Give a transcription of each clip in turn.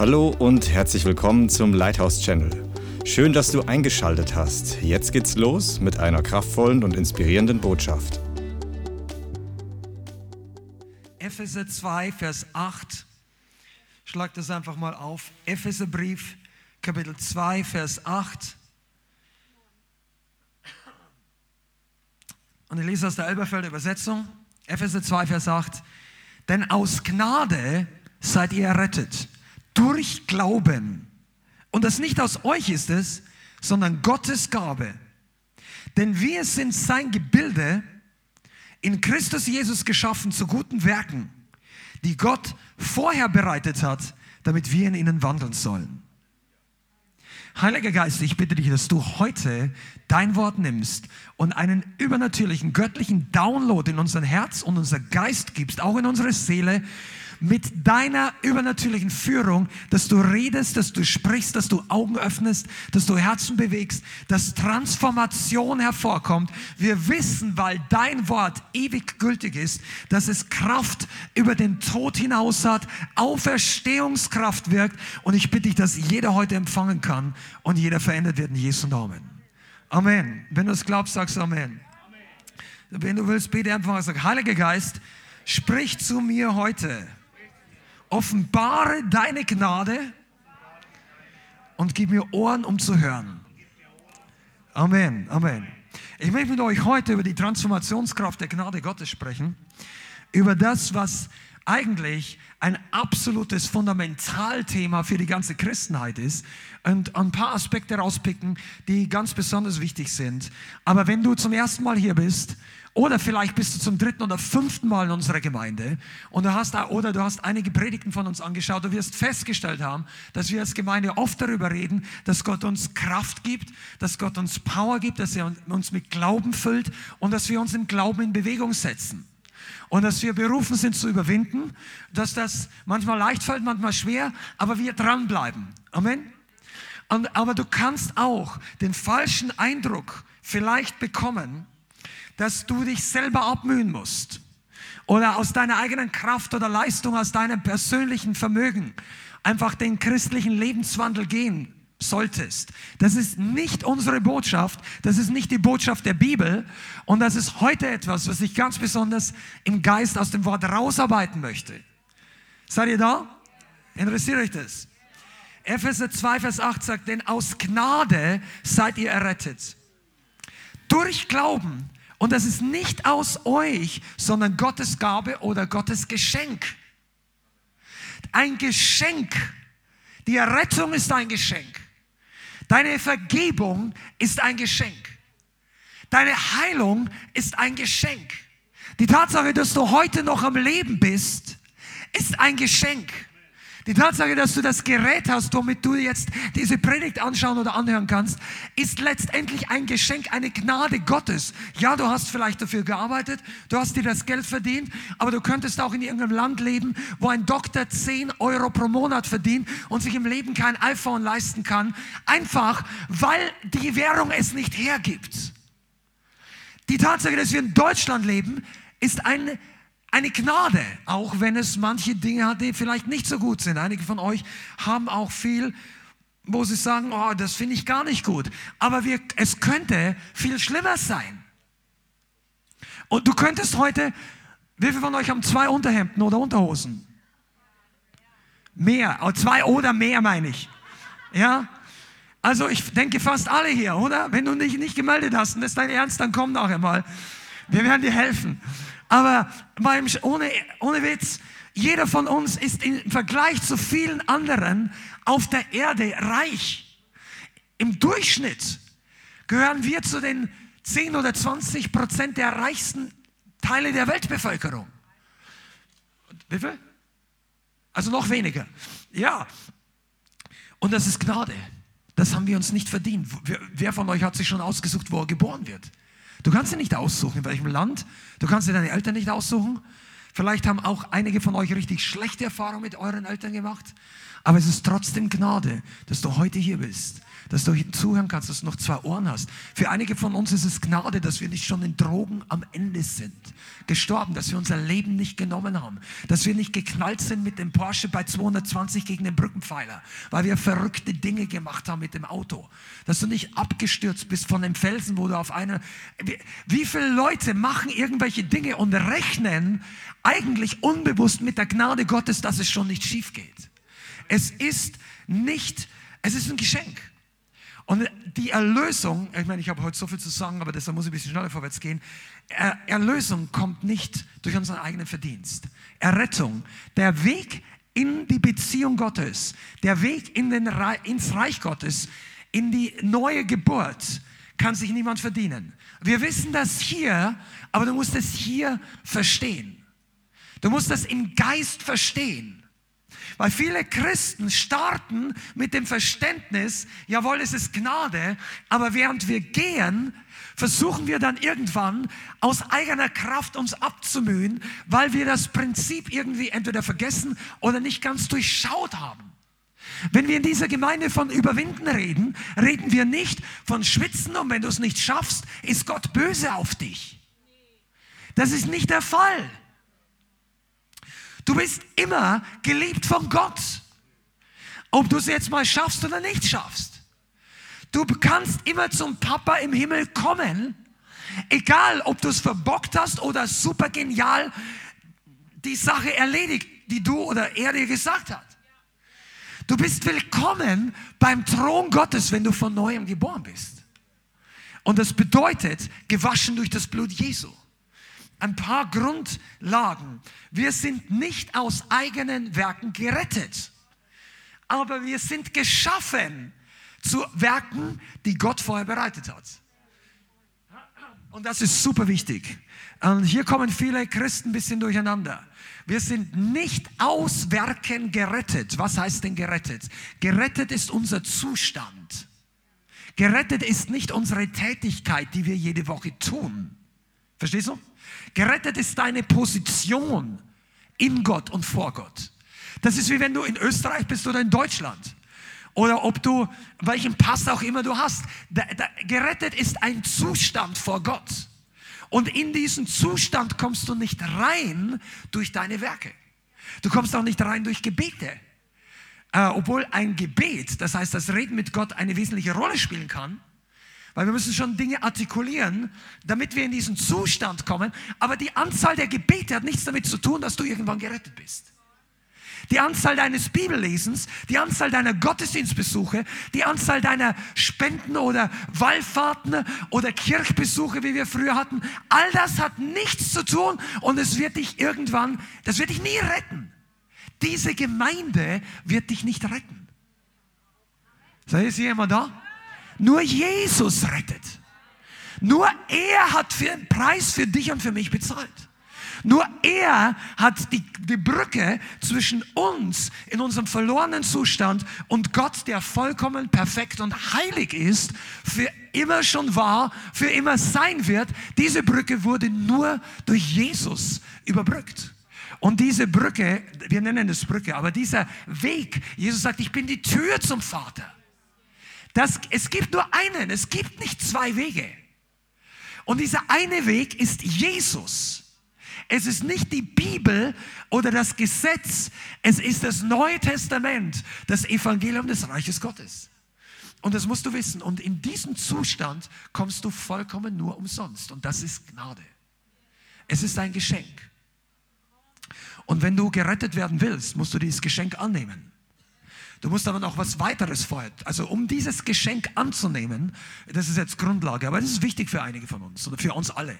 Hallo und herzlich willkommen zum Lighthouse Channel. Schön, dass du eingeschaltet hast. Jetzt geht's los mit einer kraftvollen und inspirierenden Botschaft. Epheser 2, Vers 8. Schlag das einfach mal auf. Epheserbrief, Kapitel 2, Vers 8. Und ich lese aus der Elberfelder Übersetzung. Epheser 2, Vers 8. Denn aus Gnade seid ihr errettet. Durch Glauben. Und das nicht aus euch ist es, sondern Gottes Gabe. Denn wir sind sein Gebilde, in Christus Jesus geschaffen zu guten Werken, die Gott vorher bereitet hat, damit wir in ihnen wandeln sollen. Heiliger Geist, ich bitte dich, dass du heute dein Wort nimmst und einen übernatürlichen, göttlichen Download in unser Herz und unser Geist gibst, auch in unsere Seele, mit deiner übernatürlichen Führung, dass du redest, dass du sprichst, dass du Augen öffnest, dass du Herzen bewegst, dass Transformation hervorkommt. Wir wissen, weil dein Wort ewig gültig ist, dass es Kraft über den Tod hinaus hat, Auferstehungskraft wirkt. Und ich bitte dich, dass jeder heute empfangen kann und jeder verändert wird in Jesu Namen. Amen. Wenn du es glaubst, sagst du Amen. Wenn du willst, bete einfach sag, Heiliger Geist, sprich zu mir heute offenbare deine Gnade und gib mir Ohren, um zu hören. Amen, Amen. Ich möchte mit euch heute über die Transformationskraft der Gnade Gottes sprechen, über das, was eigentlich ein absolutes Fundamentalthema für die ganze Christenheit ist und ein paar Aspekte rauspicken, die ganz besonders wichtig sind. Aber wenn du zum ersten Mal hier bist oder vielleicht bist du zum dritten oder fünften Mal in unserer Gemeinde und du hast, oder du hast einige Predigten von uns angeschaut. Du wirst festgestellt haben, dass wir als Gemeinde oft darüber reden, dass Gott uns Kraft gibt, dass Gott uns Power gibt, dass er uns mit Glauben füllt und dass wir uns im Glauben in Bewegung setzen. Und dass wir berufen sind zu überwinden, dass das manchmal leicht fällt, manchmal schwer, aber wir dranbleiben. Amen. Und, aber du kannst auch den falschen Eindruck vielleicht bekommen, dass du dich selber abmühen musst oder aus deiner eigenen Kraft oder Leistung, aus deinem persönlichen Vermögen einfach den christlichen Lebenswandel gehen solltest. Das ist nicht unsere Botschaft, das ist nicht die Botschaft der Bibel und das ist heute etwas, was ich ganz besonders im Geist aus dem Wort rausarbeiten möchte. Seid ihr da? Interessiert euch das? Epheser 2, Vers 8 sagt, denn aus Gnade seid ihr errettet. Durch Glauben und das ist nicht aus euch, sondern Gottes Gabe oder Gottes Geschenk. Ein Geschenk. Die Errettung ist ein Geschenk. Deine Vergebung ist ein Geschenk. Deine Heilung ist ein Geschenk. Die Tatsache, dass du heute noch am Leben bist, ist ein Geschenk. Die Tatsache, dass du das Gerät hast, womit du jetzt diese Predigt anschauen oder anhören kannst, ist letztendlich ein Geschenk, eine Gnade Gottes. Ja, du hast vielleicht dafür gearbeitet, du hast dir das Geld verdient, aber du könntest auch in irgendeinem Land leben, wo ein Doktor 10 Euro pro Monat verdient und sich im Leben kein iPhone leisten kann, einfach weil die Währung es nicht hergibt. Die Tatsache, dass wir in Deutschland leben, ist ein eine Gnade, auch wenn es manche Dinge hat, die vielleicht nicht so gut sind. Einige von euch haben auch viel, wo sie sagen, oh, das finde ich gar nicht gut. Aber wir, es könnte viel schlimmer sein. Und du könntest heute, wie viele von euch haben zwei Unterhemden oder Unterhosen? Mehr, oh, zwei oder mehr meine ich. Ja? Also ich denke fast alle hier, oder? Wenn du dich nicht gemeldet hast und das ist dein Ernst, dann komm nachher mal. Wir werden dir helfen. Aber beim, ohne, ohne Witz, jeder von uns ist im Vergleich zu vielen anderen auf der Erde reich. Im Durchschnitt gehören wir zu den 10 oder 20 Prozent der reichsten Teile der Weltbevölkerung. Wie viel? Also noch weniger. Ja. Und das ist Gnade. Das haben wir uns nicht verdient. Wer von euch hat sich schon ausgesucht, wo er geboren wird? Du kannst dir nicht aussuchen, in welchem Land. Du kannst dir deine Eltern nicht aussuchen. Vielleicht haben auch einige von euch richtig schlechte Erfahrungen mit euren Eltern gemacht. Aber es ist trotzdem Gnade, dass du heute hier bist dass du zuhören kannst, dass du noch zwei Ohren hast. Für einige von uns ist es Gnade, dass wir nicht schon in Drogen am Ende sind, gestorben, dass wir unser Leben nicht genommen haben, dass wir nicht geknallt sind mit dem Porsche bei 220 gegen den Brückenpfeiler, weil wir verrückte Dinge gemacht haben mit dem Auto, dass du nicht abgestürzt bist von dem Felsen, wo du auf einer... Wie, viele Leute machen irgendwelche Dinge und rechnen eigentlich unbewusst mit der Gnade Gottes, dass es schon nicht schief geht? Es ist nicht, es ist ein Geschenk. Und die Erlösung, ich meine, ich habe heute so viel zu sagen, aber deshalb muss ich ein bisschen schneller vorwärts gehen. Erlösung kommt nicht durch unseren eigenen Verdienst. Errettung, der Weg in die Beziehung Gottes, der Weg in den, ins Reich Gottes, in die neue Geburt, kann sich niemand verdienen. Wir wissen das hier, aber du musst es hier verstehen. Du musst das im Geist verstehen. Weil viele Christen starten mit dem Verständnis, jawohl, es ist Gnade, aber während wir gehen, versuchen wir dann irgendwann aus eigener Kraft uns abzumühen, weil wir das Prinzip irgendwie entweder vergessen oder nicht ganz durchschaut haben. Wenn wir in dieser Gemeinde von Überwinden reden, reden wir nicht von Schwitzen und wenn du es nicht schaffst, ist Gott böse auf dich. Das ist nicht der Fall. Du bist immer geliebt von Gott. Ob du es jetzt mal schaffst oder nicht schaffst. Du kannst immer zum Papa im Himmel kommen, egal ob du es verbockt hast oder super genial die Sache erledigt, die du oder er dir gesagt hat. Du bist willkommen beim Thron Gottes, wenn du von neuem geboren bist. Und das bedeutet, gewaschen durch das Blut Jesu ein paar Grundlagen. Wir sind nicht aus eigenen Werken gerettet, aber wir sind geschaffen zu Werken, die Gott vorher bereitet hat. Und das ist super wichtig. Und hier kommen viele Christen ein bisschen durcheinander. Wir sind nicht aus Werken gerettet. Was heißt denn gerettet? Gerettet ist unser Zustand. Gerettet ist nicht unsere Tätigkeit, die wir jede Woche tun. Verstehst du? Gerettet ist deine Position in Gott und vor Gott. Das ist wie wenn du in Österreich bist oder in Deutschland. Oder ob du, welchen Pass auch immer du hast. Da, da, gerettet ist ein Zustand vor Gott. Und in diesen Zustand kommst du nicht rein durch deine Werke. Du kommst auch nicht rein durch Gebete. Äh, obwohl ein Gebet, das heißt das Reden mit Gott, eine wesentliche Rolle spielen kann, weil wir müssen schon Dinge artikulieren, damit wir in diesen Zustand kommen. Aber die Anzahl der Gebete hat nichts damit zu tun, dass du irgendwann gerettet bist. Die Anzahl deines Bibellesens, die Anzahl deiner Gottesdienstbesuche, die Anzahl deiner Spenden oder Wallfahrten oder Kirchbesuche, wie wir früher hatten, all das hat nichts zu tun und es wird dich irgendwann, das wird dich nie retten. Diese Gemeinde wird dich nicht retten. Sei es jemand da? Nur Jesus rettet. Nur er hat für einen Preis für dich und für mich bezahlt. Nur er hat die, die Brücke zwischen uns in unserem verlorenen Zustand und Gott, der vollkommen perfekt und heilig ist, für immer schon war, für immer sein wird. Diese Brücke wurde nur durch Jesus überbrückt. Und diese Brücke, wir nennen es Brücke, aber dieser Weg, Jesus sagt, ich bin die Tür zum Vater. Das, es gibt nur einen, es gibt nicht zwei Wege. Und dieser eine Weg ist Jesus. Es ist nicht die Bibel oder das Gesetz, es ist das Neue Testament, das Evangelium des Reiches Gottes. Und das musst du wissen. Und in diesem Zustand kommst du vollkommen nur umsonst. Und das ist Gnade. Es ist ein Geschenk. Und wenn du gerettet werden willst, musst du dieses Geschenk annehmen. Du musst aber noch was weiteres vorher. Also um dieses Geschenk anzunehmen, das ist jetzt Grundlage, aber das ist wichtig für einige von uns oder für uns alle.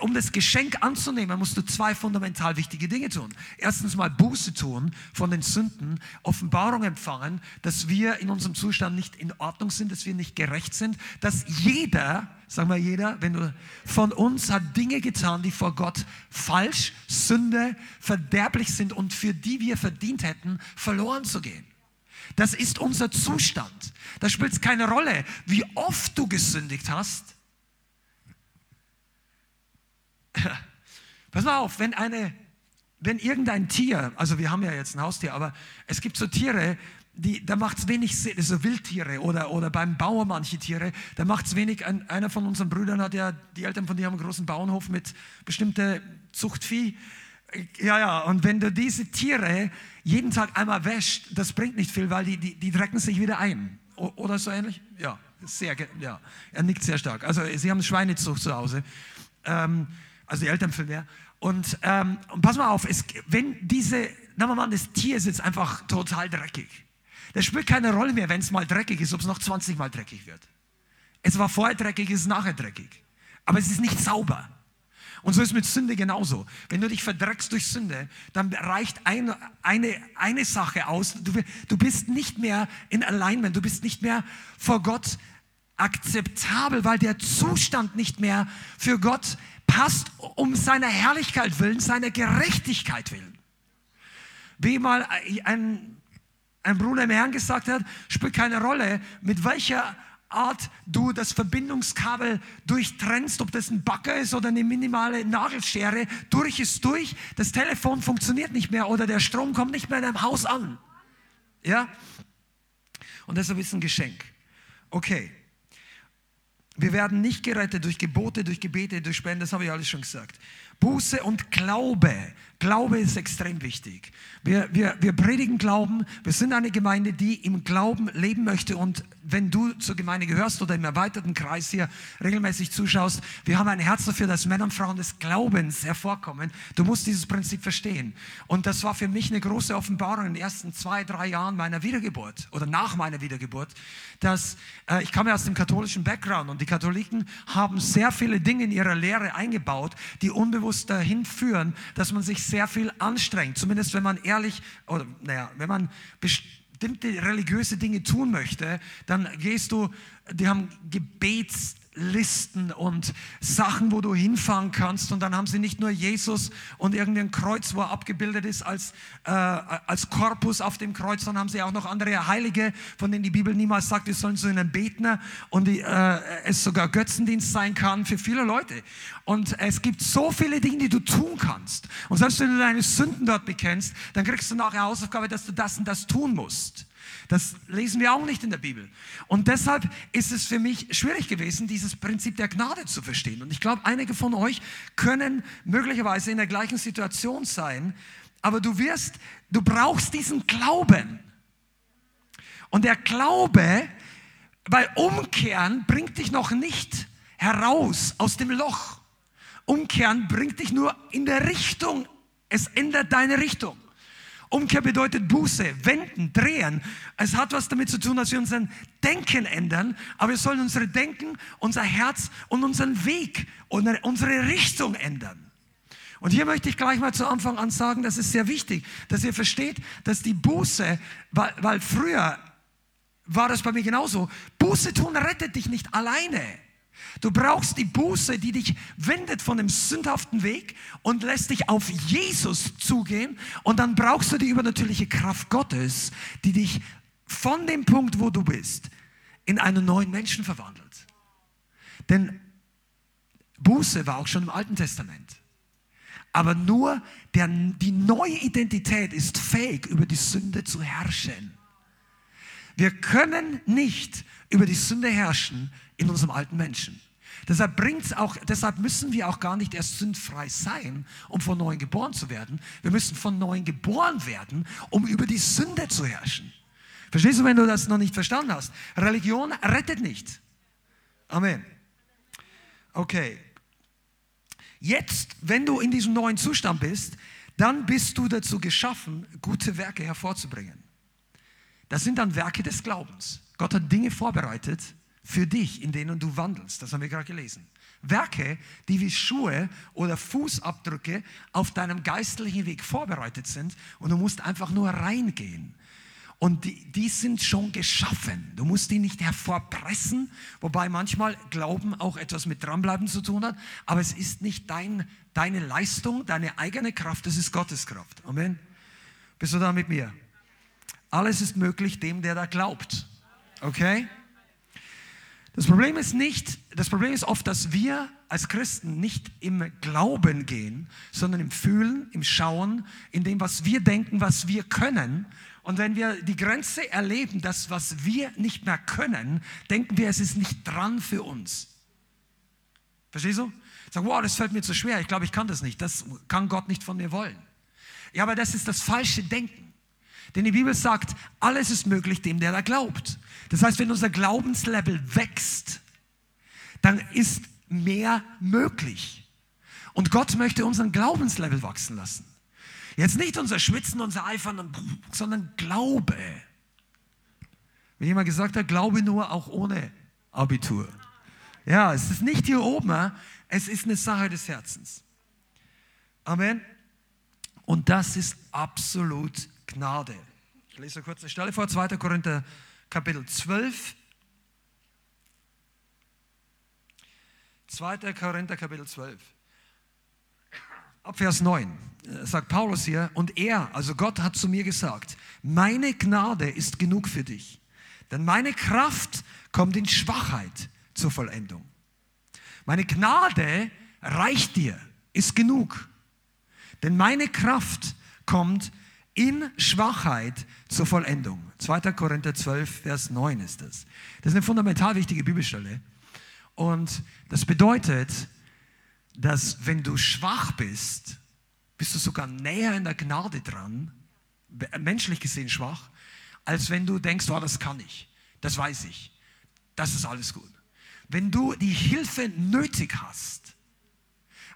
Um das Geschenk anzunehmen, musst du zwei fundamental wichtige Dinge tun. Erstens mal Buße tun von den Sünden, Offenbarung empfangen, dass wir in unserem Zustand nicht in Ordnung sind, dass wir nicht gerecht sind, dass jeder, sagen wir jeder, wenn du von uns hat Dinge getan, die vor Gott falsch, Sünde, verderblich sind und für die wir verdient hätten, verloren zu gehen. Das ist unser Zustand. Da spielt es keine Rolle, wie oft du gesündigt hast. Pass mal auf, wenn eine wenn irgendein Tier, also wir haben ja jetzt ein Haustier, aber es gibt so Tiere, die, da macht es wenig Sinn, so Wildtiere oder, oder beim Bauer manche Tiere, da macht es wenig, ein, einer von unseren Brüdern hat ja, die Eltern von dir haben einen großen Bauernhof mit bestimmter Zuchtvieh. Ja, ja, und wenn du diese Tiere jeden Tag einmal wäscht, das bringt nicht viel, weil die, die, die drecken sich wieder ein. O, oder so ähnlich? Ja, sehr, ja, er nickt sehr stark. Also sie haben Schweinezucht zu Hause, ähm, also die Eltern viel mehr. Und, ähm, und pass mal auf, es, wenn diese, na mal, das Tier ist jetzt einfach total dreckig das spielt keine Rolle mehr, wenn es mal dreckig ist, ob es noch 20 Mal dreckig wird. Es war vorher dreckig, es ist nachher dreckig. Aber es ist nicht sauber. Und so ist mit Sünde genauso. Wenn du dich verdreckst durch Sünde, dann reicht eine, eine, eine Sache aus. Du, du bist nicht mehr in Alignment, du bist nicht mehr vor Gott akzeptabel, weil der Zustand nicht mehr für Gott passt, um seiner Herrlichkeit willen, seiner Gerechtigkeit willen. Wie mal ein ein Bruder im Herrn gesagt hat, spielt keine Rolle, mit welcher Art du das Verbindungskabel durchtrennst, ob das ein Backer ist oder eine minimale Nagelschere, durch ist durch, das Telefon funktioniert nicht mehr oder der Strom kommt nicht mehr in deinem Haus an. Ja? Und deshalb ist ein Geschenk. Okay. Wir werden nicht gerettet durch Gebote, durch Gebete, durch Spenden, das habe ich alles schon gesagt. Buße und Glaube. Glaube ist extrem wichtig. Wir, wir, wir predigen Glauben. Wir sind eine Gemeinde, die im Glauben leben möchte. Und wenn du zur Gemeinde gehörst oder im erweiterten Kreis hier regelmäßig zuschaust, wir haben ein Herz dafür, dass Männer und Frauen des Glaubens hervorkommen. Du musst dieses Prinzip verstehen. Und das war für mich eine große Offenbarung in den ersten zwei, drei Jahren meiner Wiedergeburt oder nach meiner Wiedergeburt, dass äh, ich komme aus dem katholischen Background und die Katholiken haben sehr viele Dinge in ihrer Lehre eingebaut, die unbewusst dahin führen, dass man sich sehr viel anstrengt. Zumindest wenn man ehrlich, oder naja, wenn man bestimmte religiöse Dinge tun möchte, dann gehst du, die haben Gebets, Listen und Sachen, wo du hinfahren kannst. Und dann haben sie nicht nur Jesus und irgendein Kreuz, wo er abgebildet ist als, äh, als Korpus auf dem Kreuz, sondern haben sie auch noch andere Heilige, von denen die Bibel niemals sagt, wir sollen zu ihnen beten und die, äh, es sogar Götzendienst sein kann für viele Leute. Und es gibt so viele Dinge, die du tun kannst. Und selbst wenn du deine Sünden dort bekennst, dann kriegst du nachher Hausaufgabe, dass du das und das tun musst. Das lesen wir auch nicht in der Bibel. Und deshalb ist es für mich schwierig gewesen, dieses Prinzip der Gnade zu verstehen. Und ich glaube, einige von euch können möglicherweise in der gleichen Situation sein, aber du wirst, du brauchst diesen Glauben. Und der Glaube, weil Umkehren bringt dich noch nicht heraus aus dem Loch. Umkehren bringt dich nur in der Richtung. Es ändert deine Richtung. Umkehr bedeutet Buße, wenden, drehen. Es hat was damit zu tun, dass wir unseren Denken ändern, aber wir sollen unsere Denken, unser Herz und unseren Weg und unsere Richtung ändern. Und hier möchte ich gleich mal zu Anfang an sagen, das ist sehr wichtig, dass ihr versteht, dass die Buße, weil, weil früher war das bei mir genauso, Buße tun rettet dich nicht alleine. Du brauchst die Buße, die dich wendet von dem sündhaften Weg und lässt dich auf Jesus zugehen. Und dann brauchst du die übernatürliche Kraft Gottes, die dich von dem Punkt, wo du bist, in einen neuen Menschen verwandelt. Denn Buße war auch schon im Alten Testament. Aber nur der, die neue Identität ist fähig, über die Sünde zu herrschen. Wir können nicht über die Sünde herrschen in unserem alten Menschen. Deshalb bringt's auch, deshalb müssen wir auch gar nicht erst sündfrei sein, um von neuem geboren zu werden. Wir müssen von neuem geboren werden, um über die Sünde zu herrschen. Verstehst du, wenn du das noch nicht verstanden hast? Religion rettet nicht. Amen. Okay. Jetzt, wenn du in diesem neuen Zustand bist, dann bist du dazu geschaffen, gute Werke hervorzubringen. Das sind dann Werke des Glaubens. Gott hat Dinge vorbereitet, für dich, in denen du wandelst. Das haben wir gerade gelesen. Werke, die wie Schuhe oder Fußabdrücke auf deinem geistlichen Weg vorbereitet sind und du musst einfach nur reingehen. Und die, die sind schon geschaffen. Du musst die nicht hervorpressen, wobei manchmal Glauben auch etwas mit dranbleiben zu tun hat. Aber es ist nicht dein, deine Leistung, deine eigene Kraft, es ist Gottes Kraft. Amen. Bist du da mit mir? Alles ist möglich dem, der da glaubt. Okay? Das Problem ist nicht, das Problem ist oft, dass wir als Christen nicht im Glauben gehen, sondern im Fühlen, im Schauen, in dem, was wir denken, was wir können. Und wenn wir die Grenze erleben, das, was wir nicht mehr können, denken wir, es ist nicht dran für uns. Verstehst du? Sag, wow, das fällt mir zu schwer. Ich glaube, ich kann das nicht. Das kann Gott nicht von mir wollen. Ja, aber das ist das falsche Denken. Denn die Bibel sagt, alles ist möglich dem, der da glaubt. Das heißt, wenn unser Glaubenslevel wächst, dann ist mehr möglich. Und Gott möchte unseren Glaubenslevel wachsen lassen. Jetzt nicht unser Schwitzen, unser Eifern, sondern Glaube. Wie jemand gesagt hat, Glaube nur auch ohne Abitur. Ja, es ist nicht hier oben, es ist eine Sache des Herzens. Amen. Und das ist absolut Gnade. Ich lese kurz eine Stelle vor, 2. Korinther Kapitel 12. 2. Korinther Kapitel 12. Ab Vers 9 äh, sagt Paulus hier, und er, also Gott hat zu mir gesagt, meine Gnade ist genug für dich, denn meine Kraft kommt in Schwachheit zur Vollendung. Meine Gnade reicht dir, ist genug, denn meine Kraft kommt in Schwachheit zur Vollendung. 2. Korinther 12, Vers 9 ist das. Das ist eine fundamental wichtige Bibelstelle. Und das bedeutet, dass wenn du schwach bist, bist du sogar näher in der Gnade dran, menschlich gesehen schwach, als wenn du denkst, oh, das kann ich, das weiß ich, das ist alles gut. Wenn du die Hilfe nötig hast,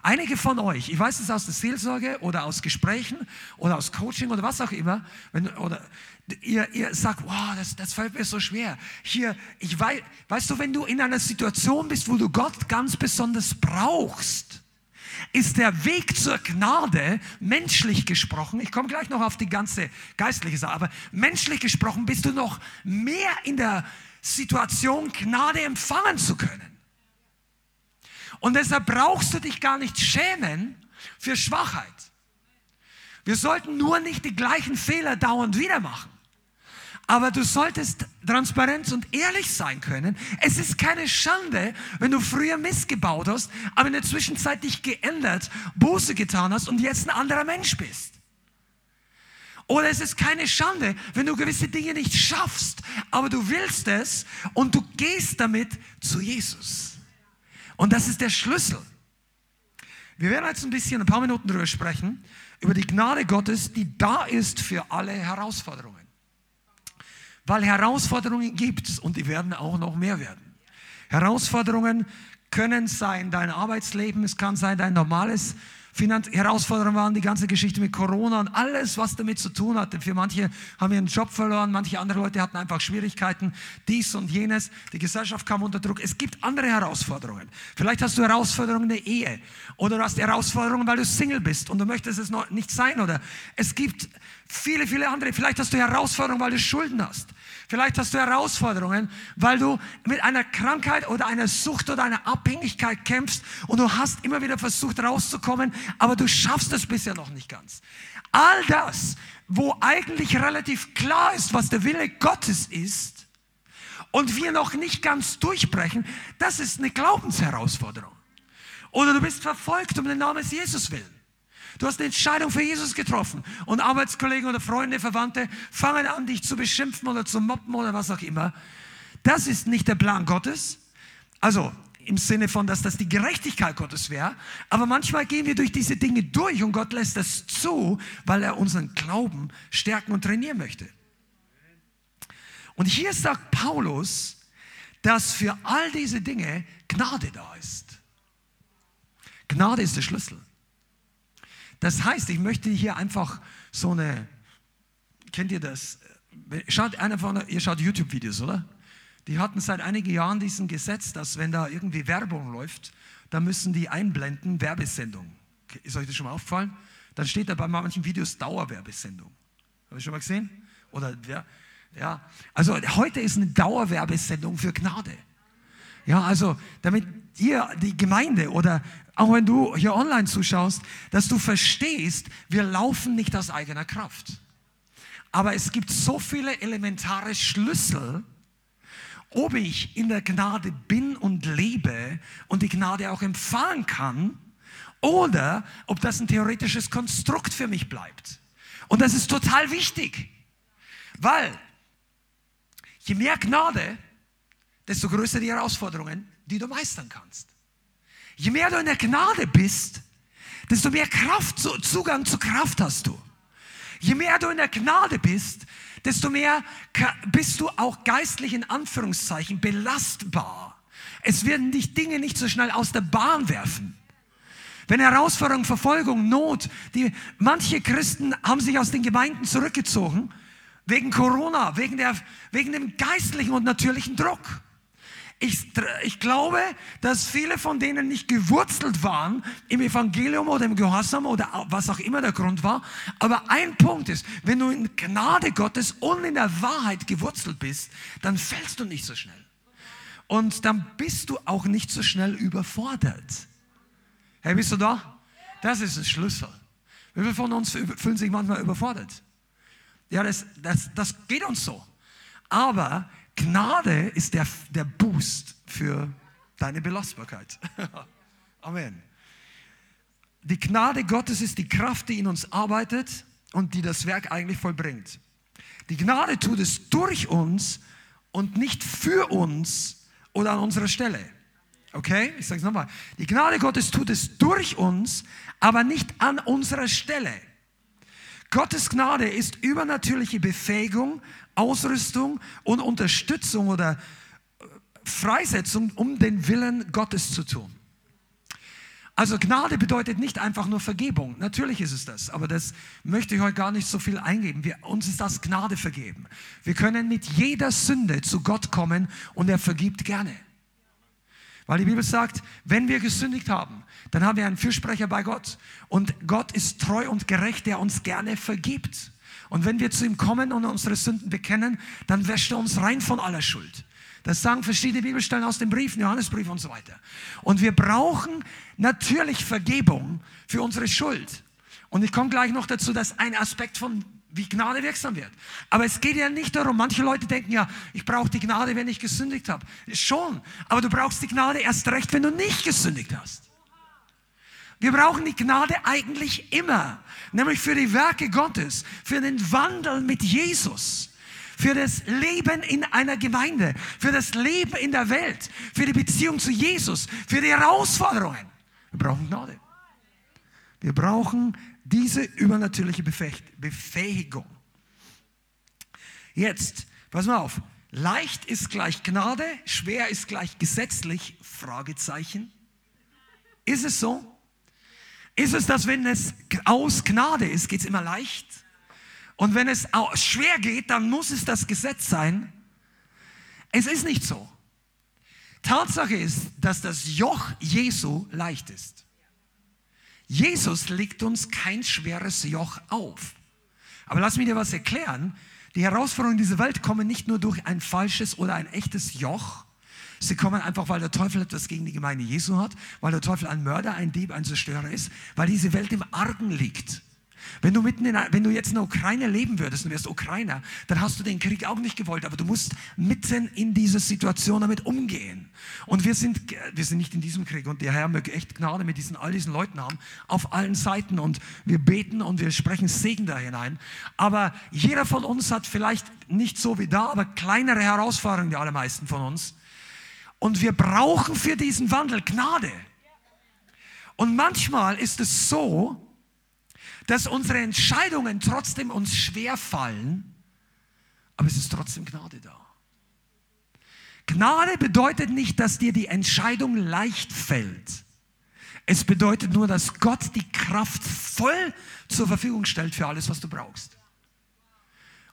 Einige von euch, ich weiß es aus der Seelsorge oder aus Gesprächen oder aus Coaching oder was auch immer, wenn, oder ihr, ihr sagt, wow, das, das fällt mir so schwer. Hier, ich weiß, weißt du, wenn du in einer Situation bist, wo du Gott ganz besonders brauchst, ist der Weg zur Gnade, menschlich gesprochen, ich komme gleich noch auf die ganze geistliche Sache, aber menschlich gesprochen bist du noch mehr in der Situation, Gnade empfangen zu können. Und deshalb brauchst du dich gar nicht schämen für Schwachheit. Wir sollten nur nicht die gleichen Fehler dauernd wieder machen. Aber du solltest transparent und ehrlich sein können. Es ist keine Schande, wenn du früher Mist gebaut hast, aber in der Zwischenzeit dich geändert, Buße getan hast und jetzt ein anderer Mensch bist. Oder es ist keine Schande, wenn du gewisse Dinge nicht schaffst, aber du willst es und du gehst damit zu Jesus. Und das ist der Schlüssel. Wir werden jetzt ein bisschen, ein paar Minuten darüber sprechen, über die Gnade Gottes, die da ist für alle Herausforderungen. Weil Herausforderungen gibt es und die werden auch noch mehr werden. Herausforderungen können sein dein Arbeitsleben, es kann sein dein normales Finanz Herausforderungen waren die ganze Geschichte mit Corona und alles, was damit zu tun hatte. Für manche haben ihren Job verloren, manche andere Leute hatten einfach Schwierigkeiten, dies und jenes. Die Gesellschaft kam unter Druck. Es gibt andere Herausforderungen. Vielleicht hast du Herausforderungen in der Ehe oder du hast Herausforderungen, weil du Single bist und du möchtest es noch nicht sein oder es gibt viele, viele andere. Vielleicht hast du Herausforderungen, weil du Schulden hast. Vielleicht hast du Herausforderungen, weil du mit einer Krankheit oder einer Sucht oder einer Abhängigkeit kämpfst und du hast immer wieder versucht rauszukommen, aber du schaffst es bisher noch nicht ganz. All das, wo eigentlich relativ klar ist, was der Wille Gottes ist und wir noch nicht ganz durchbrechen, das ist eine Glaubensherausforderung. Oder du bist verfolgt um den Namen Jesus willen. Du hast eine Entscheidung für Jesus getroffen und Arbeitskollegen oder Freunde, Verwandte fangen an, dich zu beschimpfen oder zu mobben oder was auch immer. Das ist nicht der Plan Gottes. Also im Sinne von, dass das die Gerechtigkeit Gottes wäre. Aber manchmal gehen wir durch diese Dinge durch und Gott lässt das zu, weil er unseren Glauben stärken und trainieren möchte. Und hier sagt Paulus, dass für all diese Dinge Gnade da ist. Gnade ist der Schlüssel. Das heißt, ich möchte hier einfach so eine, kennt ihr das? Schaut einer von, ihr schaut YouTube-Videos, oder? Die hatten seit einigen Jahren diesen Gesetz, dass wenn da irgendwie Werbung läuft, dann müssen die einblenden Werbesendung. Ist euch das schon mal aufgefallen? Dann steht da bei manchen Videos Dauerwerbesendung. Habe ich schon mal gesehen? Oder ja, ja. Also heute ist eine Dauerwerbesendung für Gnade. Ja, also damit ihr, die Gemeinde oder auch wenn du hier online zuschaust, dass du verstehst, wir laufen nicht aus eigener Kraft. Aber es gibt so viele elementare Schlüssel ob ich in der Gnade bin und lebe und die Gnade auch empfangen kann oder ob das ein theoretisches Konstrukt für mich bleibt. Und das ist total wichtig, weil je mehr Gnade, desto größer die Herausforderungen, die du meistern kannst. Je mehr du in der Gnade bist, desto mehr Kraft, Zugang zu Kraft hast du. Je mehr du in der Gnade bist, desto mehr bist du auch geistlich in Anführungszeichen belastbar. Es werden dich Dinge nicht so schnell aus der Bahn werfen. Wenn Herausforderung, Verfolgung, Not, die, manche Christen haben sich aus den Gemeinden zurückgezogen, wegen Corona, wegen, der, wegen dem geistlichen und natürlichen Druck. Ich, ich glaube, dass viele von denen nicht gewurzelt waren im Evangelium oder im Gehorsam oder was auch immer der Grund war. Aber ein Punkt ist, wenn du in Gnade Gottes und in der Wahrheit gewurzelt bist, dann fällst du nicht so schnell. Und dann bist du auch nicht so schnell überfordert. Hey, bist du da? Das ist ein Schlüssel. Wie viele von uns fühlen sich manchmal überfordert? Ja, das, das, das geht uns so. Aber Gnade ist der, der Boost für deine Belastbarkeit. Amen. Die Gnade Gottes ist die Kraft, die in uns arbeitet und die das Werk eigentlich vollbringt. Die Gnade tut es durch uns und nicht für uns oder an unserer Stelle. Okay, ich sage es nochmal. Die Gnade Gottes tut es durch uns, aber nicht an unserer Stelle. Gottes Gnade ist übernatürliche Befähigung, Ausrüstung und Unterstützung oder äh, Freisetzung, um den Willen Gottes zu tun. Also Gnade bedeutet nicht einfach nur Vergebung. Natürlich ist es das, aber das möchte ich heute gar nicht so viel eingeben. Wir, uns ist das Gnade vergeben. Wir können mit jeder Sünde zu Gott kommen und er vergibt gerne. Weil die Bibel sagt, wenn wir gesündigt haben, dann haben wir einen Fürsprecher bei Gott. Und Gott ist treu und gerecht, der uns gerne vergibt. Und wenn wir zu ihm kommen und unsere Sünden bekennen, dann wäscht er uns rein von aller Schuld. Das sagen verschiedene Bibelstellen aus den Briefen, Johannesbrief und so weiter. Und wir brauchen natürlich Vergebung für unsere Schuld. Und ich komme gleich noch dazu, dass ein Aspekt von wie Gnade wirksam wird. Aber es geht ja nicht darum, manche Leute denken ja, ich brauche die Gnade, wenn ich gesündigt habe. Schon, aber du brauchst die Gnade erst recht, wenn du nicht gesündigt hast. Wir brauchen die Gnade eigentlich immer, nämlich für die Werke Gottes, für den Wandel mit Jesus, für das Leben in einer Gemeinde, für das Leben in der Welt, für die Beziehung zu Jesus, für die Herausforderungen. Wir brauchen Gnade. Wir brauchen diese übernatürliche Befähigung. Jetzt, pass mal auf. Leicht ist gleich Gnade, schwer ist gleich gesetzlich, Fragezeichen. Ist es so? Ist es, dass wenn es aus Gnade ist, geht es immer leicht? Und wenn es schwer geht, dann muss es das Gesetz sein? Es ist nicht so. Tatsache ist, dass das Joch Jesu leicht ist. Jesus legt uns kein schweres Joch auf. Aber lass mich dir was erklären. Die Herausforderungen dieser Welt kommen nicht nur durch ein falsches oder ein echtes Joch. Sie kommen einfach, weil der Teufel etwas gegen die Gemeinde Jesu hat, weil der Teufel ein Mörder, ein Dieb, ein Zerstörer ist, weil diese Welt im Argen liegt. Wenn du, mitten in, wenn du jetzt in der Ukraine leben würdest und wärst Ukrainer, dann hast du den Krieg auch nicht gewollt, aber du musst mitten in dieser Situation damit umgehen. Und wir sind, wir sind nicht in diesem Krieg und der Herr möge echt Gnade mit diesen, all diesen Leuten haben, auf allen Seiten und wir beten und wir sprechen Segen da hinein. Aber jeder von uns hat vielleicht nicht so wie da, aber kleinere Herausforderungen, die allermeisten von uns. Und wir brauchen für diesen Wandel Gnade. Und manchmal ist es so, dass unsere Entscheidungen trotzdem uns schwer fallen, aber es ist trotzdem Gnade da. Gnade bedeutet nicht, dass dir die Entscheidung leicht fällt. Es bedeutet nur, dass Gott die Kraft voll zur Verfügung stellt für alles, was du brauchst.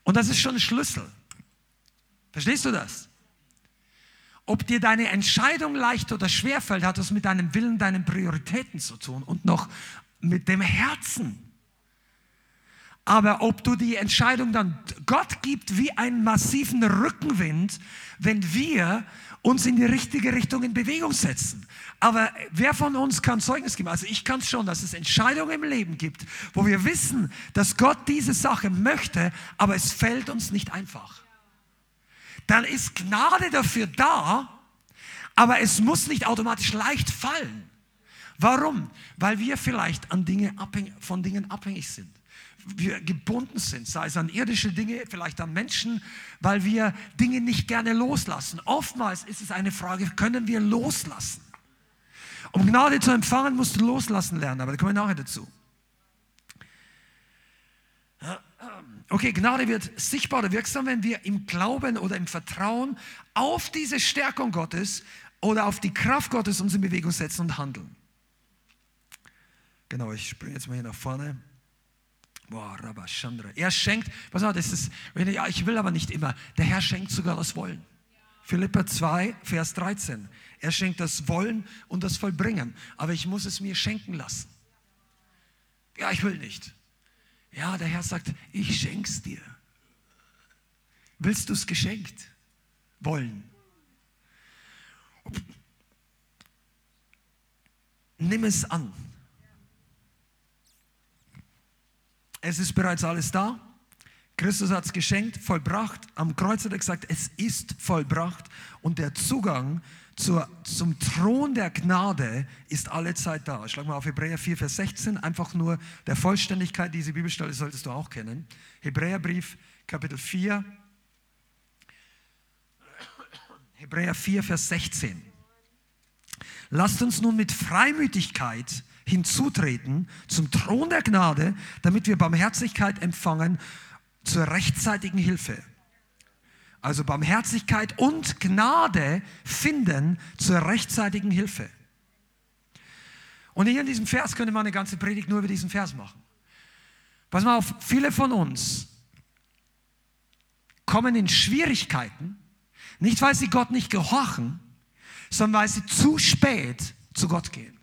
Und das ist schon ein Schlüssel. Verstehst du das? Ob dir deine Entscheidung leicht oder schwer fällt, hat das mit deinem Willen, deinen Prioritäten zu tun und noch mit dem Herzen. Aber ob du die Entscheidung dann, Gott gibt wie einen massiven Rückenwind, wenn wir uns in die richtige Richtung in Bewegung setzen. Aber wer von uns kann Zeugnis geben? Also ich kann es schon, dass es Entscheidungen im Leben gibt, wo wir wissen, dass Gott diese Sache möchte, aber es fällt uns nicht einfach. Dann ist Gnade dafür da, aber es muss nicht automatisch leicht fallen. Warum? Weil wir vielleicht an Dinge von Dingen abhängig sind. Wir gebunden sind, sei es an irdische Dinge, vielleicht an Menschen, weil wir Dinge nicht gerne loslassen. Oftmals ist es eine Frage, können wir loslassen? Um Gnade zu empfangen, musst du loslassen lernen, aber da kommen wir nachher dazu. Okay, Gnade wird sichtbar oder wirksam, wenn wir im Glauben oder im Vertrauen auf diese Stärkung Gottes oder auf die Kraft Gottes uns in Bewegung setzen und handeln. Genau, ich springe jetzt mal hier nach vorne. Boah, Rabba Chandra. Er schenkt, pass auf, das ist, ja, ich will aber nicht immer. Der Herr schenkt sogar das Wollen. Philippa 2, Vers 13. Er schenkt das Wollen und das Vollbringen. Aber ich muss es mir schenken lassen. Ja, ich will nicht. Ja, der Herr sagt, ich schenk's dir. Willst du es geschenkt? Wollen. Nimm es an. Es ist bereits alles da. Christus hat es geschenkt, vollbracht. Am Kreuz hat er gesagt, es ist vollbracht. Und der Zugang zur, zum Thron der Gnade ist alle Zeit da. Schlag mal auf Hebräer 4, Vers 16. Einfach nur der Vollständigkeit, diese Bibelstelle solltest du auch kennen. Hebräerbrief, Kapitel 4. Hebräer 4, Vers 16. Lasst uns nun mit Freimütigkeit hinzutreten zum Thron der Gnade, damit wir Barmherzigkeit empfangen zur rechtzeitigen Hilfe. Also Barmherzigkeit und Gnade finden zur rechtzeitigen Hilfe. Und hier in diesem Vers könnte man eine ganze Predigt nur über diesen Vers machen. Pass mal auf, viele von uns kommen in Schwierigkeiten, nicht weil sie Gott nicht gehorchen, sondern weil sie zu spät zu Gott gehen.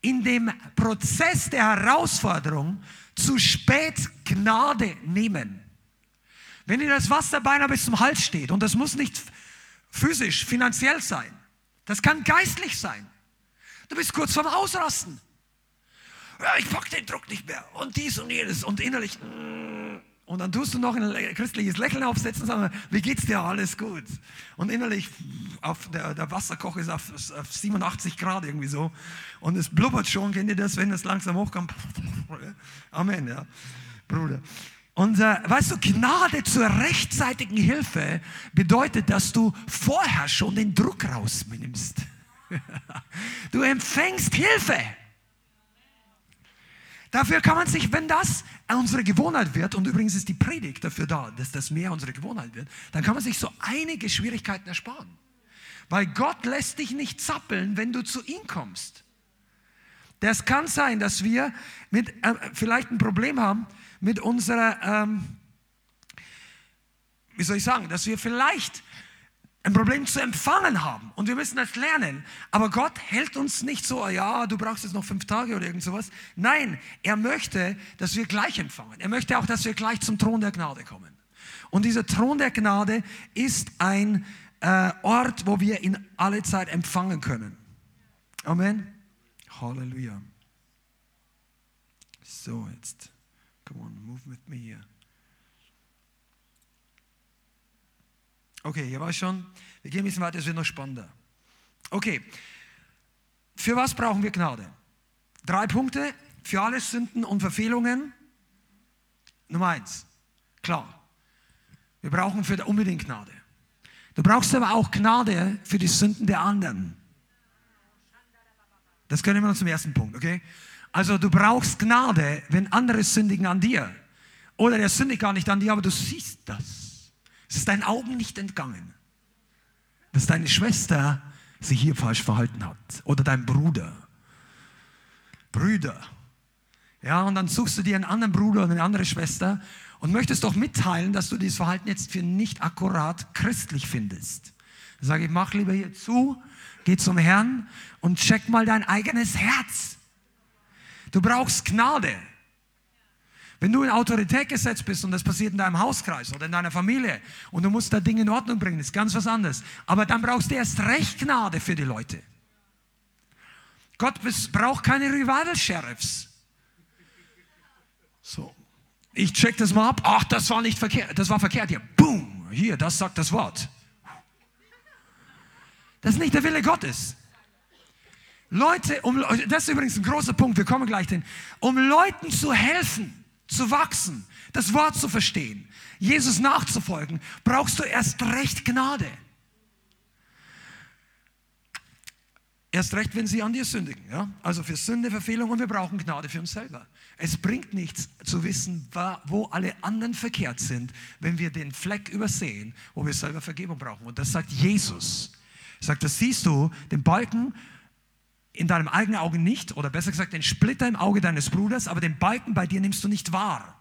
In dem Prozess der Herausforderung zu spät Gnade nehmen. Wenn dir das Wasser beinahe bis zum Hals steht, und das muss nicht physisch, finanziell sein, das kann geistlich sein. Du bist kurz vorm Ausrasten. Ja, ich pack den Druck nicht mehr und dies und jenes und innerlich. Mm. Und dann tust du noch ein christliches Lächeln aufsetzen und sagen, wie geht's dir? Alles gut. Und innerlich, auf der, der Wasserkoch ist auf, auf 87 Grad irgendwie so. Und es blubbert schon, kennt ihr das, wenn es langsam hochkommt? Amen, ja, Bruder. Und äh, weißt du, Gnade zur rechtzeitigen Hilfe bedeutet, dass du vorher schon den Druck rausnimmst. du empfängst Hilfe. Dafür kann man sich, wenn das unsere Gewohnheit wird, und übrigens ist die Predigt dafür da, dass das mehr unsere Gewohnheit wird, dann kann man sich so einige Schwierigkeiten ersparen. Weil Gott lässt dich nicht zappeln, wenn du zu ihm kommst. Das kann sein, dass wir mit, äh, vielleicht ein Problem haben, mit unserer, ähm, wie soll ich sagen, dass wir vielleicht ein Problem zu empfangen haben und wir müssen das lernen. Aber Gott hält uns nicht so, ja, du brauchst jetzt noch fünf Tage oder irgend sowas. Nein, er möchte, dass wir gleich empfangen. Er möchte auch, dass wir gleich zum Thron der Gnade kommen. Und dieser Thron der Gnade ist ein äh, Ort, wo wir ihn alle Zeit empfangen können. Amen. Halleluja. So, jetzt. Come on, move with me here. Okay, hier war schon. Wir gehen ein bisschen weiter, es wird noch spannender. Okay, für was brauchen wir Gnade? Drei Punkte für alle Sünden und Verfehlungen. Nummer eins, klar, wir brauchen für unbedingt Gnade. Du brauchst aber auch Gnade für die Sünden der anderen. Das können wir zum ersten Punkt, okay? Also du brauchst Gnade, wenn andere sündigen an dir. Oder der sündigt gar nicht an dir, aber du siehst das. Es ist deinen Augen nicht entgangen, dass deine Schwester sich hier falsch verhalten hat. Oder dein Bruder. Brüder. Ja, und dann suchst du dir einen anderen Bruder oder eine andere Schwester und möchtest doch mitteilen, dass du dieses Verhalten jetzt für nicht akkurat christlich findest. Dann sage ich, mach lieber hier zu, geh zum Herrn und check mal dein eigenes Herz. Du brauchst Gnade. Wenn du in Autorität gesetzt bist und das passiert in deinem Hauskreis oder in deiner Familie und du musst da Dinge in Ordnung bringen, ist ganz was anderes. Aber dann brauchst du erst recht Gnade für die Leute. Gott braucht keine Revival-Sheriffs. So, ich check das mal ab. Ach, das war nicht verkehrt. Das war verkehrt hier. Boom. hier, das sagt das Wort. Das ist nicht der Wille Gottes. Leute, um, das ist übrigens ein großer Punkt, wir kommen gleich hin, um Leuten zu helfen, zu wachsen, das Wort zu verstehen, Jesus nachzufolgen, brauchst du erst recht Gnade. Erst recht, wenn sie an dir sündigen. Ja? Also für Sünde, Verfehlung und wir brauchen Gnade für uns selber. Es bringt nichts zu wissen, wo alle anderen verkehrt sind, wenn wir den Fleck übersehen, wo wir selber Vergebung brauchen. Und das sagt Jesus. Er sagt, das siehst du, den Balken in deinem eigenen Auge nicht, oder besser gesagt, den Splitter im Auge deines Bruders, aber den Balken bei dir nimmst du nicht wahr.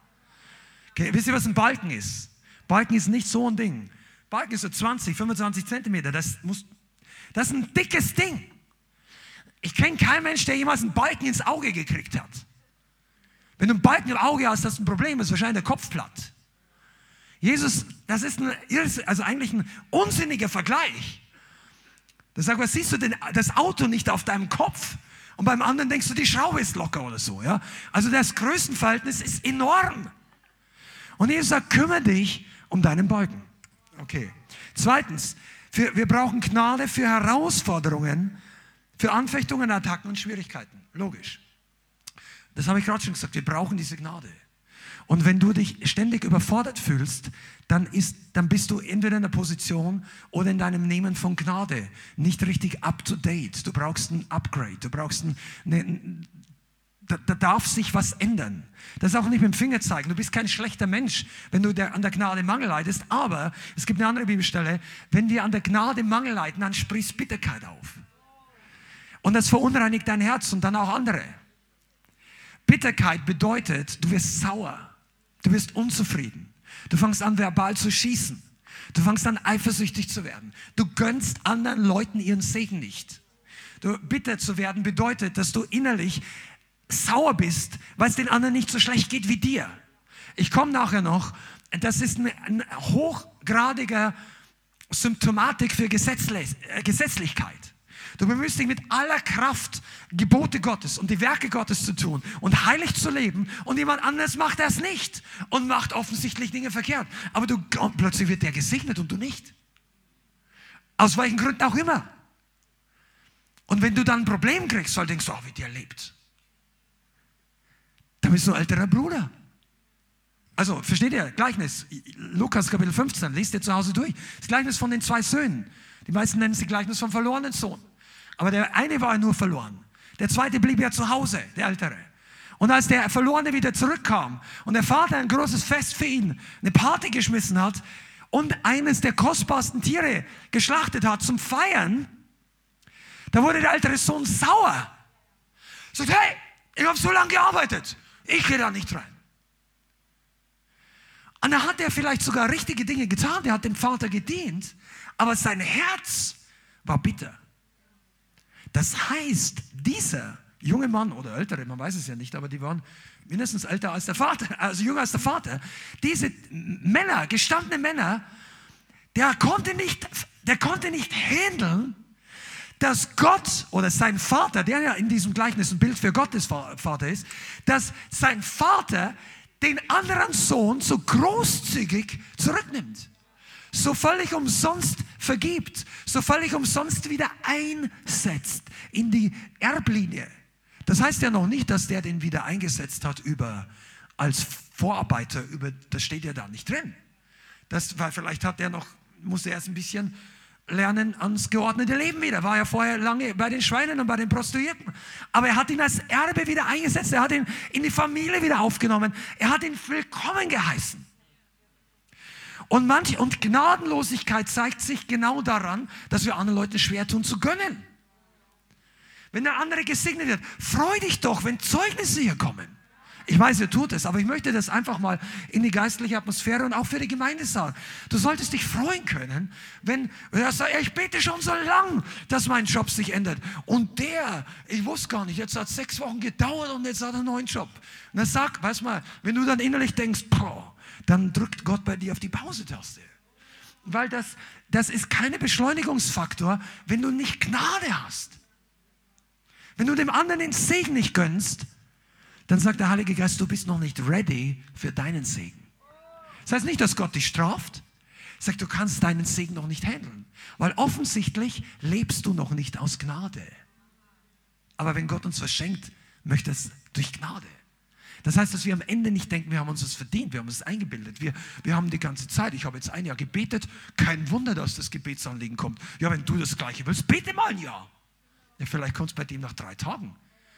Okay, wisst ihr, was ein Balken ist? Balken ist nicht so ein Ding. Balken ist so 20, 25 Zentimeter. Das, muss, das ist ein dickes Ding. Ich kenne keinen Mensch, der jemals einen Balken ins Auge gekriegt hat. Wenn du einen Balken im Auge hast, das ist ein Problem, ist wahrscheinlich der Kopf platt. Jesus, das ist ein, also eigentlich ein unsinniger Vergleich. Da sagt, was siehst du denn das Auto nicht auf deinem Kopf? Und beim anderen denkst du, die Schraube ist locker oder so. Ja? Also das Größenverhältnis ist enorm. Und Jesus sagt, kümmere dich um deinen Balken. Okay. Zweitens, für, wir brauchen Gnade für Herausforderungen, für Anfechtungen, Attacken und Schwierigkeiten. Logisch. Das habe ich gerade schon gesagt. Wir brauchen diese Gnade. Und wenn du dich ständig überfordert fühlst, dann, ist, dann bist du entweder in der Position oder in deinem Nehmen von Gnade nicht richtig up to date. Du brauchst ein Upgrade. Du brauchst ein, eine, da, da, darf sich was ändern. Das ist auch nicht mit dem Finger zeigen. Du bist kein schlechter Mensch, wenn du der, an der Gnade Mangel leidest. Aber es gibt eine andere Bibelstelle. Wenn wir an der Gnade Mangel leiden, dann sprichst Bitterkeit auf. Und das verunreinigt dein Herz und dann auch andere. Bitterkeit bedeutet, du wirst sauer, du wirst unzufrieden, du fängst an verbal zu schießen, du fängst an eifersüchtig zu werden, du gönnst anderen Leuten ihren Segen nicht. Du, bitter zu werden bedeutet, dass du innerlich sauer bist, weil es den anderen nicht so schlecht geht wie dir. Ich komme nachher noch, das ist eine, eine hochgradiger Symptomatik für Gesetzlich, äh, Gesetzlichkeit. Du bemühst dich mit aller Kraft, Gebote Gottes und die Werke Gottes zu tun und heilig zu leben und jemand anderes macht das nicht und macht offensichtlich Dinge verkehrt. Aber du, plötzlich wird der gesegnet und du nicht. Aus welchen Gründen auch immer. Und wenn du dann ein Problem kriegst, du denkst, oh, wie der lebt. Dann bist du ein älterer Bruder. Also, versteht ihr? Gleichnis. Lukas Kapitel 15, liest ihr zu Hause durch. Das Gleichnis von den zwei Söhnen. Die meisten nennen es Gleichnis vom verlorenen Sohn. Aber der eine war nur verloren. Der zweite blieb ja zu Hause, der ältere. Und als der Verlorene wieder zurückkam und der Vater ein großes Fest für ihn, eine Party geschmissen hat und eines der kostbarsten Tiere geschlachtet hat zum Feiern, da wurde der ältere Sohn sauer. Sagt, hey, ich habe so lange gearbeitet, ich gehe da nicht rein. Und da hat er vielleicht sogar richtige Dinge getan, der hat dem Vater gedient, aber sein Herz war bitter. Das heißt, dieser junge Mann oder ältere, man weiß es ja nicht, aber die waren mindestens älter als der Vater, also jünger als der Vater. Diese Männer, gestandene Männer, der konnte nicht, der konnte nicht handeln, dass Gott oder sein Vater, der ja in diesem Gleichnis ein Bild für Gottes Vater ist, dass sein Vater den anderen Sohn so großzügig zurücknimmt so völlig umsonst vergibt, so völlig umsonst wieder einsetzt in die Erblinie. Das heißt ja noch nicht, dass der den wieder eingesetzt hat über, als Vorarbeiter, über, das steht ja da nicht drin. Das, weil vielleicht hat er noch, musste er erst ein bisschen lernen ans geordnete Leben wieder. War ja vorher lange bei den Schweinen und bei den Prostituierten. Aber er hat ihn als Erbe wieder eingesetzt. Er hat ihn in die Familie wieder aufgenommen. Er hat ihn willkommen geheißen. Und, manche, und Gnadenlosigkeit zeigt sich genau daran, dass wir anderen Leuten schwer tun zu gönnen. Wenn der andere gesegnet wird, freu dich doch, wenn Zeugnisse hier kommen. Ich weiß, ihr tut es, aber ich möchte das einfach mal in die geistliche Atmosphäre und auch für die Gemeinde sagen. Du solltest dich freuen können, wenn er sagt, ich bete schon so lang, dass mein Job sich ändert. Und der, ich wusste gar nicht, jetzt hat es sechs Wochen gedauert und jetzt hat er einen neuen Job. Und er sagt, weißt mal, wenn du dann innerlich denkst, boah, dann drückt Gott bei dir auf die Pause-Taste. Weil das, das ist kein Beschleunigungsfaktor, wenn du nicht Gnade hast. Wenn du dem anderen den Segen nicht gönnst, dann sagt der Heilige Geist, du bist noch nicht ready für deinen Segen. Das heißt nicht, dass Gott dich straft. Sag, du kannst deinen Segen noch nicht handeln, weil offensichtlich lebst du noch nicht aus Gnade. Aber wenn Gott uns verschenkt, möchte es durch Gnade. Das heißt, dass wir am Ende nicht denken, wir haben uns das verdient, wir haben es eingebildet. Wir, wir haben die ganze Zeit, ich habe jetzt ein Jahr gebetet, kein Wunder, dass das Gebetsanliegen kommt. Ja, wenn du das Gleiche willst, bete mal ein Jahr. Ja, vielleicht kommt es bei dem nach drei Tagen.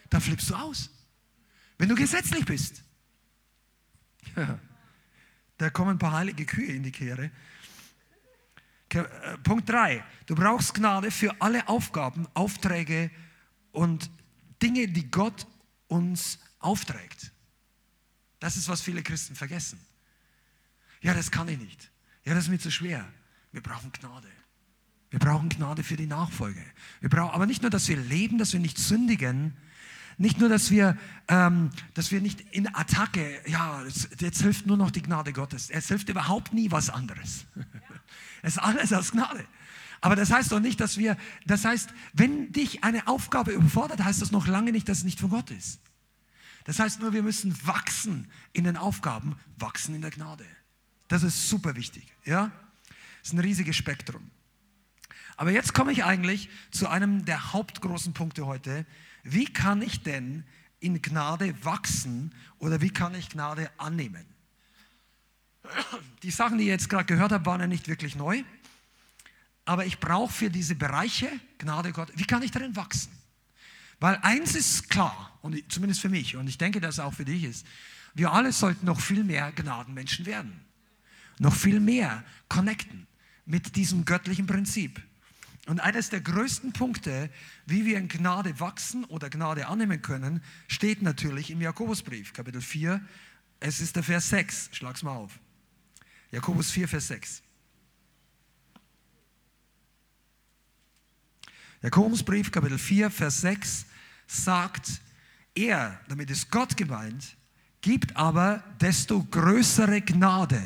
Da flippst du aus. Wenn du gesetzlich bist. Ja, da kommen ein paar heilige Kühe in die Kehre. Äh, Punkt 3. Du brauchst Gnade für alle Aufgaben, Aufträge und Dinge, die Gott uns aufträgt. Das ist, was viele Christen vergessen. Ja, das kann ich nicht. Ja, das ist mir zu schwer. Wir brauchen Gnade. Wir brauchen Gnade für die Nachfolge. Wir brauchen, aber nicht nur, dass wir leben, dass wir nicht sündigen, nicht nur, dass wir, ähm, dass wir nicht in Attacke, ja, jetzt hilft nur noch die Gnade Gottes. Es hilft überhaupt nie was anderes. es ist alles aus Gnade. Aber das heißt doch nicht, dass wir, das heißt, wenn dich eine Aufgabe überfordert, heißt das noch lange nicht, dass es nicht von Gott ist. Das heißt nur, wir müssen wachsen in den Aufgaben, wachsen in der Gnade. Das ist super wichtig. Ja? Das ist ein riesiges Spektrum. Aber jetzt komme ich eigentlich zu einem der hauptgroßen Punkte heute. Wie kann ich denn in Gnade wachsen oder wie kann ich Gnade annehmen? Die Sachen, die ihr jetzt gerade gehört habt, waren ja nicht wirklich neu. Aber ich brauche für diese Bereiche Gnade Gott. Wie kann ich darin wachsen? Weil eins ist klar, und zumindest für mich, und ich denke, dass es auch für dich ist, wir alle sollten noch viel mehr Gnadenmenschen werden. Noch viel mehr connecten mit diesem göttlichen Prinzip. Und eines der größten Punkte, wie wir in Gnade wachsen oder Gnade annehmen können, steht natürlich im Jakobusbrief, Kapitel 4. Es ist der Vers 6. Schlag's mal auf. Jakobus 4, Vers 6. Jakobusbrief, Kapitel 4, Vers 6 sagt, er, damit ist Gott gemeint, gibt aber desto größere Gnade.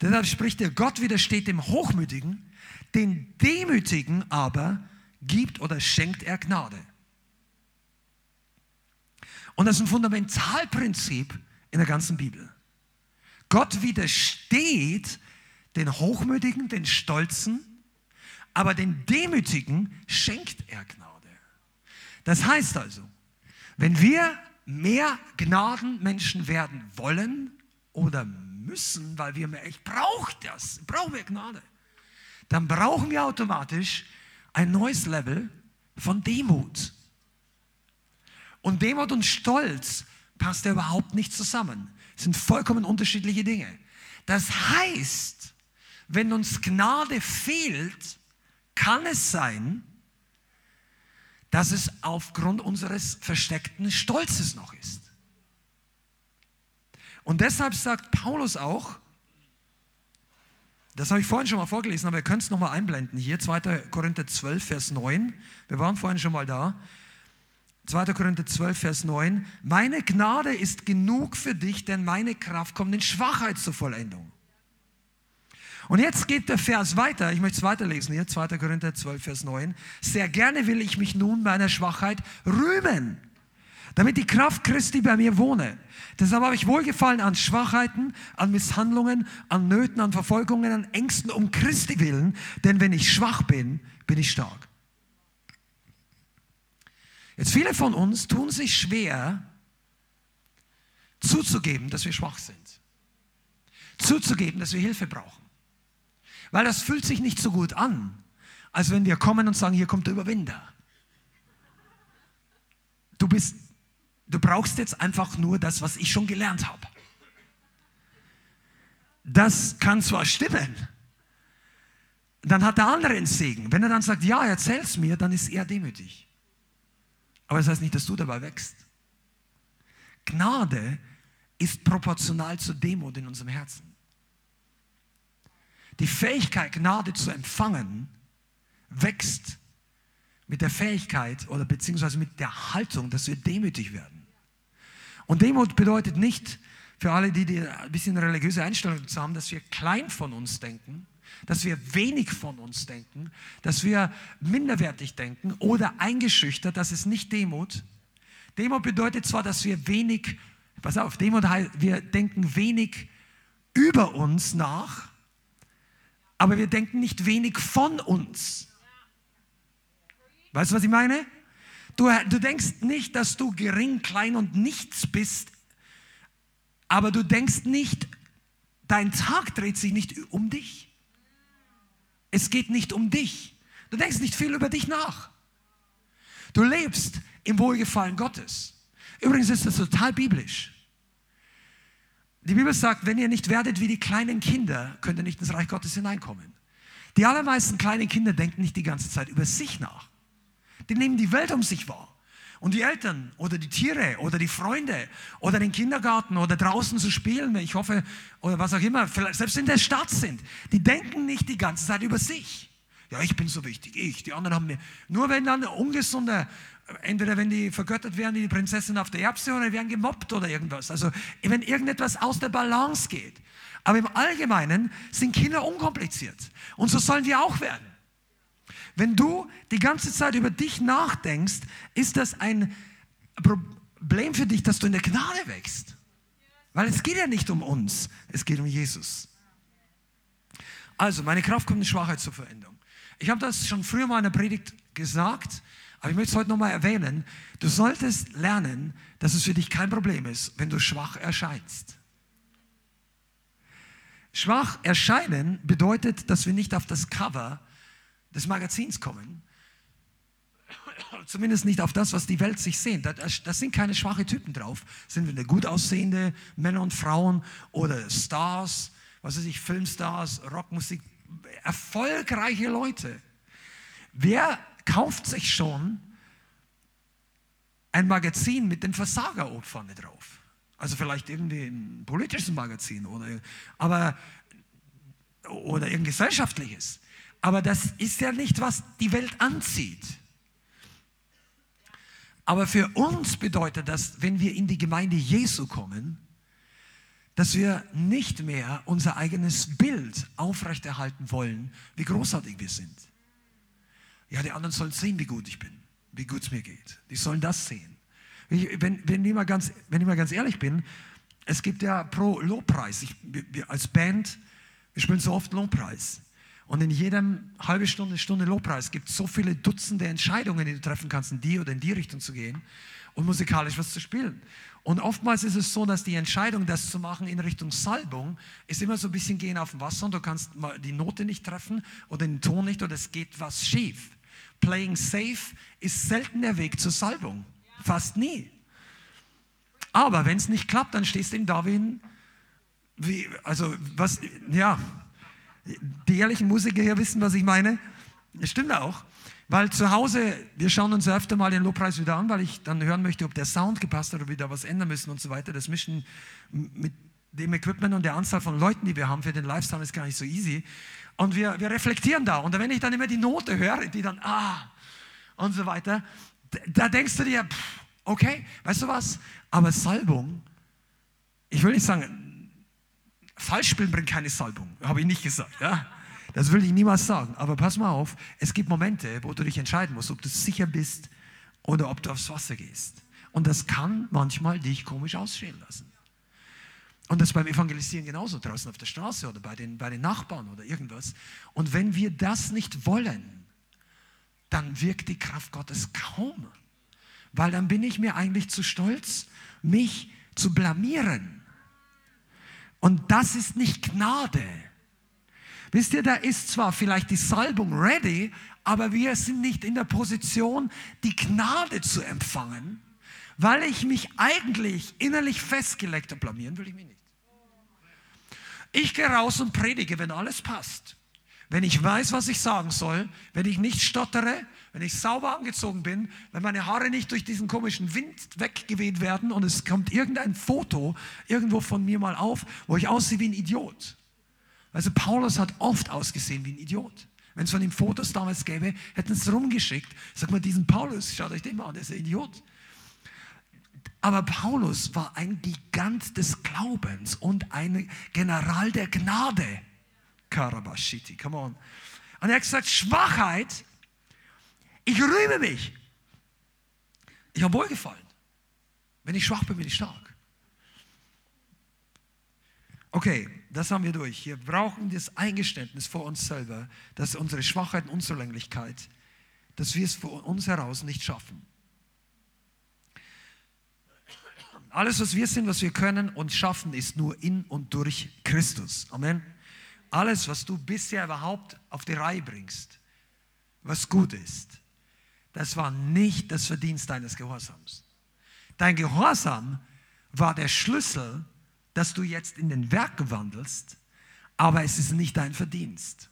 Deshalb spricht er, Gott widersteht dem Hochmütigen, den Demütigen aber gibt oder schenkt er Gnade. Und das ist ein Fundamentalprinzip in der ganzen Bibel. Gott widersteht den Hochmütigen, den Stolzen, aber den Demütigen schenkt er Gnade. Das heißt also, wenn wir mehr Gnadenmenschen werden wollen oder müssen, weil wir mehr, ich brauche das, ich brauche mehr Gnade, dann brauchen wir automatisch ein neues Level von Demut. Und Demut und Stolz passt ja überhaupt nicht zusammen. Das sind vollkommen unterschiedliche Dinge. Das heißt, wenn uns Gnade fehlt, kann es sein, dass es aufgrund unseres versteckten Stolzes noch ist. Und deshalb sagt Paulus auch, das habe ich vorhin schon mal vorgelesen, aber ihr könnt es nochmal einblenden. Hier 2. Korinther 12, Vers 9. Wir waren vorhin schon mal da. 2. Korinther 12, Vers 9. Meine Gnade ist genug für dich, denn meine Kraft kommt in Schwachheit zur Vollendung. Und jetzt geht der Vers weiter. Ich möchte es weiterlesen hier, 2. Korinther 12, Vers 9. Sehr gerne will ich mich nun meiner Schwachheit rühmen, damit die Kraft Christi bei mir wohne. Deshalb habe ich Wohlgefallen an Schwachheiten, an Misshandlungen, an Nöten, an Verfolgungen, an Ängsten um Christi willen. Denn wenn ich schwach bin, bin ich stark. Jetzt viele von uns tun sich schwer, zuzugeben, dass wir schwach sind. Zuzugeben, dass wir Hilfe brauchen. Weil das fühlt sich nicht so gut an, als wenn wir kommen und sagen, hier kommt der Überwinder. Du bist, du brauchst jetzt einfach nur das, was ich schon gelernt habe. Das kann zwar stimmen, dann hat der andere einen Segen. Wenn er dann sagt, ja, erzähl's mir, dann ist er demütig. Aber das heißt nicht, dass du dabei wächst. Gnade ist proportional zur Demut in unserem Herzen. Die Fähigkeit, Gnade zu empfangen, wächst mit der Fähigkeit oder beziehungsweise mit der Haltung, dass wir demütig werden. Und Demut bedeutet nicht, für alle, die, die ein bisschen religiöse Einstellung haben, dass wir klein von uns denken, dass wir wenig von uns denken, dass wir minderwertig denken oder eingeschüchtert, das ist nicht Demut. Demut bedeutet zwar, dass wir wenig, pass auf, Demut heißt, wir denken wenig über uns nach, aber wir denken nicht wenig von uns. Weißt du, was ich meine? Du, du denkst nicht, dass du gering, klein und nichts bist, aber du denkst nicht, dein Tag dreht sich nicht um dich. Es geht nicht um dich. Du denkst nicht viel über dich nach. Du lebst im Wohlgefallen Gottes. Übrigens ist das total biblisch. Die Bibel sagt, wenn ihr nicht werdet wie die kleinen Kinder, könnt ihr nicht ins Reich Gottes hineinkommen. Die allermeisten kleinen Kinder denken nicht die ganze Zeit über sich nach. Die nehmen die Welt um sich wahr. Und die Eltern oder die Tiere oder die Freunde oder den Kindergarten oder draußen zu spielen, ich hoffe, oder was auch immer, selbst in der Stadt sind, die denken nicht die ganze Zeit über sich. Ja, ich bin so wichtig, ich, die anderen haben mir. Nur wenn dann ungesunde, entweder wenn die vergöttert werden, die Prinzessin auf der Erbse oder die werden gemobbt oder irgendwas. Also wenn irgendetwas aus der Balance geht. Aber im Allgemeinen sind Kinder unkompliziert. Und so sollen wir auch werden. Wenn du die ganze Zeit über dich nachdenkst, ist das ein Problem für dich, dass du in der Gnade wächst. Weil es geht ja nicht um uns, es geht um Jesus. Also, meine Kraft kommt in Schwachheit zur Veränderung. Ich habe das schon früher mal in der Predigt gesagt, aber ich möchte es heute nochmal erwähnen. Du solltest lernen, dass es für dich kein Problem ist, wenn du schwach erscheinst. Schwach erscheinen bedeutet, dass wir nicht auf das Cover des Magazins kommen. Zumindest nicht auf das, was die Welt sich sehnt. Das sind keine schwachen Typen drauf. Sind wir gut aussehende Männer und Frauen oder Stars, was weiß ich, Filmstars, Rockmusik, erfolgreiche Leute. Wer kauft sich schon ein Magazin mit Versager vorne drauf? Also vielleicht irgendwie ein politisches Magazin oder, aber, oder irgendein gesellschaftliches. Aber das ist ja nicht, was die Welt anzieht. Aber für uns bedeutet das, wenn wir in die Gemeinde Jesu kommen, dass wir nicht mehr unser eigenes Bild aufrechterhalten wollen, wie großartig wir sind. Ja, die anderen sollen sehen, wie gut ich bin, wie gut es mir geht. Die sollen das sehen. Wenn, wenn, ich mal ganz, wenn ich mal ganz ehrlich bin, es gibt ja pro Lobpreis, ich, wir als Band, wir spielen so oft Lobpreis. Und in jedem halbe Stunde, Stunde Lobpreis gibt es so viele Dutzende Entscheidungen, die du treffen kannst, in die oder in die Richtung zu gehen und musikalisch was zu spielen. Und oftmals ist es so, dass die Entscheidung, das zu machen in Richtung Salbung, ist immer so ein bisschen gehen auf dem Wasser und du kannst mal die Note nicht treffen oder den Ton nicht oder es geht was schief. Playing safe ist selten der Weg zur Salbung. Fast nie. Aber wenn es nicht klappt, dann stehst du in Darwin, wie, also was, ja, die ehrlichen Musiker hier wissen, was ich meine. Das stimmt auch. Weil zu Hause, wir schauen uns öfter mal den Lobpreis wieder an, weil ich dann hören möchte, ob der Sound gepasst hat, ob wir da was ändern müssen und so weiter. Das Mischen mit dem Equipment und der Anzahl von Leuten, die wir haben für den Livestream, ist gar nicht so easy. Und wir, wir reflektieren da. Und wenn ich dann immer die Note höre, die dann, ah, und so weiter, da denkst du dir, pff, okay, weißt du was? Aber Salbung, ich will nicht sagen, Falschspielen bringt keine Salbung, habe ich nicht gesagt. Ja? Das will ich niemals sagen. Aber pass mal auf, es gibt Momente, wo du dich entscheiden musst, ob du sicher bist oder ob du aufs Wasser gehst. Und das kann manchmal dich komisch aussehen lassen. Und das beim Evangelisieren genauso, draußen auf der Straße oder bei den, bei den Nachbarn oder irgendwas. Und wenn wir das nicht wollen, dann wirkt die Kraft Gottes kaum. Weil dann bin ich mir eigentlich zu stolz, mich zu blamieren. Und das ist nicht Gnade. Wisst ihr, da ist zwar vielleicht die Salbung ready, aber wir sind nicht in der Position, die Gnade zu empfangen, weil ich mich eigentlich innerlich festgelegt habe. Blamieren will ich mich nicht. Ich gehe raus und predige, wenn alles passt. Wenn ich weiß, was ich sagen soll, wenn ich nicht stottere, wenn ich sauber angezogen bin, wenn meine Haare nicht durch diesen komischen Wind weggeweht werden und es kommt irgendein Foto irgendwo von mir mal auf, wo ich aussehe wie ein Idiot. Also Paulus hat oft ausgesehen wie ein Idiot. Wenn es von ihm Fotos damals gäbe, hätten es rumgeschickt. Sag mal, diesen Paulus, schaut euch den mal an, der ist ein Idiot. Aber Paulus war ein Gigant des Glaubens und ein General der Gnade. Karabashiti, come on. Und er hat gesagt, Schwachheit ich rühme mich. Ich habe Wohlgefallen. Wenn ich schwach bin, bin ich stark. Okay, das haben wir durch. Wir brauchen das Eingeständnis vor uns selber, dass unsere Schwachheit und Unzulänglichkeit, dass wir es von uns heraus nicht schaffen. Alles, was wir sind, was wir können und schaffen, ist nur in und durch Christus. Amen. Alles, was du bisher überhaupt auf die Reihe bringst, was gut ist, das war nicht das Verdienst deines Gehorsams. Dein Gehorsam war der Schlüssel, dass du jetzt in den Werk wandelst, aber es ist nicht dein Verdienst.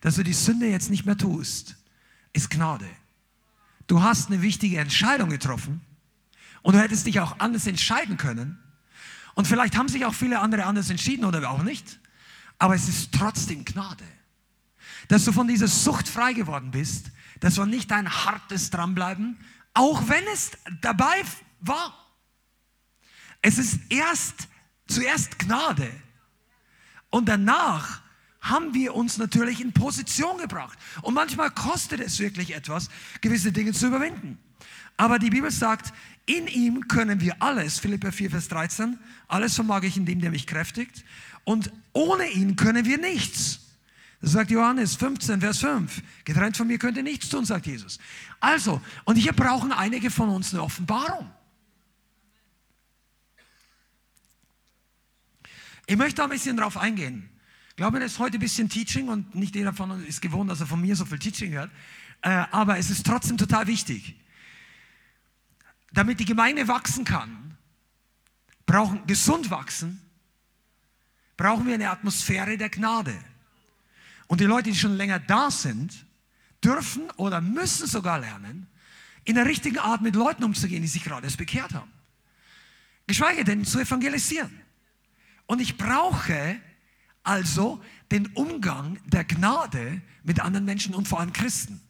Dass du die Sünde jetzt nicht mehr tust, ist Gnade. Du hast eine wichtige Entscheidung getroffen und du hättest dich auch anders entscheiden können. Und vielleicht haben sich auch viele andere anders entschieden oder auch nicht. Aber es ist trotzdem Gnade. Dass du von dieser Sucht frei geworden bist, das war nicht ein hartes Dranbleiben, auch wenn es dabei war. Es ist erst, zuerst Gnade. Und danach haben wir uns natürlich in Position gebracht. Und manchmal kostet es wirklich etwas, gewisse Dinge zu überwinden. Aber die Bibel sagt, in ihm können wir alles, Philippa 4, Vers 13, alles vermag ich in dem, der mich kräftigt. Und ohne ihn können wir nichts. Das sagt Johannes 15, Vers 5. Getrennt von mir könnt ihr nichts tun, sagt Jesus. Also, und hier brauchen einige von uns eine Offenbarung. Ich möchte ein bisschen darauf eingehen. Ich glaube, das ist heute ein bisschen Teaching und nicht jeder von uns ist gewohnt, dass er von mir so viel Teaching hört. Äh, aber es ist trotzdem total wichtig damit die Gemeinde wachsen kann, brauchen gesund wachsen, brauchen wir eine Atmosphäre der Gnade. Und die Leute, die schon länger da sind, dürfen oder müssen sogar lernen, in der richtigen Art mit Leuten umzugehen, die sich gerade erst bekehrt haben. Geschweige denn zu evangelisieren. Und ich brauche also den Umgang der Gnade mit anderen Menschen und vor allem Christen.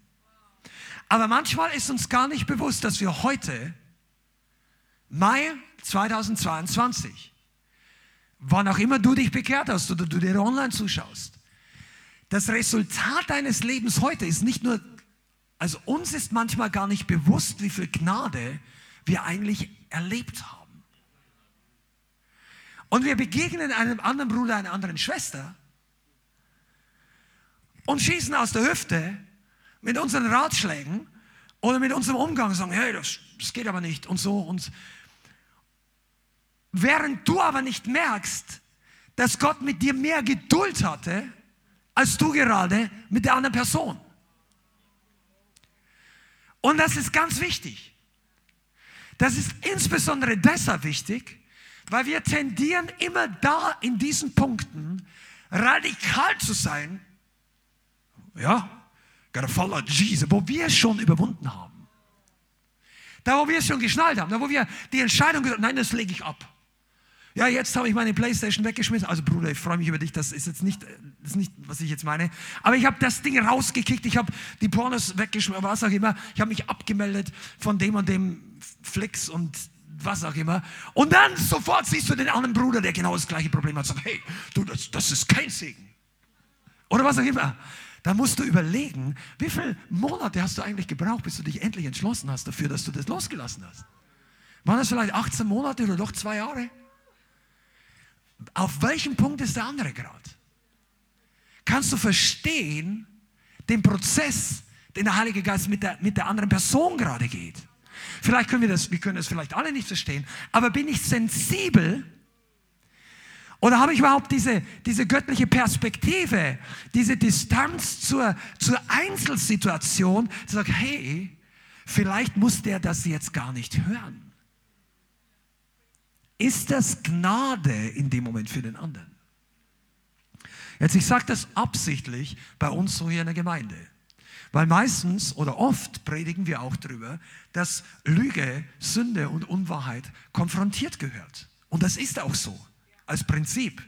Aber manchmal ist uns gar nicht bewusst, dass wir heute Mai 2022. Wann auch immer du dich bekehrt hast oder du dir online zuschaust. Das Resultat deines Lebens heute ist nicht nur, also uns ist manchmal gar nicht bewusst, wie viel Gnade wir eigentlich erlebt haben. Und wir begegnen einem anderen Bruder, einer anderen Schwester und schießen aus der Hüfte mit unseren Ratschlägen oder mit unserem Umgang, sagen, hey, das, das geht aber nicht und so und Während du aber nicht merkst, dass Gott mit dir mehr Geduld hatte, als du gerade mit der anderen Person. Und das ist ganz wichtig. Das ist insbesondere deshalb wichtig, weil wir tendieren immer da in diesen Punkten radikal zu sein. Ja, gotta follow Jesus, wo wir es schon überwunden haben. Da, wo wir es schon geschnallt haben, da, wo wir die Entscheidung gesagt haben, nein, das lege ich ab. Ja, jetzt habe ich meine Playstation weggeschmissen. Also Bruder, ich freue mich über dich. Das ist jetzt nicht, das ist nicht, was ich jetzt meine. Aber ich habe das Ding rausgekickt. Ich habe die Pornos weggeschmissen, was auch immer. Ich habe mich abgemeldet von dem und dem Flix und was auch immer. Und dann sofort siehst du den anderen Bruder, der genau das gleiche Problem hat. Sagt, hey, du, das, das ist kein Segen. Oder was auch immer. Da musst du überlegen, wie viele Monate hast du eigentlich gebraucht, bis du dich endlich entschlossen hast dafür, dass du das losgelassen hast. Waren das vielleicht 18 Monate oder doch zwei Jahre? Auf welchem Punkt ist der andere gerade? Kannst du verstehen den Prozess, den der Heilige Geist mit der, mit der anderen Person gerade geht? Vielleicht können wir das, wir können das vielleicht alle nicht verstehen, aber bin ich sensibel oder habe ich überhaupt diese, diese göttliche Perspektive, diese Distanz zur, zur Einzelsituation, zu sagen, hey, vielleicht muss der das jetzt gar nicht hören. Ist das Gnade in dem Moment für den anderen? Jetzt, ich sage das absichtlich bei uns so hier in der Gemeinde. Weil meistens oder oft predigen wir auch darüber, dass Lüge, Sünde und Unwahrheit konfrontiert gehört. Und das ist auch so, als Prinzip.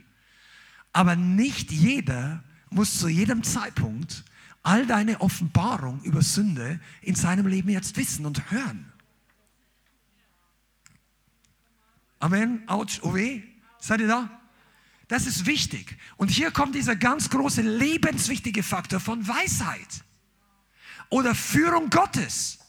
Aber nicht jeder muss zu jedem Zeitpunkt all deine Offenbarung über Sünde in seinem Leben jetzt wissen und hören. Amen. Autsch, oh weh. Seid ihr da? Das ist wichtig. Und hier kommt dieser ganz große lebenswichtige Faktor von Weisheit oder Führung Gottes.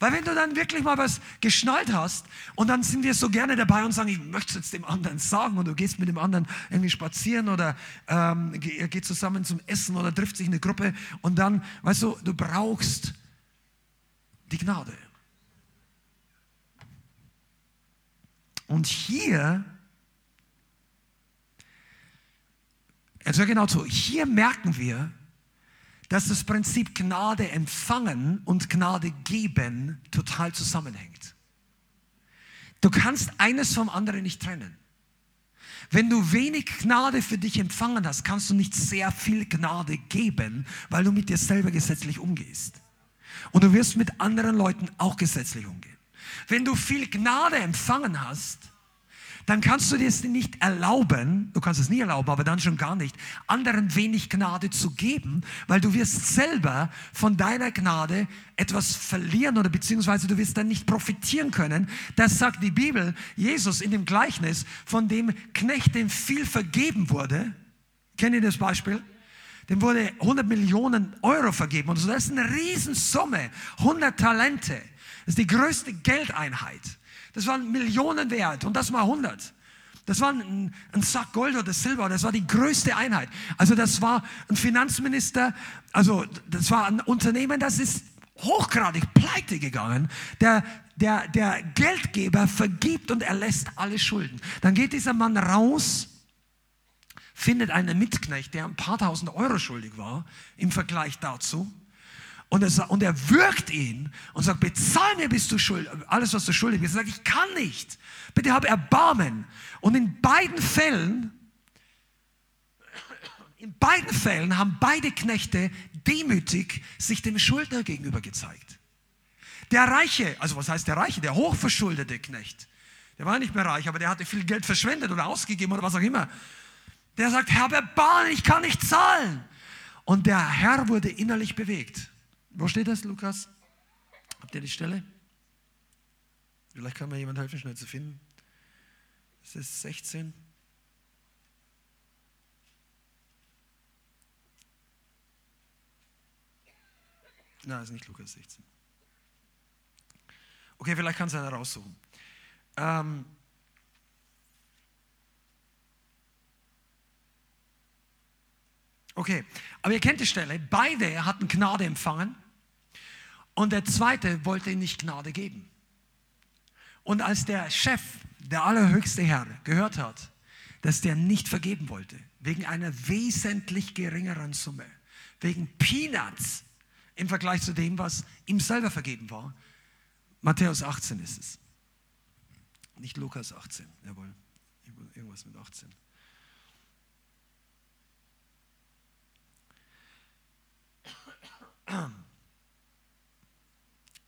Weil wenn du dann wirklich mal was geschnallt hast und dann sind wir so gerne dabei und sagen, ich möchte es jetzt dem anderen sagen und du gehst mit dem anderen irgendwie spazieren oder ähm, geht zusammen zum Essen oder trifft sich eine Gruppe und dann, weißt du, du brauchst die Gnade. Und hier, jetzt hör genau zu, hier merken wir, dass das Prinzip Gnade empfangen und Gnade geben total zusammenhängt. Du kannst eines vom anderen nicht trennen. Wenn du wenig Gnade für dich empfangen hast, kannst du nicht sehr viel Gnade geben, weil du mit dir selber gesetzlich umgehst. Und du wirst mit anderen Leuten auch gesetzlich umgehen. Wenn du viel Gnade empfangen hast, dann kannst du dir es nicht erlauben, du kannst es nie erlauben, aber dann schon gar nicht, anderen wenig Gnade zu geben, weil du wirst selber von deiner Gnade etwas verlieren oder beziehungsweise du wirst dann nicht profitieren können. Das sagt die Bibel, Jesus in dem Gleichnis von dem Knecht, dem viel vergeben wurde. Kennt ihr das Beispiel? Dem wurde 100 Millionen Euro vergeben und so. Das ist eine Riesensumme, 100 Talente. Das ist die größte Geldeinheit. Das waren Millionen wert und das mal 100. Das war ein, ein, Sack Gold oder Silber, das war die größte Einheit. Also das war ein Finanzminister, also das war ein Unternehmen, das ist hochgradig pleite gegangen. Der, der, der Geldgeber vergibt und erlässt alle Schulden. Dann geht dieser Mann raus, findet einen Mitknecht, der ein paar tausend Euro schuldig war im Vergleich dazu und er, und er wirkt ihn und sagt, bezahl mir bist du schuld, alles, was du schuldig bist. Er sagt, ich kann nicht. Bitte hab Erbarmen. Und in beiden Fällen, in beiden Fällen haben beide Knechte demütig sich dem Schuldner gegenüber gezeigt. Der Reiche, also was heißt der Reiche? Der hochverschuldete Knecht. Der war nicht mehr reich, aber der hatte viel Geld verschwendet oder ausgegeben oder was auch immer. Der sagt, Herr, Erbarmen, ich kann nicht zahlen. Und der Herr wurde innerlich bewegt. Wo steht das, Lukas? Habt ihr die Stelle? Vielleicht kann mir jemand helfen, schnell zu finden. Es ist 16. Nein, es ist nicht Lukas 16. Okay, vielleicht kann es einer raussuchen. Ähm, okay, aber ihr kennt die Stelle. Beide hatten Gnade empfangen und der zweite wollte ihm nicht Gnade geben. Und als der Chef, der allerhöchste Herr, gehört hat, dass der nicht vergeben wollte, wegen einer wesentlich geringeren Summe, wegen Peanuts im Vergleich zu dem, was ihm selber vergeben war, Matthäus 18 ist es. Nicht Lukas 18, jawohl, irgendwas mit 18.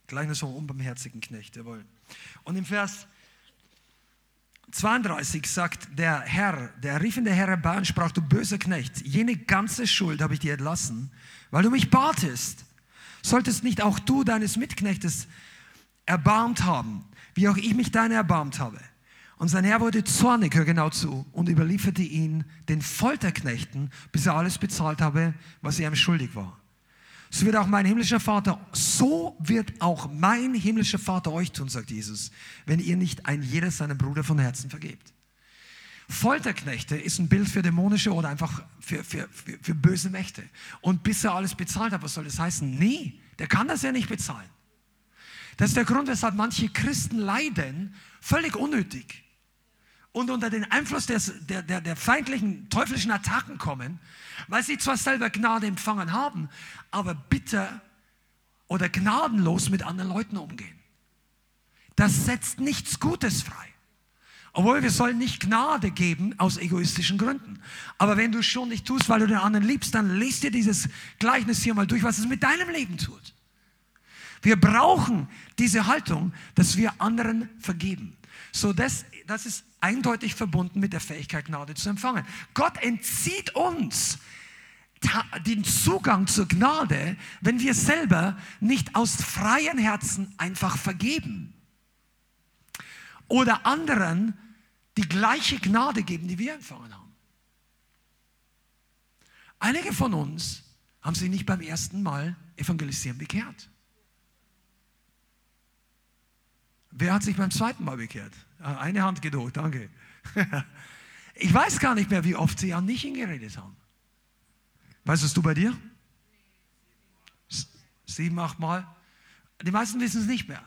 Gleichnis vom unbarmherzigen Knecht, jawohl. Und im Vers 32 sagt der Herr, der rief in der Herr herbei und sprach, du böser Knecht, jene ganze Schuld habe ich dir entlassen, weil du mich batest. Solltest nicht auch du deines Mitknechtes erbarmt haben, wie auch ich mich deiner erbarmt habe. Und sein Herr wurde zornig, hör genau zu, und überlieferte ihn den Folterknechten, bis er alles bezahlt habe, was er ihm schuldig war so wird auch mein himmlischer Vater, so wird auch mein himmlischer Vater euch tun, sagt Jesus, wenn ihr nicht ein jeder seinem Bruder von Herzen vergebt. Folterknechte ist ein Bild für dämonische oder einfach für, für, für, für böse Mächte. Und bis er alles bezahlt hat, was soll das heißen? Nee, der kann das ja nicht bezahlen. Das ist der Grund, weshalb manche Christen leiden, völlig unnötig und unter den Einfluss des, der, der, der feindlichen, teuflischen Attacken kommen, weil sie zwar selber Gnade empfangen haben, aber bitter oder gnadenlos mit anderen Leuten umgehen. Das setzt nichts Gutes frei. Obwohl wir sollen nicht Gnade geben aus egoistischen Gründen. Aber wenn du es schon nicht tust, weil du den anderen liebst, dann lest dir dieses Gleichnis hier mal durch, was es mit deinem Leben tut. Wir brauchen diese Haltung, dass wir anderen vergeben. So, das, das ist eindeutig verbunden mit der Fähigkeit, Gnade zu empfangen. Gott entzieht uns den Zugang zur Gnade, wenn wir selber nicht aus freien Herzen einfach vergeben oder anderen die gleiche Gnade geben, die wir empfangen haben. Einige von uns haben sich nicht beim ersten Mal evangelisieren bekehrt. Wer hat sich beim zweiten Mal bekehrt? Ah, eine Hand geht hoch, danke. Ich weiß gar nicht mehr, wie oft sie an mich hingeredet haben. Weißt du, du bei dir? Sieben, acht Mal. Die meisten wissen es nicht mehr.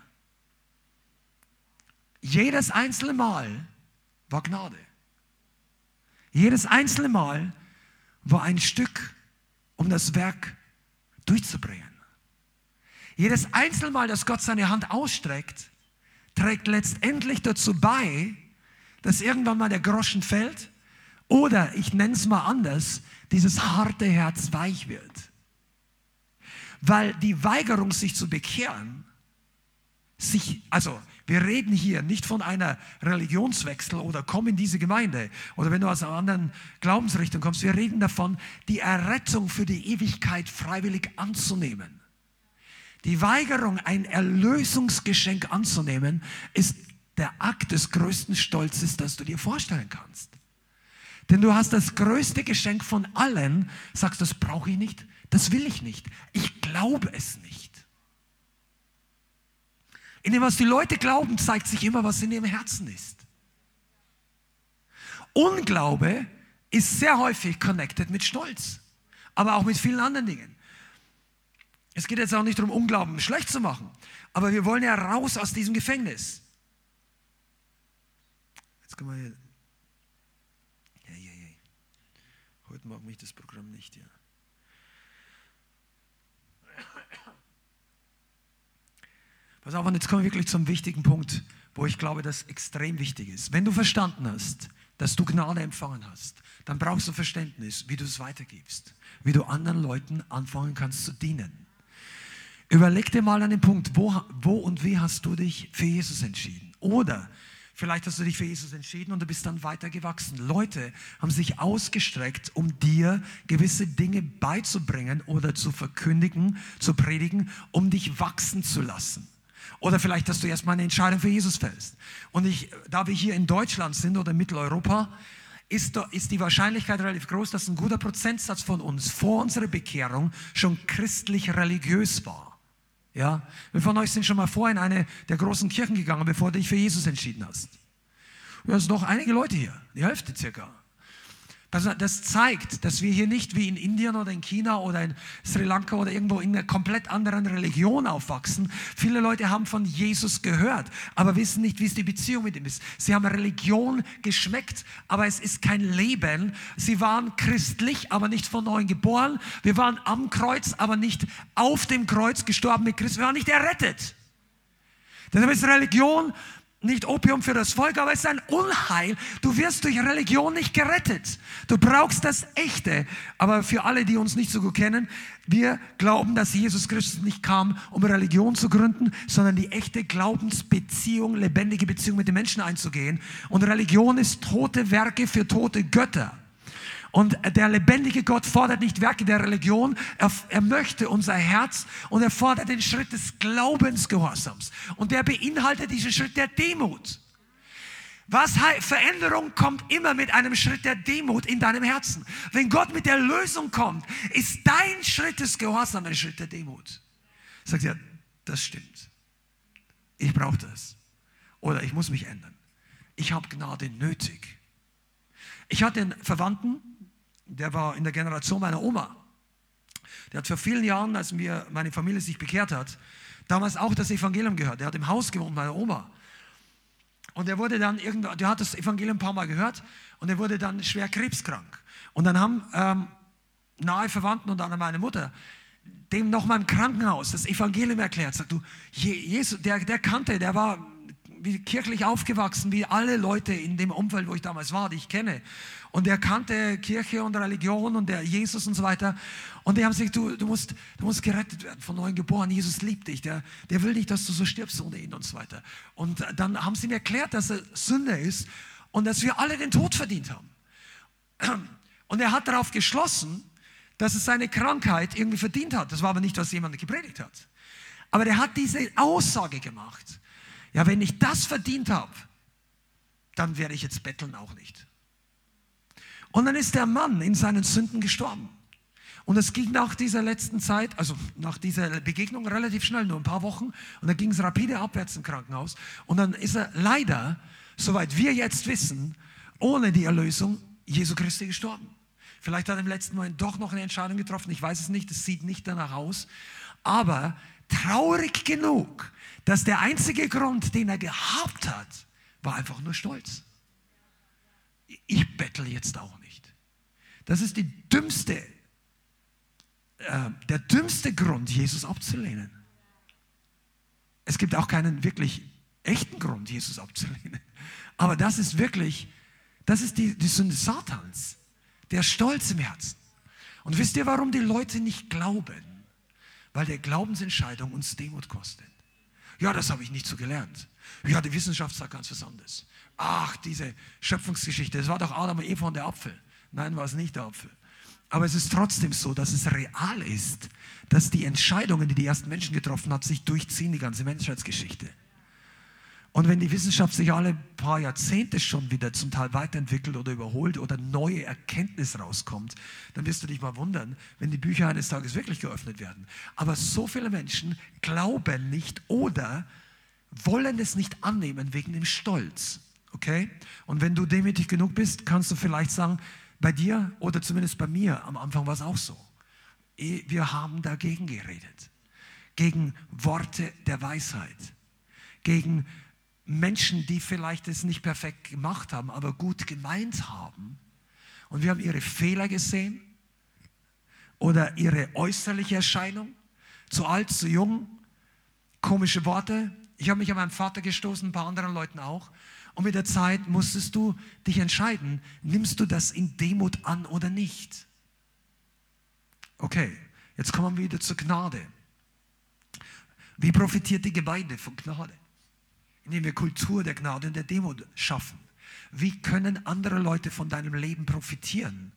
Jedes einzelne Mal war Gnade. Jedes einzelne Mal war ein Stück, um das Werk durchzubringen. Jedes einzelne Mal, dass Gott seine Hand ausstreckt, trägt letztendlich dazu bei, dass irgendwann mal der Groschen fällt oder, ich nenne es mal anders, dieses harte Herz weich wird. Weil die Weigerung, sich zu bekehren, sich, also wir reden hier nicht von einer Religionswechsel oder komm in diese Gemeinde oder wenn du aus einer anderen Glaubensrichtung kommst, wir reden davon, die Errettung für die Ewigkeit freiwillig anzunehmen. Die Weigerung, ein Erlösungsgeschenk anzunehmen, ist der Akt des größten Stolzes, das du dir vorstellen kannst. Denn du hast das größte Geschenk von allen, sagst, das brauche ich nicht, das will ich nicht, ich glaube es nicht. In dem, was die Leute glauben, zeigt sich immer, was in ihrem Herzen ist. Unglaube ist sehr häufig connected mit Stolz, aber auch mit vielen anderen Dingen. Es geht jetzt auch nicht darum, Unglauben schlecht zu machen, aber wir wollen ja raus aus diesem Gefängnis. Jetzt können wir hier. Hey, hey, hey. Heute mag mich das Programm nicht, ja. Pass auf, und jetzt kommen wir wirklich zum wichtigen Punkt, wo ich glaube, das extrem wichtig ist. Wenn du verstanden hast, dass du Gnade empfangen hast, dann brauchst du Verständnis, wie du es weitergibst, wie du anderen Leuten anfangen kannst zu dienen. Überleg dir mal an den Punkt, wo, wo und wie hast du dich für Jesus entschieden? Oder Vielleicht hast du dich für Jesus entschieden und du bist dann weiter gewachsen. Leute haben sich ausgestreckt, um dir gewisse Dinge beizubringen oder zu verkündigen, zu predigen, um dich wachsen zu lassen. Oder vielleicht, dass du erstmal eine Entscheidung für Jesus fällst. Und ich, da wir hier in Deutschland sind oder Mitteleuropa, ist, ist die Wahrscheinlichkeit relativ groß, dass ein guter Prozentsatz von uns vor unserer Bekehrung schon christlich religiös war. Ja, wir von euch sind schon mal vor in eine der großen Kirchen gegangen, bevor du dich für Jesus entschieden hast. Und es sind noch einige Leute hier, die Hälfte circa. Das zeigt, dass wir hier nicht wie in Indien oder in China oder in Sri Lanka oder irgendwo in einer komplett anderen Religion aufwachsen. Viele Leute haben von Jesus gehört, aber wissen nicht, wie es die Beziehung mit ihm ist. Sie haben Religion geschmeckt, aber es ist kein Leben. Sie waren christlich, aber nicht von neuem geboren. Wir waren am Kreuz, aber nicht auf dem Kreuz gestorben mit Christus. Wir waren nicht errettet. Deshalb ist Religion nicht Opium für das Volk, aber es ist ein Unheil. Du wirst durch Religion nicht gerettet. Du brauchst das Echte. Aber für alle, die uns nicht so gut kennen, wir glauben, dass Jesus Christus nicht kam, um Religion zu gründen, sondern die echte Glaubensbeziehung, lebendige Beziehung mit den Menschen einzugehen. Und Religion ist tote Werke für tote Götter. Und der lebendige Gott fordert nicht Werke der Religion, er, er, möchte unser Herz und er fordert den Schritt des Glaubensgehorsams. Und der beinhaltet diesen Schritt der Demut. Was Veränderung kommt immer mit einem Schritt der Demut in deinem Herzen. Wenn Gott mit der Lösung kommt, ist dein Schritt des Gehorsams ein Schritt der Demut. Sagt ja, das stimmt. Ich brauche das. Oder ich muss mich ändern. Ich habe Gnade nötig. Ich hatte einen Verwandten, der war in der Generation meiner Oma. Der hat vor vielen Jahren, als mir meine Familie sich bekehrt hat, damals auch das Evangelium gehört. Der hat im Haus gewohnt meiner Oma. Und der wurde dann irgendwann, der hat das Evangelium ein paar Mal gehört und er wurde dann schwer krebskrank. Und dann haben ähm, nahe Verwandten, unter anderem meine Mutter, dem nochmal im Krankenhaus das Evangelium erklärt. Sagt du, Jesus, der, der kannte, der war wie kirchlich aufgewachsen, wie alle Leute in dem Umfeld, wo ich damals war, die ich kenne. Und er kannte Kirche und Religion und der Jesus und so weiter. Und die haben gesagt, du, du, musst, du musst gerettet werden, von neuem geboren. Jesus liebt dich. Der, der will nicht, dass du so stirbst ohne ihn und so weiter. Und dann haben sie mir erklärt, dass er Sünde ist und dass wir alle den Tod verdient haben. Und er hat darauf geschlossen, dass es seine Krankheit irgendwie verdient hat. Das war aber nicht, was jemand gepredigt hat. Aber er hat diese Aussage gemacht. Ja, wenn ich das verdient habe, dann werde ich jetzt betteln auch nicht. Und dann ist der Mann in seinen Sünden gestorben. Und es ging nach dieser letzten Zeit, also nach dieser Begegnung relativ schnell, nur ein paar Wochen, und dann ging es rapide abwärts im Krankenhaus. Und dann ist er leider, soweit wir jetzt wissen, ohne die Erlösung Jesu Christi gestorben. Vielleicht hat er im letzten Moment doch noch eine Entscheidung getroffen, ich weiß es nicht, es sieht nicht danach aus. Aber traurig genug, dass der einzige Grund, den er gehabt hat, war einfach nur Stolz. Ich bettel jetzt auch nicht. Das ist die dümmste, äh, der dümmste Grund, Jesus abzulehnen. Es gibt auch keinen wirklich echten Grund, Jesus abzulehnen. Aber das ist wirklich, das ist die, die Sünde Satans, der Stolz im Herzen. Und wisst ihr, warum die Leute nicht glauben? Weil der Glaubensentscheidung uns Demut kostet. Ja, das habe ich nicht so gelernt. Ja, die Wissenschaft sagt ganz was anderes. Ach, diese Schöpfungsgeschichte, das war doch Adam und Eva und der Apfel. Nein, war es nicht der Apfel. Aber es ist trotzdem so, dass es real ist, dass die Entscheidungen, die die ersten Menschen getroffen haben, sich durchziehen, die ganze Menschheitsgeschichte. Und wenn die Wissenschaft sich alle paar Jahrzehnte schon wieder zum Teil weiterentwickelt oder überholt oder neue Erkenntnis rauskommt, dann wirst du dich mal wundern, wenn die Bücher eines Tages wirklich geöffnet werden. Aber so viele Menschen glauben nicht oder wollen es nicht annehmen wegen dem Stolz. Okay? Und wenn du demütig genug bist, kannst du vielleicht sagen, bei dir oder zumindest bei mir am Anfang war es auch so. Eh, wir haben dagegen geredet. Gegen Worte der Weisheit. Gegen Menschen, die vielleicht es nicht perfekt gemacht haben, aber gut gemeint haben. Und wir haben ihre Fehler gesehen oder ihre äußerliche Erscheinung, zu alt, zu jung, komische Worte. Ich habe mich an meinen Vater gestoßen, ein paar anderen Leuten auch. Und mit der Zeit musstest du dich entscheiden, nimmst du das in Demut an oder nicht. Okay, jetzt kommen wir wieder zur Gnade. Wie profitiert die Gemeinde von Gnade? Indem wir Kultur der Gnade und der Demut schaffen. Wie können andere Leute von deinem Leben profitieren?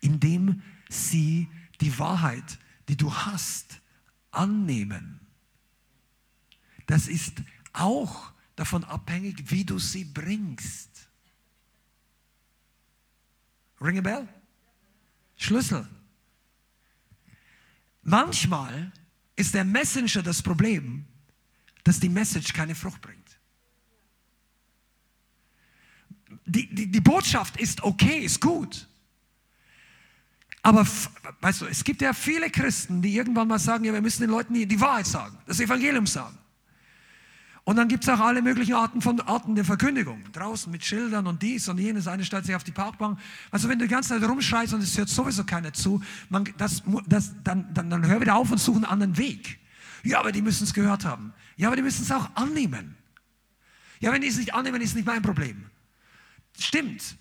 Indem sie die Wahrheit, die du hast, annehmen. Das ist auch davon abhängig, wie du sie bringst. Ring a bell? Schlüssel. Manchmal ist der Messenger das Problem, dass die Message keine Frucht bringt. Die, die, die Botschaft ist okay, ist gut. Aber weißt du, es gibt ja viele Christen, die irgendwann mal sagen, ja, wir müssen den Leuten die, die Wahrheit sagen, das Evangelium sagen. Und dann gibt es auch alle möglichen Arten von Arten der Verkündigung. Draußen mit Schildern und dies und jenes. Eine stellt sich auf die Parkbank. Also wenn du die ganze Zeit rumschreist und es hört sowieso keiner zu, man, das, das, dann, dann, dann hör wieder auf und such einen anderen Weg. Ja, aber die müssen es gehört haben. Ja, aber die müssen es auch annehmen. Ja, wenn die es nicht annehmen, ist nicht mein Problem. Stimmt.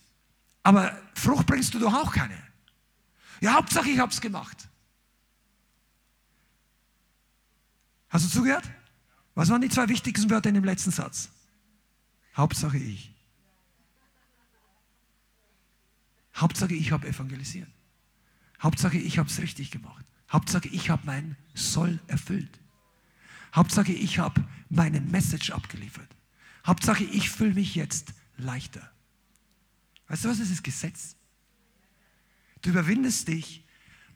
Aber Frucht bringst du doch auch keine. Ja, Hauptsache ich habe es gemacht. Hast du zugehört? Was waren die zwei wichtigsten Wörter in dem letzten Satz? Hauptsache ich. Hauptsache ich habe evangelisiert. Hauptsache ich habe es richtig gemacht. Hauptsache ich habe mein Soll erfüllt. Hauptsache ich habe meine Message abgeliefert. Hauptsache ich fühle mich jetzt leichter. Weißt du was, das ist Gesetz. Du überwindest dich,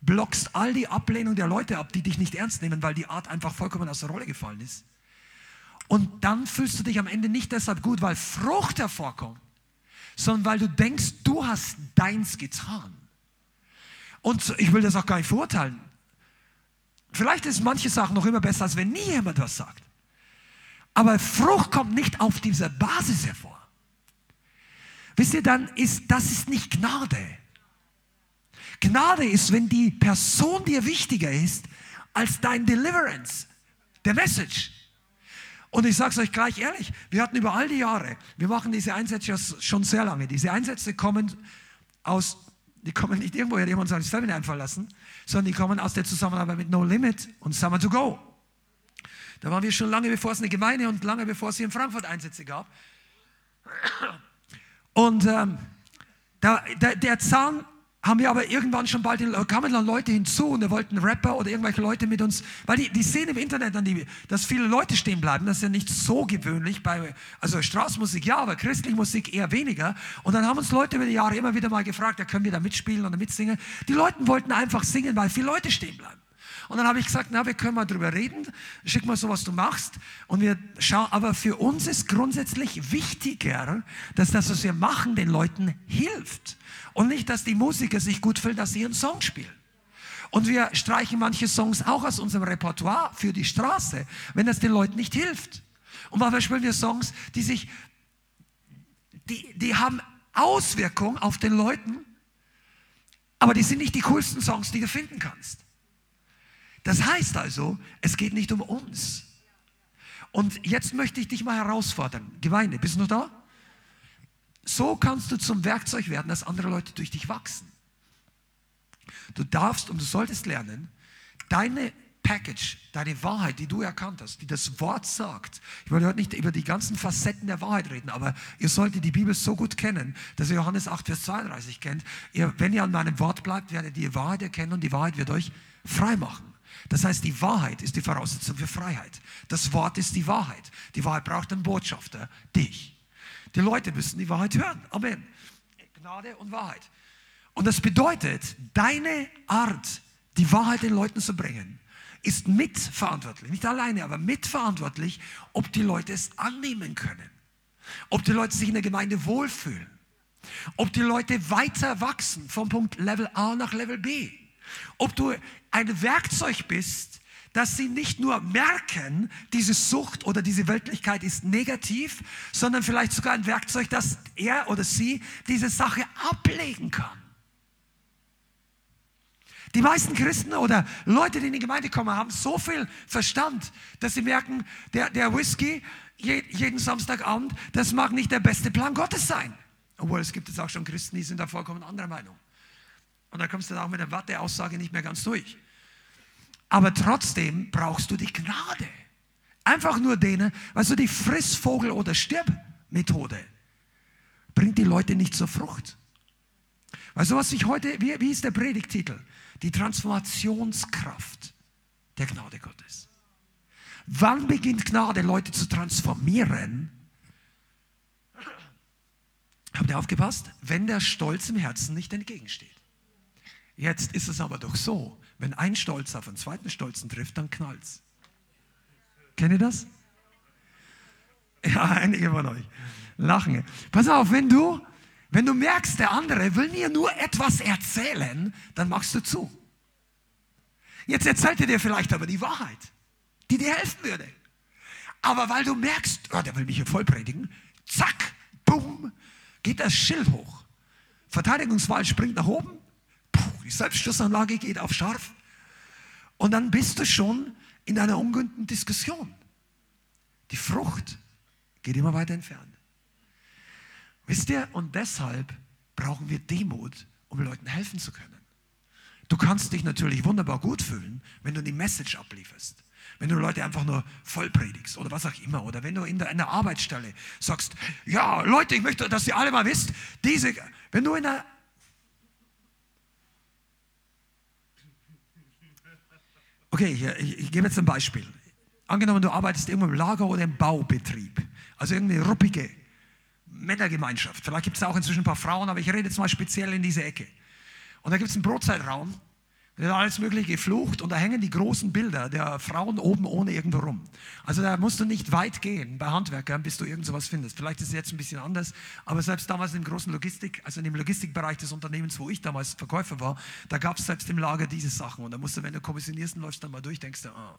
blockst all die Ablehnung der Leute ab, die dich nicht ernst nehmen, weil die Art einfach vollkommen aus der Rolle gefallen ist. Und dann fühlst du dich am Ende nicht deshalb gut, weil Frucht hervorkommt, sondern weil du denkst, du hast deins getan. Und ich will das auch gar nicht verurteilen. Vielleicht ist manche Sachen noch immer besser, als wenn nie jemand was sagt. Aber Frucht kommt nicht auf dieser Basis hervor. Wisst ihr, dann ist das ist nicht Gnade. Gnade ist, wenn die Person dir wichtiger ist als dein Deliverance, der Message. Und ich sage es euch gleich ehrlich, wir hatten über all die Jahre, wir machen diese Einsätze schon sehr lange. Diese Einsätze kommen aus, die kommen nicht irgendwo, hat jemand seine Family einfallen lassen, sondern die kommen aus der Zusammenarbeit mit No Limit und Summer to Go. Da waren wir schon lange, bevor es eine Gemeinde und lange bevor es hier in Frankfurt Einsätze gab. Und ähm, da, da, der Zahn haben wir aber irgendwann schon bald, kamen dann Leute hinzu und wir wollten Rapper oder irgendwelche Leute mit uns, weil die, die sehen im Internet, dann die, dass viele Leute stehen bleiben, das ist ja nicht so gewöhnlich, bei, also Straßenmusik ja, aber christliche Musik eher weniger. Und dann haben uns Leute über die Jahre immer wieder mal gefragt, ja, können wir da mitspielen oder mitsingen? Die Leute wollten einfach singen, weil viele Leute stehen bleiben. Und dann habe ich gesagt, na, wir können mal drüber reden, schick mal so, was du machst. Und wir schauen, aber für uns ist grundsätzlich wichtiger, dass das, was wir machen, den Leuten hilft. Und nicht, dass die Musiker sich gut fühlen, dass sie ihren Song spielen. Und wir streichen manche Songs auch aus unserem Repertoire für die Straße, wenn das den Leuten nicht hilft. Und manchmal spielen wir Songs, die sich, die, die haben Auswirkungen auf den Leuten, aber die sind nicht die coolsten Songs, die du finden kannst. Das heißt also, es geht nicht um uns. Und jetzt möchte ich dich mal herausfordern. Gemeinde, bist du noch da? So kannst du zum Werkzeug werden, dass andere Leute durch dich wachsen. Du darfst und du solltest lernen, deine Package, deine Wahrheit, die du erkannt hast, die das Wort sagt. Ich will heute nicht über die ganzen Facetten der Wahrheit reden, aber ihr solltet die Bibel so gut kennen, dass ihr Johannes 8, Vers 32 kennt. Ihr, wenn ihr an meinem Wort bleibt, werdet ihr die Wahrheit erkennen und die Wahrheit wird euch frei machen. Das heißt, die Wahrheit ist die Voraussetzung für Freiheit. Das Wort ist die Wahrheit. Die Wahrheit braucht einen Botschafter, dich. Die Leute müssen die Wahrheit hören. Amen. Gnade und Wahrheit. Und das bedeutet, deine Art, die Wahrheit den Leuten zu bringen, ist mitverantwortlich. Nicht alleine, aber mitverantwortlich, ob die Leute es annehmen können. Ob die Leute sich in der Gemeinde wohlfühlen. Ob die Leute weiter wachsen vom Punkt Level A nach Level B. Ob du ein Werkzeug bist, dass sie nicht nur merken, diese Sucht oder diese Weltlichkeit ist negativ, sondern vielleicht sogar ein Werkzeug, dass er oder sie diese Sache ablegen kann. Die meisten Christen oder Leute, die in die Gemeinde kommen, haben so viel Verstand, dass sie merken, der, der Whisky jeden Samstagabend, das mag nicht der beste Plan Gottes sein. Obwohl es gibt jetzt auch schon Christen, die sind da vollkommen anderer Meinung. Und da kommst du dann auch mit der Watte-Aussage nicht mehr ganz durch. Aber trotzdem brauchst du die Gnade. Einfach nur denen, weißt du, die Frissvogel- oder Stirb-Methode bringt die Leute nicht zur Frucht. Weißt du, was ich heute, wie, wie ist der Predigtitel? Die Transformationskraft der Gnade Gottes. Wann beginnt Gnade, Leute zu transformieren? Habt ihr aufgepasst? Wenn der Stolz im Herzen nicht entgegensteht. Jetzt ist es aber doch so, wenn ein Stolz auf einen zweiten Stolzen trifft, dann knallt's. Kennt ihr das? Ja, einige von euch lachen. Pass auf, wenn du, wenn du merkst, der andere will mir nur etwas erzählen, dann machst du zu. Jetzt erzählt er dir vielleicht aber die Wahrheit, die dir helfen würde. Aber weil du merkst, oh, der will mich hier voll predigen, zack, bumm, geht das Schild hoch. Verteidigungswahl springt nach oben, die Selbstschussanlage geht auf scharf. Und dann bist du schon in einer ungünstigen Diskussion. Die Frucht geht immer weiter entfernt. Wisst ihr, und deshalb brauchen wir Demut, um Leuten helfen zu können. Du kannst dich natürlich wunderbar gut fühlen, wenn du die Message ablieferst. Wenn du Leute einfach nur voll predigst oder was auch immer. Oder wenn du in einer Arbeitsstelle sagst, ja, Leute, ich möchte, dass ihr alle mal wisst, diese, wenn du in einer Okay, ich, ich, ich gebe jetzt ein Beispiel. Angenommen, du arbeitest irgendwo im Lager oder im Baubetrieb. Also irgendeine ruppige Männergemeinschaft. Vielleicht gibt es auch inzwischen ein paar Frauen, aber ich rede jetzt mal speziell in diese Ecke. Und da gibt es einen Brotzeitraum da wird alles Mögliche geflucht und da hängen die großen Bilder der Frauen oben ohne irgendwo rum. Also da musst du nicht weit gehen bei Handwerkern, bis du irgend sowas findest. Vielleicht ist es jetzt ein bisschen anders, aber selbst damals im großen Logistik, also in dem Logistikbereich des Unternehmens, wo ich damals Verkäufer war, da gab es selbst im Lager diese Sachen und da musst du, wenn du kommissionierst und läufst dann mal durch, denkst du, ah.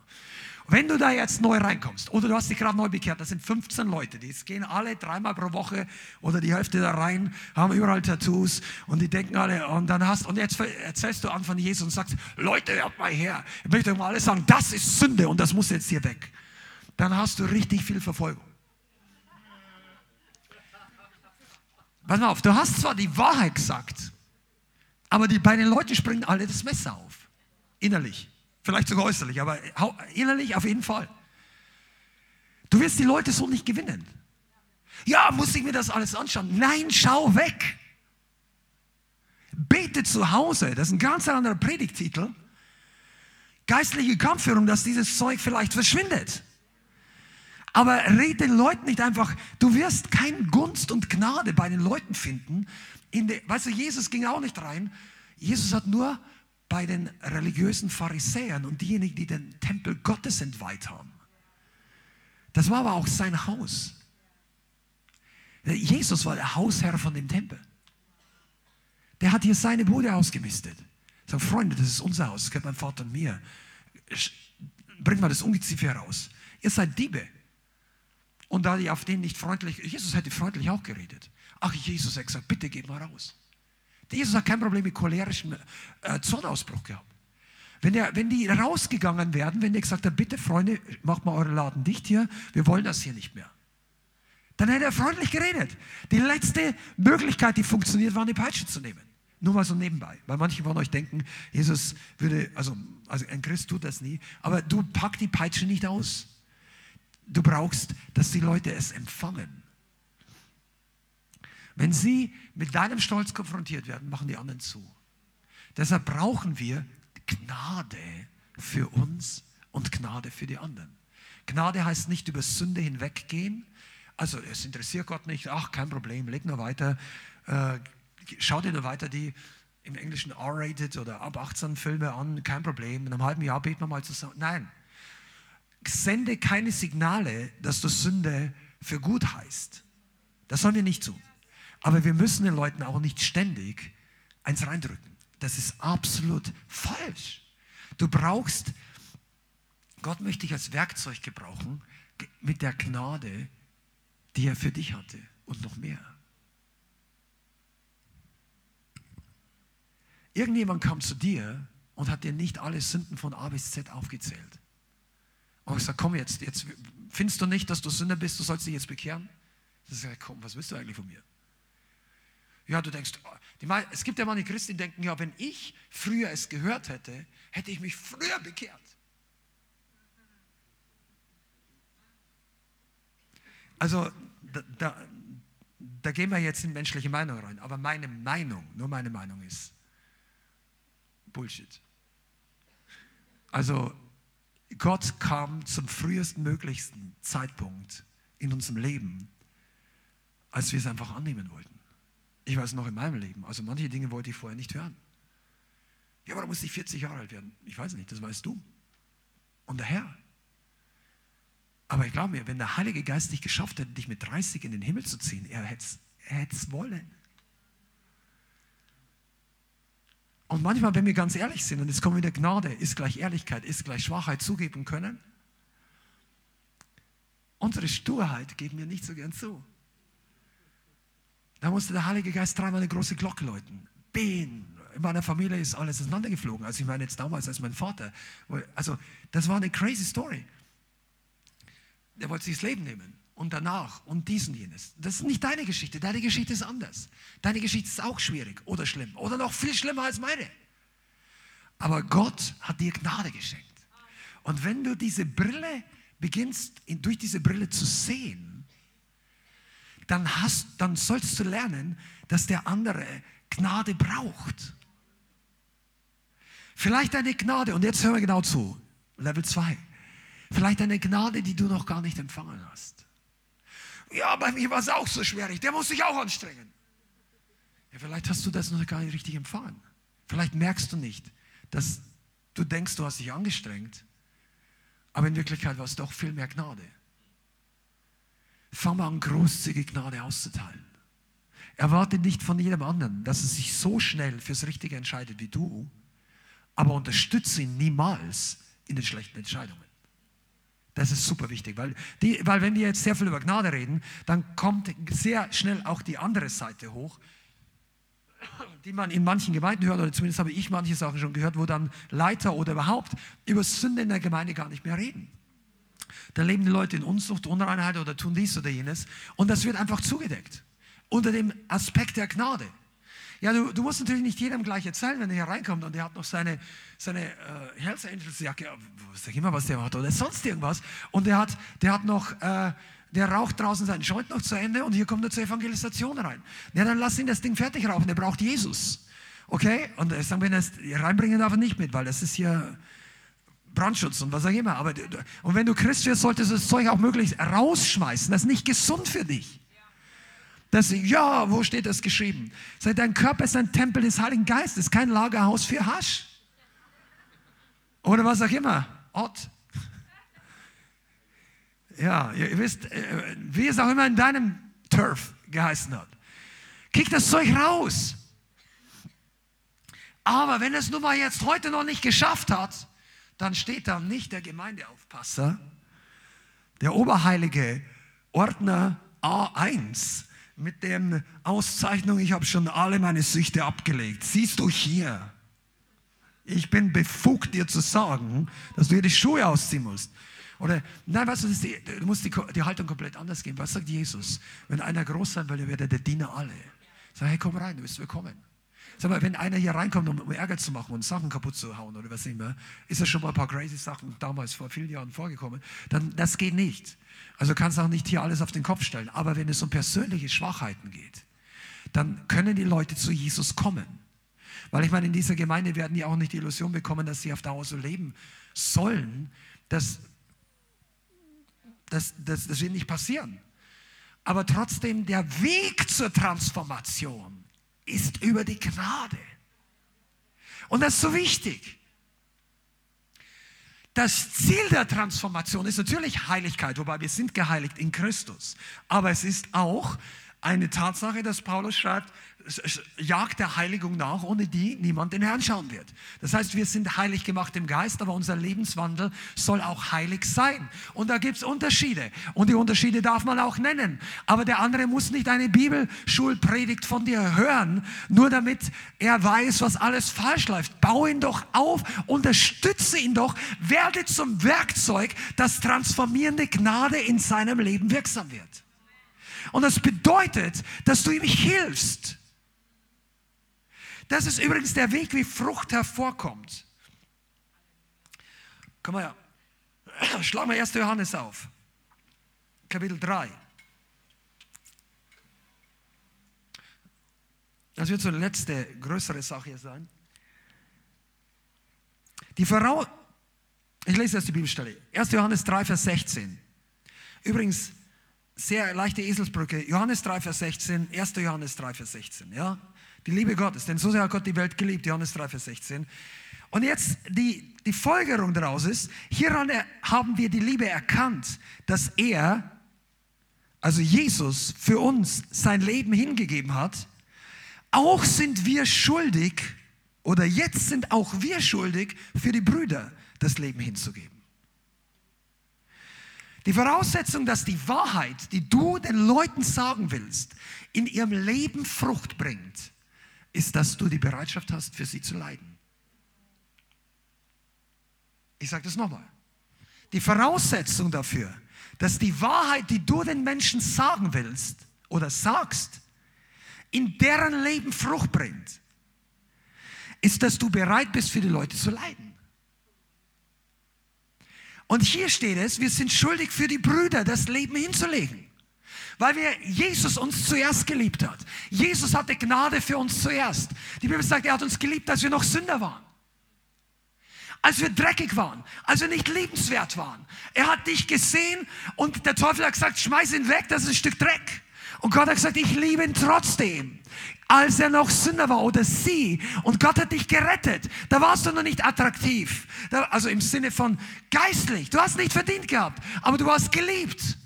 Wenn du da jetzt neu reinkommst oder du hast dich gerade neu bekehrt, das sind 15 Leute, die gehen alle dreimal pro Woche oder die Hälfte da rein, haben überall Tattoos und die denken alle und dann hast und jetzt erzählst du an von Jesus und sagst, Leute, hört mal her, ich möchte euch mal alles sagen, das ist Sünde und das muss jetzt hier weg. Dann hast du richtig viel Verfolgung. Pass mal auf, du hast zwar die Wahrheit gesagt, aber die, bei den Leuten springen alle das Messer auf. Innerlich. Vielleicht sogar äußerlich, aber innerlich auf jeden Fall. Du wirst die Leute so nicht gewinnen. Ja, muss ich mir das alles anschauen? Nein, schau weg. Bete zu Hause, das ist ein ganz anderer Predigtitel. Geistliche Kampfführung, dass dieses Zeug vielleicht verschwindet. Aber red den Leuten nicht einfach, du wirst keine Gunst und Gnade bei den Leuten finden. In de, weißt du, Jesus ging auch nicht rein. Jesus hat nur bei den religiösen Pharisäern und diejenigen, die den Tempel Gottes entweiht haben. Das war aber auch sein Haus. Jesus war der Hausherr von dem Tempel. Der hat hier seine Bude ausgemistet. Sagt, Freunde, das ist unser Haus, das gehört mein Vater und mir. Bringt mal das Ungeziefer heraus. Ihr seid Diebe. Und da die auf den nicht freundlich, Jesus hätte freundlich auch geredet. Ach, Jesus hat gesagt, bitte geht mal raus. Jesus hat kein Problem mit cholerischem äh, Zornausbruch gehabt. Wenn, der, wenn die rausgegangen wären, wenn der gesagt hat, bitte Freunde, macht mal euren Laden dicht hier, wir wollen das hier nicht mehr. Dann hätte er freundlich geredet. Die letzte Möglichkeit, die funktioniert, war eine Peitsche zu nehmen. Nur mal so nebenbei. Weil manche von euch denken, Jesus würde, also, also ein Christ tut das nie, aber du pack die Peitsche nicht aus. Du brauchst, dass die Leute es empfangen. Wenn sie mit deinem Stolz konfrontiert werden, machen die anderen zu. Deshalb brauchen wir Gnade für uns und Gnade für die anderen. Gnade heißt nicht über Sünde hinweggehen. Also es interessiert Gott nicht. Ach, kein Problem, leg nur weiter. Äh, schau dir nur weiter die im Englischen R-rated oder ab 18 Filme an. Kein Problem. In einem halben Jahr beten wir mal zusammen. Nein, sende keine Signale, dass du Sünde für gut heißt. Das sollen wir nicht tun. Aber wir müssen den Leuten auch nicht ständig eins reindrücken. Das ist absolut falsch. Du brauchst, Gott möchte dich als Werkzeug gebrauchen mit der Gnade, die er für dich hatte und noch mehr. Irgendjemand kam zu dir und hat dir nicht alle Sünden von A bis Z aufgezählt. Und ich sage, komm jetzt, jetzt findest du nicht, dass du Sünder bist, du sollst dich jetzt bekehren? Ich sage, komm, was willst du eigentlich von mir? Ja, du denkst, oh, es gibt ja manche Christen, die denken, ja, wenn ich früher es gehört hätte, hätte ich mich früher bekehrt. Also, da, da, da gehen wir jetzt in menschliche Meinung rein, aber meine Meinung, nur meine Meinung ist Bullshit. Also, Gott kam zum frühesten möglichsten Zeitpunkt in unserem Leben, als wir es einfach annehmen wollten. Ich weiß noch in meinem Leben, also manche Dinge wollte ich vorher nicht hören. Ja, aber da musste ich 40 Jahre alt werden. Ich weiß nicht, das weißt du. Und der Herr. Aber ich glaube mir, wenn der Heilige Geist nicht geschafft hätte, dich mit 30 in den Himmel zu ziehen, er hätte es wollen. Und manchmal, wenn wir ganz ehrlich sind, und jetzt wir wieder Gnade, ist gleich Ehrlichkeit, ist gleich Schwachheit zugeben können. Unsere Sturheit geben wir nicht so gern zu. Da musste der Heilige Geist dreimal eine große Glocke läuten. Behen. In meiner Familie ist alles auseinandergeflogen. Also ich meine jetzt damals als mein Vater. Also das war eine crazy Story. Der wollte sich das Leben nehmen und danach und dies und jenes. Das ist nicht deine Geschichte. Deine Geschichte ist anders. Deine Geschichte ist auch schwierig oder schlimm oder noch viel schlimmer als meine. Aber Gott hat dir Gnade geschenkt. Und wenn du diese Brille beginnst, durch diese Brille zu sehen, dann, hast, dann sollst du lernen, dass der andere Gnade braucht. Vielleicht eine Gnade, und jetzt hören wir genau zu, Level 2. Vielleicht eine Gnade, die du noch gar nicht empfangen hast. Ja, bei mir war es auch so schwierig. Der muss sich auch anstrengen. Ja, vielleicht hast du das noch gar nicht richtig empfangen. Vielleicht merkst du nicht, dass du denkst, du hast dich angestrengt, aber in Wirklichkeit war es doch viel mehr Gnade. Fang mal an, großzügige Gnade auszuteilen. Erwarte nicht von jedem anderen, dass er sich so schnell fürs Richtige entscheidet wie du, aber unterstütze ihn niemals in den schlechten Entscheidungen. Das ist super wichtig, weil, die, weil wenn wir jetzt sehr viel über Gnade reden, dann kommt sehr schnell auch die andere Seite hoch, die man in manchen Gemeinden hört, oder zumindest habe ich manche Sachen schon gehört, wo dann Leiter oder überhaupt über Sünde in der Gemeinde gar nicht mehr reden. Da leben die Leute in Unzucht, Unreinheit oder tun dies oder jenes und das wird einfach zugedeckt unter dem Aspekt der Gnade. Ja, du, du, musst natürlich nicht jedem gleich erzählen, wenn er hier reinkommt und er hat noch seine, seine äh, Hells Angels Jacke, sag immer, was der macht, oder sonst irgendwas. Und der hat, der hat noch, äh, der raucht draußen seinen Joint noch zu Ende und hier kommt er zur Evangelisation rein. Ja, dann lass ihn das Ding fertig rauchen, der braucht Jesus. Okay? Und ich sage, wenn das reinbringen darf, er nicht mit, weil das ist hier Brandschutz und was auch immer. Aber, und wenn du Christ wirst, solltest du das Zeug auch möglichst rausschmeißen. Das ist nicht gesund für dich. Das, ja, wo steht das geschrieben? Sag, dein Körper ist ein Tempel des Heiligen Geistes, kein Lagerhaus für Hasch. Oder was auch immer. Ott. Ja, ihr wisst, äh, wie es auch immer in deinem Turf geheißen hat. Kick das Zeug raus. Aber wenn es nun mal jetzt heute noch nicht geschafft hat, dann steht da nicht der Gemeindeaufpasser, der oberheilige Ordner A1 mit der Auszeichnung, ich habe schon alle meine Süchte abgelegt. Siehst du hier, ich bin befugt, dir zu sagen, dass du hier die Schuhe ausziehen musst. Oder, nein, weißt du, die, du musst die, die, Haltung komplett anders gehen. Was sagt Jesus? Wenn einer groß sein will, wird er der Diener alle. Sag, hey, komm rein, du bist willkommen. Sag mal, wenn einer hier reinkommt, um Ärger zu machen und Sachen kaputt zu hauen oder was immer, ist ja schon mal ein paar crazy Sachen damals vor vielen Jahren vorgekommen, dann das geht nicht. Also kannst auch nicht hier alles auf den Kopf stellen. Aber wenn es um persönliche Schwachheiten geht, dann können die Leute zu Jesus kommen. Weil ich meine, in dieser Gemeinde werden die auch nicht die Illusion bekommen, dass sie auf Dauer so leben sollen. Das, das, das, das wird nicht passieren. Aber trotzdem, der Weg zur Transformation ist über die Gnade. Und das ist so wichtig. Das Ziel der Transformation ist natürlich Heiligkeit, wobei wir sind geheiligt in Christus. Aber es ist auch eine Tatsache, dass Paulus schreibt, jagt der Heiligung nach, ohne die niemand den Herrn schauen wird. Das heißt, wir sind heilig gemacht im Geist, aber unser Lebenswandel soll auch heilig sein. Und da gibt es Unterschiede. Und die Unterschiede darf man auch nennen. Aber der andere muss nicht eine Bibelschulpredigt von dir hören, nur damit er weiß, was alles falsch läuft. Bau ihn doch auf, unterstütze ihn doch, werde zum Werkzeug, das transformierende Gnade in seinem Leben wirksam wird. Und das bedeutet, dass du ihm hilfst. Das ist übrigens der Weg, wie Frucht hervorkommt. Komm mal her. Schlag mal 1. Johannes auf. Kapitel 3. Das wird so eine letzte größere Sache sein. Die Voraus ich lese jetzt die Bibelstelle. 1. Johannes 3, Vers 16. Übrigens, sehr leichte Eselsbrücke. Johannes 3, Vers 16, 1. Johannes 3, Vers 16. Ja? Die Liebe Gottes, denn so sehr hat Gott die Welt geliebt, Johannes 3, Vers 16. Und jetzt die, die Folgerung daraus ist, hieran haben wir die Liebe erkannt, dass er, also Jesus, für uns sein Leben hingegeben hat. Auch sind wir schuldig, oder jetzt sind auch wir schuldig, für die Brüder das Leben hinzugeben. Die Voraussetzung, dass die Wahrheit, die du den Leuten sagen willst, in ihrem Leben Frucht bringt, ist, dass du die Bereitschaft hast, für sie zu leiden. Ich sage das nochmal. Die Voraussetzung dafür, dass die Wahrheit, die du den Menschen sagen willst oder sagst, in deren Leben Frucht bringt, ist, dass du bereit bist, für die Leute zu leiden. Und hier steht es, wir sind schuldig für die Brüder, das Leben hinzulegen. Weil wir Jesus uns zuerst geliebt hat. Jesus hatte Gnade für uns zuerst. Die Bibel sagt, er hat uns geliebt, als wir noch Sünder waren. Als wir dreckig waren, als wir nicht liebenswert waren. Er hat dich gesehen und der Teufel hat gesagt, schmeiß ihn weg, das ist ein Stück Dreck. Und Gott hat gesagt, ich liebe ihn trotzdem als er noch Sünder war oder sie und Gott hat dich gerettet. Da warst du noch nicht attraktiv. also im Sinne von geistlich. Du hast nicht verdient gehabt, aber du hast geliebt.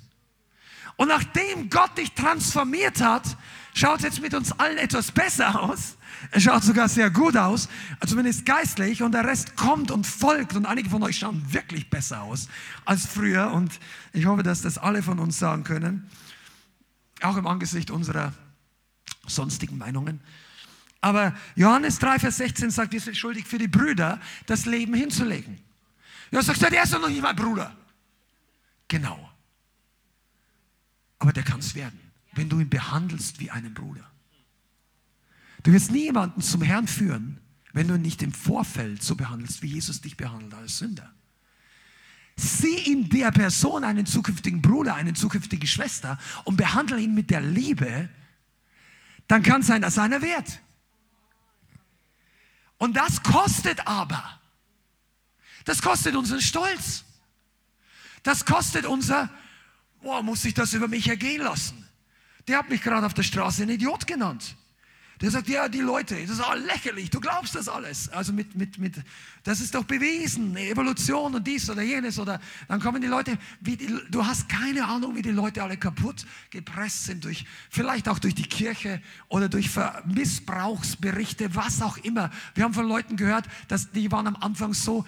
Und nachdem Gott dich transformiert hat, schaut jetzt mit uns allen etwas besser aus. Es schaut sogar sehr gut aus, zumindest geistlich, und der Rest kommt und folgt. Und einige von euch schauen wirklich besser aus als früher. Und ich hoffe, dass das alle von uns sagen können, auch im Angesicht unserer sonstigen Meinungen. Aber Johannes 3, Vers 16 sagt, wir sind schuldig für die Brüder, das Leben hinzulegen. Ja, sagst du, der ist doch noch nicht mein Bruder. Genau. Aber der kann es werden, wenn du ihn behandelst wie einen Bruder. Du wirst nie jemanden zum Herrn führen, wenn du ihn nicht im Vorfeld so behandelst, wie Jesus dich behandelt als Sünder. Sieh in der Person einen zukünftigen Bruder, eine zukünftige Schwester und behandle ihn mit der Liebe, dann kann sein, dass einer wird. Und das kostet aber. Das kostet unseren Stolz. Das kostet unser, boah, muss ich das über mich ergehen lassen? Der hat mich gerade auf der Straße einen Idiot genannt. Der sagt, ja, die Leute, das ist all lächerlich, du glaubst das alles. Also mit, mit, mit, das ist doch bewiesen, Evolution und dies oder jenes. Oder dann kommen die Leute, die, du hast keine Ahnung, wie die Leute alle kaputt gepresst sind, durch, vielleicht auch durch die Kirche oder durch Missbrauchsberichte, was auch immer. Wir haben von Leuten gehört, dass die waren am Anfang so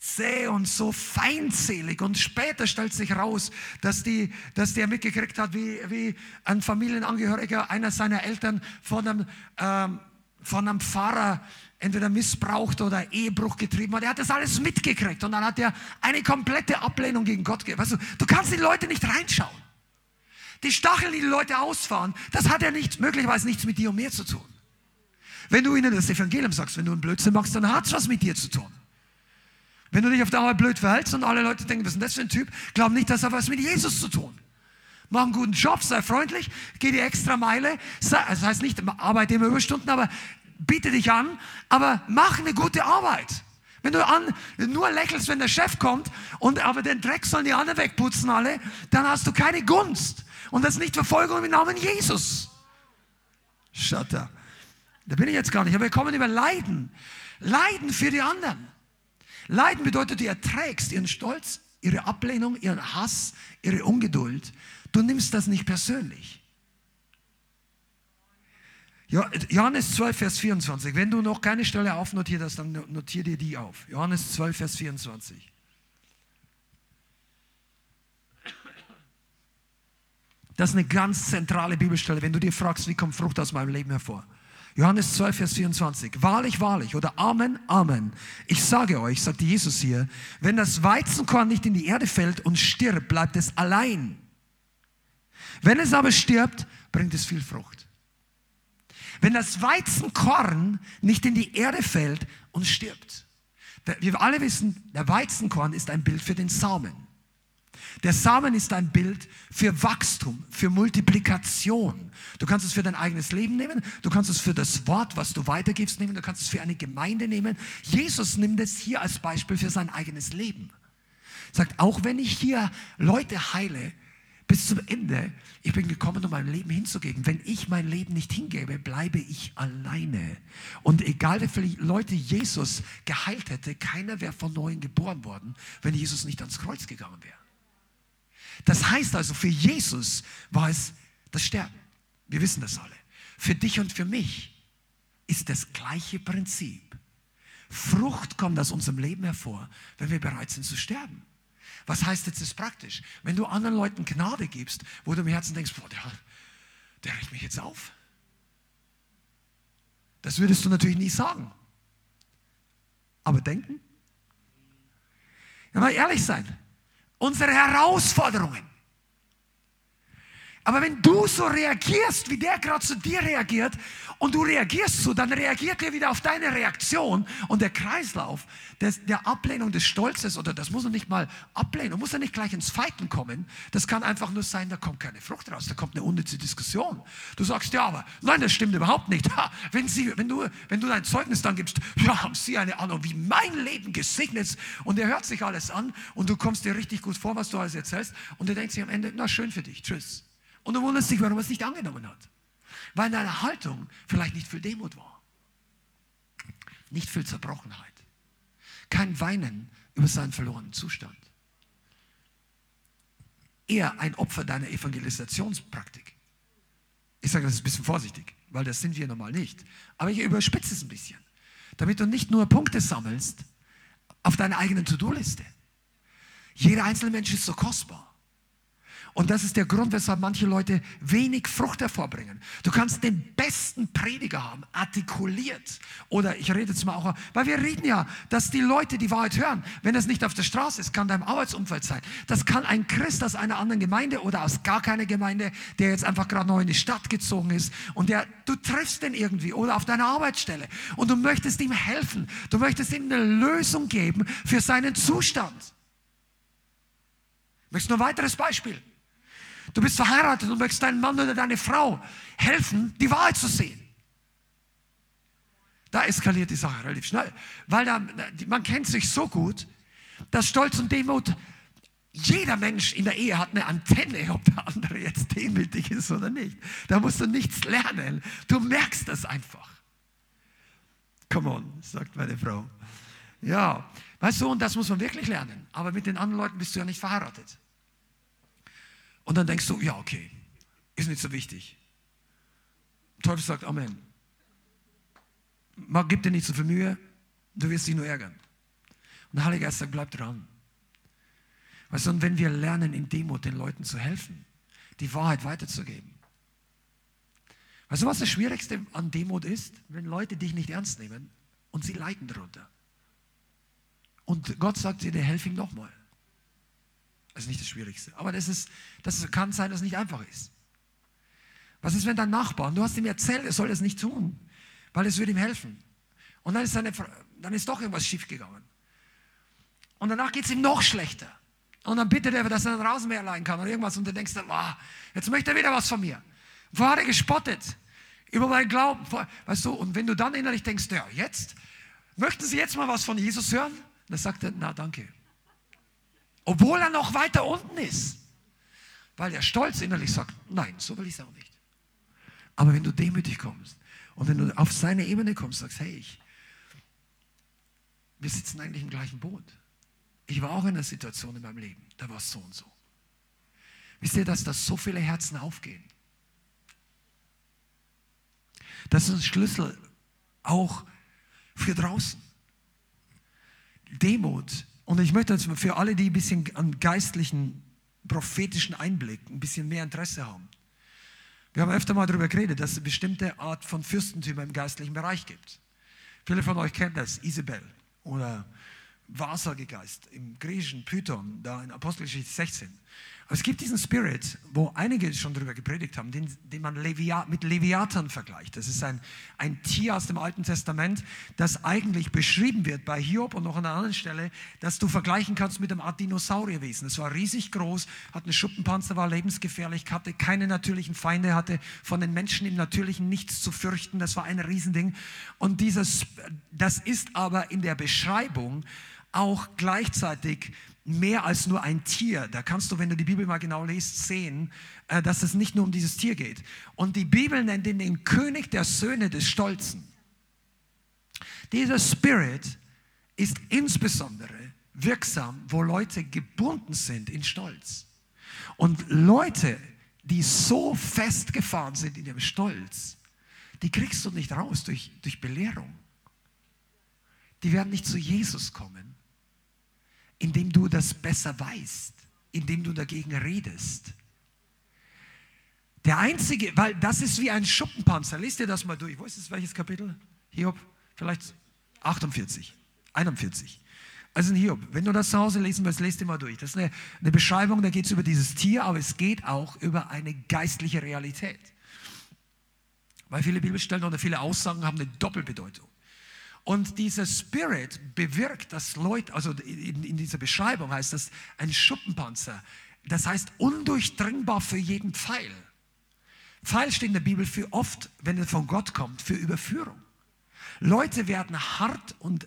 zäh und so feindselig. Und später stellt sich raus, dass, die, dass der mitgekriegt hat, wie, wie ein Familienangehöriger einer seiner Eltern von einem, ähm, von einem Pfarrer entweder missbraucht oder Ehebruch getrieben hat. Er hat das alles mitgekriegt und dann hat er eine komplette Ablehnung gegen Gott gegeben. Weißt du, du kannst die Leute nicht reinschauen. Die Stacheln, die die Leute ausfahren, das hat ja nicht, möglicherweise nichts mit dir und mir zu tun. Wenn du ihnen das Evangelium sagst, wenn du einen Blödsinn machst, dann hat es was mit dir zu tun. Wenn du dich auf der Arbeit blöd verhältst und alle Leute denken, was ist denn das für ein Typ, glaub nicht, das hat was mit Jesus zu tun. Mach einen guten Job, sei freundlich, geh die extra Meile. Sei, das heißt nicht, arbeite immer Überstunden, aber biete dich an, aber mach eine gute Arbeit. Wenn du an, nur lächelst, wenn der Chef kommt, und aber den Dreck sollen die anderen wegputzen alle, dann hast du keine Gunst. Und das ist nicht Verfolgung im Namen Jesus. Up. Da bin ich jetzt gar nicht. Aber wir kommen über Leiden. Leiden für die anderen. Leiden bedeutet, du erträgst ihren Stolz, ihre Ablehnung, ihren Hass, ihre Ungeduld. Du nimmst das nicht persönlich. Johannes 12, Vers 24. Wenn du noch keine Stelle aufnotiert hast, dann notier dir die auf. Johannes 12, Vers 24. Das ist eine ganz zentrale Bibelstelle, wenn du dir fragst, wie kommt Frucht aus meinem Leben hervor. Johannes 12, Vers 24. Wahrlich, wahrlich oder Amen, Amen. Ich sage euch, sagte Jesus hier, wenn das Weizenkorn nicht in die Erde fällt und stirbt, bleibt es allein. Wenn es aber stirbt, bringt es viel Frucht. Wenn das Weizenkorn nicht in die Erde fällt und stirbt. Wir alle wissen, der Weizenkorn ist ein Bild für den Samen. Der Samen ist ein Bild für Wachstum, für Multiplikation. Du kannst es für dein eigenes Leben nehmen, du kannst es für das Wort, was du weitergibst, nehmen, du kannst es für eine Gemeinde nehmen. Jesus nimmt es hier als Beispiel für sein eigenes Leben. Sagt, auch wenn ich hier Leute heile, bis zum Ende, ich bin gekommen, um mein Leben hinzugeben. Wenn ich mein Leben nicht hingebe, bleibe ich alleine. Und egal wie viele Leute Jesus geheilt hätte, keiner wäre von neuem geboren worden, wenn Jesus nicht ans Kreuz gegangen wäre. Das heißt also, für Jesus war es das Sterben. Wir wissen das alle. Für dich und für mich ist das gleiche Prinzip. Frucht kommt aus unserem Leben hervor, wenn wir bereit sind zu sterben. Was heißt jetzt das praktisch? Wenn du anderen Leuten Gnade gibst, wo du im Herzen denkst, boah, der, der regt mich jetzt auf. Das würdest du natürlich nie sagen. Aber denken? Ja, mal ehrlich sein unsere Herausforderungen. Aber wenn du so reagierst, wie der gerade zu dir reagiert, und du reagierst so, dann reagiert er wieder auf deine Reaktion und der Kreislauf des, der Ablehnung des Stolzes, oder das muss er nicht mal ablehnen, muss er nicht gleich ins Feiten kommen. Das kann einfach nur sein, da kommt keine Frucht raus, da kommt eine unnütze Diskussion. Du sagst, ja, aber nein, das stimmt überhaupt nicht. Ha, wenn, sie, wenn, du, wenn du dein Zeugnis dann gibst, ja, haben sie eine Ahnung, wie mein Leben gesegnet ist, und er hört sich alles an und du kommst dir richtig gut vor, was du alles erzählst, und er denkt sich am Ende, na schön für dich, tschüss. Und du wunderst dich, warum er es nicht angenommen hat. Weil deine Haltung vielleicht nicht viel Demut war. Nicht viel Zerbrochenheit. Kein Weinen über seinen verlorenen Zustand. Eher ein Opfer deiner Evangelisationspraktik. Ich sage das ein bisschen vorsichtig, weil das sind wir normal nicht. Aber ich überspitze es ein bisschen. Damit du nicht nur Punkte sammelst auf deiner eigenen To-Do-Liste. Jeder einzelne Mensch ist so kostbar. Und das ist der Grund, weshalb manche Leute wenig Frucht hervorbringen. Du kannst den besten Prediger haben, artikuliert. Oder ich rede jetzt mal auch, weil wir reden ja, dass die Leute die Wahrheit hören. Wenn das nicht auf der Straße ist, kann dein Arbeitsumfeld sein. Das kann ein Christ aus einer anderen Gemeinde oder aus gar keiner Gemeinde, der jetzt einfach gerade neu in die Stadt gezogen ist und der, du triffst den irgendwie oder auf deiner Arbeitsstelle und du möchtest ihm helfen. Du möchtest ihm eine Lösung geben für seinen Zustand. Möchtest du ein weiteres Beispiel? Du bist verheiratet und möchtest deinem Mann oder deine Frau helfen, die Wahrheit zu sehen. Da eskaliert die Sache relativ schnell. Weil da, man kennt sich so gut, dass Stolz und Demut, jeder Mensch in der Ehe hat eine Antenne, ob der andere jetzt demütig ist oder nicht. Da musst du nichts lernen. Du merkst das einfach. Come on, sagt meine Frau. Ja, weißt du, und das muss man wirklich lernen. Aber mit den anderen Leuten bist du ja nicht verheiratet. Und dann denkst du, ja, okay, ist nicht so wichtig. Der Teufel sagt Amen. Gib dir nicht so viel Mühe, du wirst dich nur ärgern. Und der Heilige Geist sagt, bleib dran. Weißt du, und wenn wir lernen, in Demut den Leuten zu helfen, die Wahrheit weiterzugeben. Weißt du, was das Schwierigste an Demut ist? Wenn Leute dich nicht ernst nehmen und sie leiden darunter. Und Gott sagt dir, helf ihm nochmal. Das ist nicht das Schwierigste. Aber das, ist, das kann sein, dass es nicht einfach ist. Was ist, wenn dein Nachbar, du hast ihm erzählt, er soll das nicht tun, weil es würde ihm helfen. Und dann ist, seine, dann ist doch irgendwas schiefgegangen. Und danach geht es ihm noch schlechter. Und dann bittet er, dass er einen Rasenmäher leihen kann oder irgendwas. Und du denkst dann, oh, jetzt möchte er wieder was von mir. Vorher hat er gespottet über meinen Glauben. Weißt du, und wenn du dann innerlich denkst, ja, jetzt, möchten Sie jetzt mal was von Jesus hören? Dann sagt er, na danke. Obwohl er noch weiter unten ist. Weil der Stolz innerlich sagt, nein, so will ich es auch nicht. Aber wenn du demütig kommst und wenn du auf seine Ebene kommst, sagst, hey, ich, wir sitzen eigentlich im gleichen Boot. Ich war auch in einer Situation in meinem Leben, da war es so und so. Wisst ihr, dass da so viele Herzen aufgehen? Das ist ein Schlüssel auch für draußen. Demut. Und ich möchte jetzt für alle, die ein bisschen an geistlichen, prophetischen Einblick, ein bisschen mehr Interesse haben. Wir haben öfter mal darüber geredet, dass es eine bestimmte Art von Fürstentümer im geistlichen Bereich gibt. Viele von euch kennen das, Isabel oder Wahrsagegeist im griechischen Python, da in Apostelgeschichte 16. Aber es gibt diesen Spirit, wo einige schon darüber gepredigt haben, den, den man Levia, mit Leviathan vergleicht. Das ist ein, ein Tier aus dem Alten Testament, das eigentlich beschrieben wird bei Hiob und noch an einer anderen Stelle, dass du vergleichen kannst mit einem Art Dinosaurierwesen. Es war riesig groß, hatte einen Schuppenpanzer, war lebensgefährlich, hatte keine natürlichen Feinde, hatte von den Menschen im Natürlichen nichts zu fürchten. Das war ein Riesending. Und dieses, das ist aber in der Beschreibung auch gleichzeitig mehr als nur ein Tier. Da kannst du, wenn du die Bibel mal genau liest, sehen, äh, dass es nicht nur um dieses Tier geht. Und die Bibel nennt ihn den König der Söhne des Stolzen. Dieser Spirit ist insbesondere wirksam, wo Leute gebunden sind in Stolz. Und Leute, die so festgefahren sind in ihrem Stolz, die kriegst du nicht raus durch, durch Belehrung. Die werden nicht zu Jesus kommen indem du das besser weißt, indem du dagegen redest. Der einzige, weil das ist wie ein Schuppenpanzer. Lest dir das mal durch. Wo ist es, welches Kapitel? Hiob? Vielleicht 48, 41. Also in Hiob, wenn du das zu Hause lesen willst, lest dir mal durch. Das ist eine, eine Beschreibung, da geht es über dieses Tier, aber es geht auch über eine geistliche Realität. Weil viele Bibelstellen oder viele Aussagen haben eine Doppelbedeutung. Und dieser Spirit bewirkt, dass Leute, also in, in dieser Beschreibung heißt das ein Schuppenpanzer. Das heißt undurchdringbar für jeden Pfeil. Pfeil steht in der Bibel für oft, wenn er von Gott kommt, für Überführung. Leute werden hart und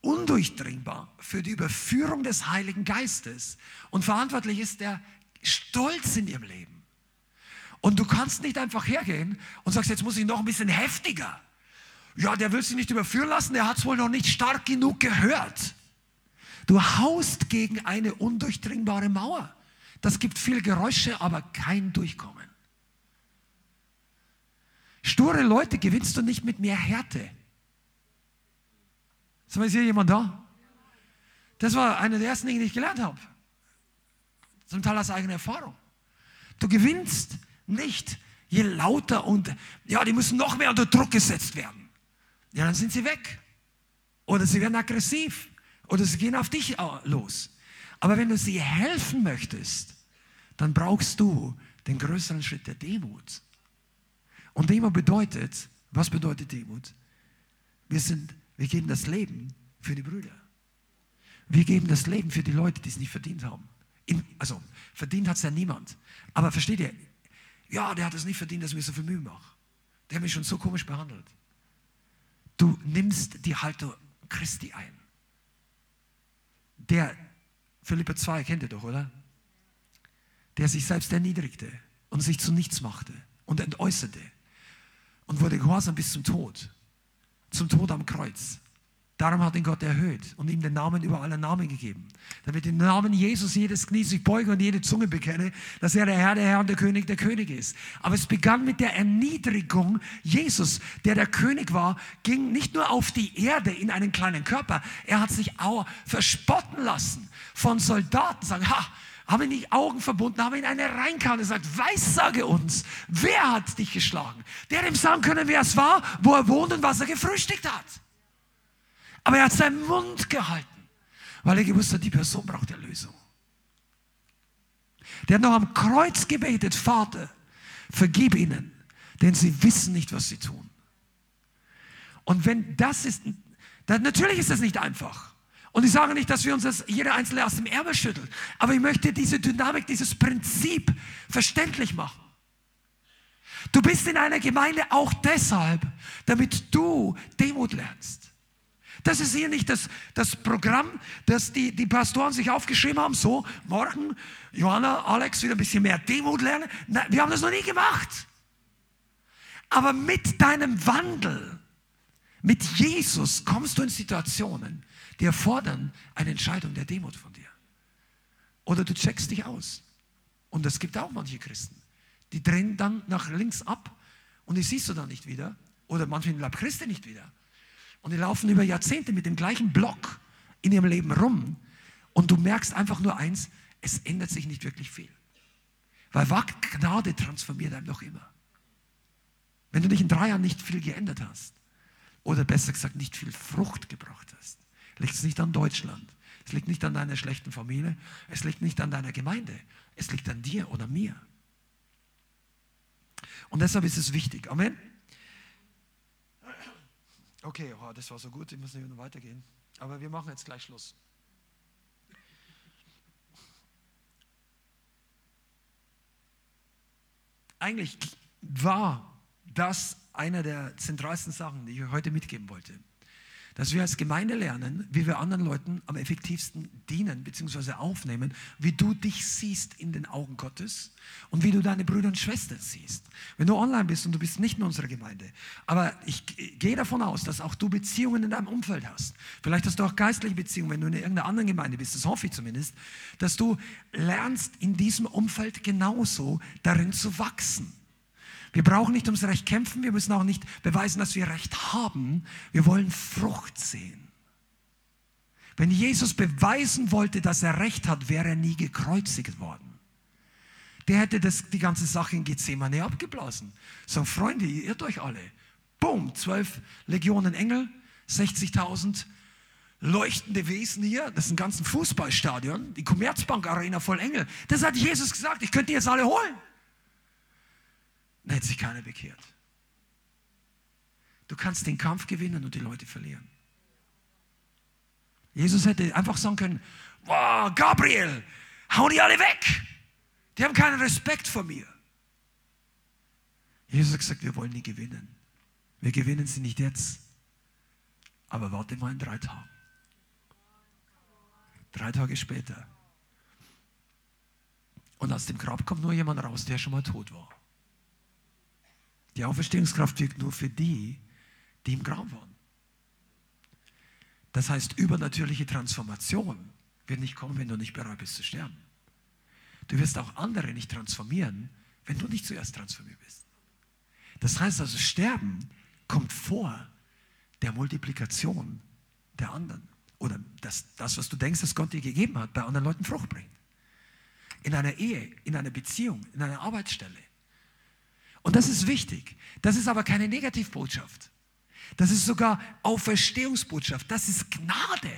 undurchdringbar für die Überführung des Heiligen Geistes. Und verantwortlich ist der Stolz in ihrem Leben. Und du kannst nicht einfach hergehen und sagst, jetzt muss ich noch ein bisschen heftiger. Ja, der will sich nicht überführen lassen, der hat es wohl noch nicht stark genug gehört. Du haust gegen eine undurchdringbare Mauer. Das gibt viel Geräusche, aber kein Durchkommen. Sture Leute gewinnst du nicht mit mehr Härte. Ist hier jemand da? Das war eine der ersten Dinge, die ich gelernt habe. Zum Teil aus eigener Erfahrung. Du gewinnst nicht, je lauter und ja, die müssen noch mehr unter Druck gesetzt werden ja, dann sind sie weg. Oder sie werden aggressiv. Oder sie gehen auf dich los. Aber wenn du sie helfen möchtest, dann brauchst du den größeren Schritt der Demut. Und Demut bedeutet, was bedeutet Demut? Wir, sind, wir geben das Leben für die Brüder. Wir geben das Leben für die Leute, die es nicht verdient haben. In, also, verdient hat es ja niemand. Aber versteht ihr? Ja, der hat es nicht verdient, dass ich mir so viel Mühe mache. Der hat mich schon so komisch behandelt. Du nimmst die Haltung Christi ein. Der, Philippa 2 kennt ihr doch, oder? Der sich selbst erniedrigte und sich zu nichts machte und entäußerte und wurde gehorsam bis zum Tod, zum Tod am Kreuz. Darum hat ihn Gott erhöht und ihm den Namen über alle Namen gegeben. Damit im Namen Jesus jedes Knie sich beuge und jede Zunge bekenne, dass er der Herr, der Herr und der König, der König ist. Aber es begann mit der Erniedrigung. Jesus, der der König war, ging nicht nur auf die Erde in einen kleinen Körper, er hat sich auch verspotten lassen von Soldaten, sagen, ha, haben ihn die Augen verbunden, haben ihn eine reingehauen und gesagt, weissage uns, wer hat dich geschlagen? Der dem sagen können, wer es war, wo er wohnt und was er gefrühstückt hat. Aber er hat seinen Mund gehalten, weil er gewusst hat, die Person braucht Erlösung. Der hat noch am Kreuz gebetet, Vater, vergib ihnen, denn sie wissen nicht, was sie tun. Und wenn das ist, dann natürlich ist das nicht einfach. Und ich sage nicht, dass wir uns das jeder Einzelne aus dem Ärmel schütteln, aber ich möchte diese Dynamik, dieses Prinzip verständlich machen. Du bist in einer Gemeinde auch deshalb, damit du Demut lernst. Das ist hier nicht das, das Programm, das die, die Pastoren sich aufgeschrieben haben. So, morgen, Johanna, Alex, wieder ein bisschen mehr Demut lernen. Nein, wir haben das noch nie gemacht. Aber mit deinem Wandel, mit Jesus, kommst du in Situationen, die erfordern eine Entscheidung der Demut von dir. Oder du checkst dich aus. Und es gibt auch manche Christen, die drehen dann nach links ab und die siehst du dann nicht wieder. Oder manche bleibt Christen nicht wieder. Und die laufen über Jahrzehnte mit dem gleichen Block in ihrem Leben rum. Und du merkst einfach nur eins, es ändert sich nicht wirklich viel. Weil Gnade transformiert einem doch immer. Wenn du dich in drei Jahren nicht viel geändert hast, oder besser gesagt nicht viel Frucht gebracht hast, liegt es nicht an Deutschland. Es liegt nicht an deiner schlechten Familie. Es liegt nicht an deiner Gemeinde. Es liegt an dir oder mir. Und deshalb ist es wichtig. Amen. Okay, oh, das war so gut, ich muss nicht noch weitergehen. Aber wir machen jetzt gleich Schluss. Eigentlich war das einer der zentralsten Sachen, die ich euch heute mitgeben wollte dass wir als Gemeinde lernen, wie wir anderen Leuten am effektivsten dienen bzw. aufnehmen, wie du dich siehst in den Augen Gottes und wie du deine Brüder und Schwestern siehst. Wenn du online bist und du bist nicht in unserer Gemeinde, aber ich gehe davon aus, dass auch du Beziehungen in deinem Umfeld hast. Vielleicht hast du auch geistliche Beziehungen, wenn du in irgendeiner anderen Gemeinde bist, das hoffe ich zumindest, dass du lernst in diesem Umfeld genauso darin zu wachsen. Wir brauchen nicht ums Recht kämpfen, wir müssen auch nicht beweisen, dass wir Recht haben. Wir wollen Frucht sehen. Wenn Jesus beweisen wollte, dass er Recht hat, wäre er nie gekreuzigt worden. Der hätte das, die ganze Sache in Gethsemane abgeblasen. So, Freunde, ihr irrt euch alle. Boom, zwölf Legionen Engel, 60.000 leuchtende Wesen hier. Das ist ein ganzes Fußballstadion, die Commerzbank Arena voll Engel. Das hat Jesus gesagt, ich könnte die jetzt alle holen. Dann hätte sich keiner bekehrt. Du kannst den Kampf gewinnen und die Leute verlieren. Jesus hätte einfach sagen können, wow, Gabriel, hau die alle weg. Die haben keinen Respekt vor mir. Jesus hat gesagt, wir wollen die gewinnen. Wir gewinnen sie nicht jetzt, aber warte mal in drei Tagen. Drei Tage später. Und aus dem Grab kommt nur jemand raus, der schon mal tot war. Die Auferstehungskraft wirkt nur für die, die im Grab waren. Das heißt, übernatürliche Transformation wird nicht kommen, wenn du nicht bereit bist zu sterben. Du wirst auch andere nicht transformieren, wenn du nicht zuerst transformiert bist. Das heißt also, Sterben kommt vor der Multiplikation der anderen. Oder das, das, was du denkst, dass Gott dir gegeben hat, bei anderen Leuten Frucht bringt. In einer Ehe, in einer Beziehung, in einer Arbeitsstelle. Und das ist wichtig. Das ist aber keine Negativbotschaft. Das ist sogar Auferstehungsbotschaft. Das ist Gnade.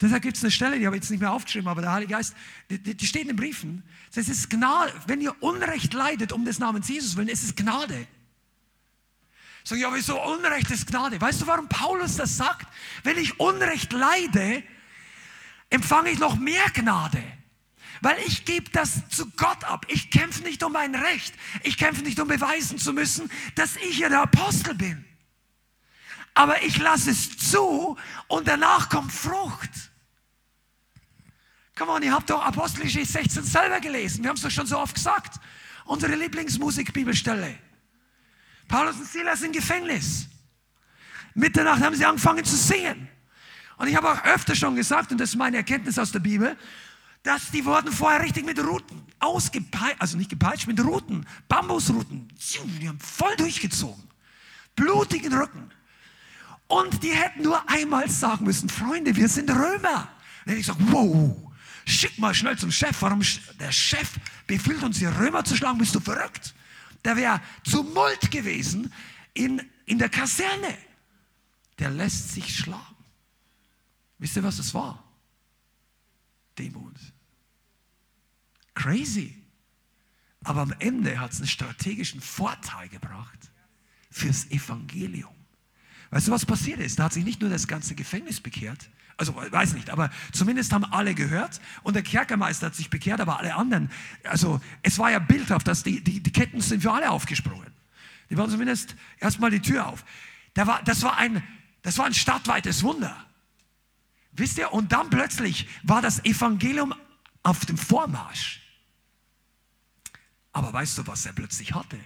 Deshalb gibt es eine Stelle, die habe ich jetzt nicht mehr aufgeschrieben, aber der Heilige Geist, die, die steht in den Briefen. Das ist Gnade. Wenn ihr Unrecht leidet um des Namens Jesus willen, ist es Gnade. Sag ich, ja, wieso Unrecht ist Gnade? Weißt du, warum Paulus das sagt? Wenn ich Unrecht leide, empfange ich noch mehr Gnade. Weil ich gebe das zu Gott ab. Ich kämpfe nicht um mein Recht. Ich kämpfe nicht um beweisen zu müssen, dass ich ja der Apostel bin. aber ich lasse es zu und danach kommt Frucht. Come on, ihr habt doch Apostelgeschichte 16 selber gelesen. Wir haben es doch schon so oft gesagt. Unsere Lieblingsmusik-Bibelstelle. Paulus und Silas im Gefängnis. Mitternacht haben sie angefangen zu singen. Und ich habe auch öfter schon gesagt, und das ist meine Erkenntnis aus der Bibel, dass die wurden vorher richtig mit Ruten ausgepeitscht, also nicht gepeitscht, mit Ruten, Bambusruten. Die haben voll durchgezogen. Blutigen Rücken. Und die hätten nur einmal sagen müssen, Freunde, wir sind Römer. Dann hätte ich gesagt, wow, schick mal schnell zum Chef. Warum der Chef befiehlt uns, die Römer zu schlagen? Bist du verrückt? Da wäre Tumult gewesen in, in der Kaserne. Der lässt sich schlagen. Wisst ihr, was das war? Demut. Crazy. Aber am Ende hat es einen strategischen Vorteil gebracht fürs Evangelium. Weißt du, was passiert ist? Da hat sich nicht nur das ganze Gefängnis bekehrt, also weiß nicht, aber zumindest haben alle gehört und der Kerkermeister hat sich bekehrt, aber alle anderen, also es war ja bildhaft, dass die, die, die Ketten sind für alle aufgesprungen. Die waren zumindest erstmal die Tür auf. Da war, das, war ein, das war ein stadtweites Wunder. Wisst ihr? Und dann plötzlich war das Evangelium auf dem Vormarsch. Aber weißt du, was er plötzlich hatte?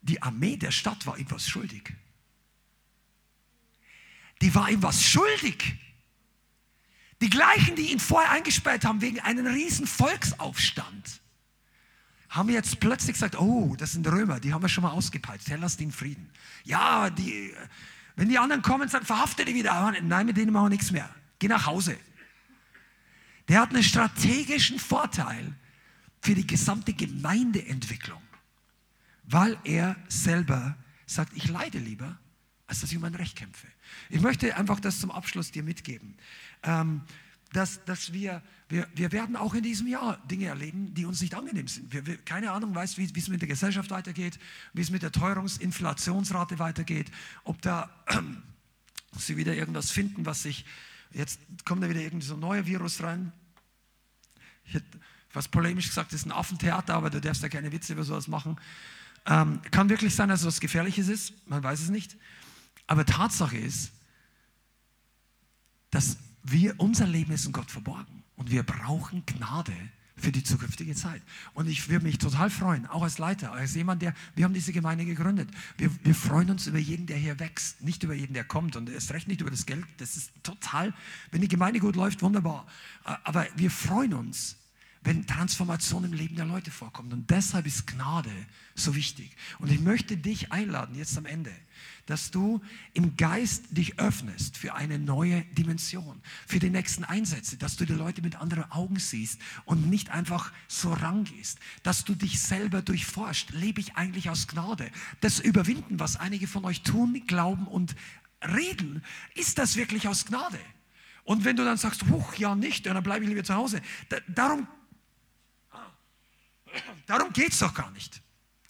Die Armee der Stadt war ihm was schuldig. Die war ihm was schuldig. Die gleichen, die ihn vorher eingesperrt haben wegen einem riesen Volksaufstand, haben jetzt plötzlich gesagt, oh, das sind Römer, die haben wir schon mal ausgepeitscht, Herr, lasst ihn Frieden. Ja, die, wenn die anderen kommen, sagen, verhafte die wieder. Nein, mit denen machen wir nichts mehr. Geh nach Hause. Der hat einen strategischen Vorteil für die gesamte Gemeindeentwicklung, weil er selber sagt, ich leide lieber, als dass ich um mein Recht kämpfe. Ich möchte einfach das zum Abschluss dir mitgeben. Ähm, dass, dass wir, wir, wir werden auch in diesem Jahr Dinge erleben, die uns nicht angenehm sind. Wir, wir, keine Ahnung weiß, wie, es mit der Gesellschaft weitergeht, wie es mit der Teuerungsinflationsrate weitergeht, ob da äh, sie wieder irgendwas finden, was sich, jetzt kommt da wieder irgendwie so ein neuer Virus rein. Ich hätte was polemisch gesagt, ist ein Affentheater, aber du darfst ja keine Witze über sowas machen. Ähm, kann wirklich sein, dass es was Gefährliches ist, man weiß es nicht. Aber Tatsache ist, dass wir, unser Leben ist in Gott verborgen und wir brauchen Gnade für die zukünftige Zeit. Und ich würde mich total freuen, auch als Leiter, als jemand, der, wir haben diese Gemeinde gegründet. Wir, wir freuen uns über jeden, der hier wächst, nicht über jeden, der kommt und erst recht nicht über das Geld. Das ist total, wenn die Gemeinde gut läuft, wunderbar. Aber wir freuen uns, wenn Transformation im Leben der Leute vorkommt. Und deshalb ist Gnade so wichtig. Und ich möchte dich einladen, jetzt am Ende, dass du im Geist dich öffnest für eine neue Dimension, für die nächsten Einsätze, dass du die Leute mit anderen Augen siehst und nicht einfach so rangehst, dass du dich selber durchforscht. Lebe ich eigentlich aus Gnade? Das Überwinden, was einige von euch tun, glauben und reden, ist das wirklich aus Gnade? Und wenn du dann sagst, huch, ja nicht, dann bleibe ich lieber zu Hause. darum Darum geht es doch gar nicht.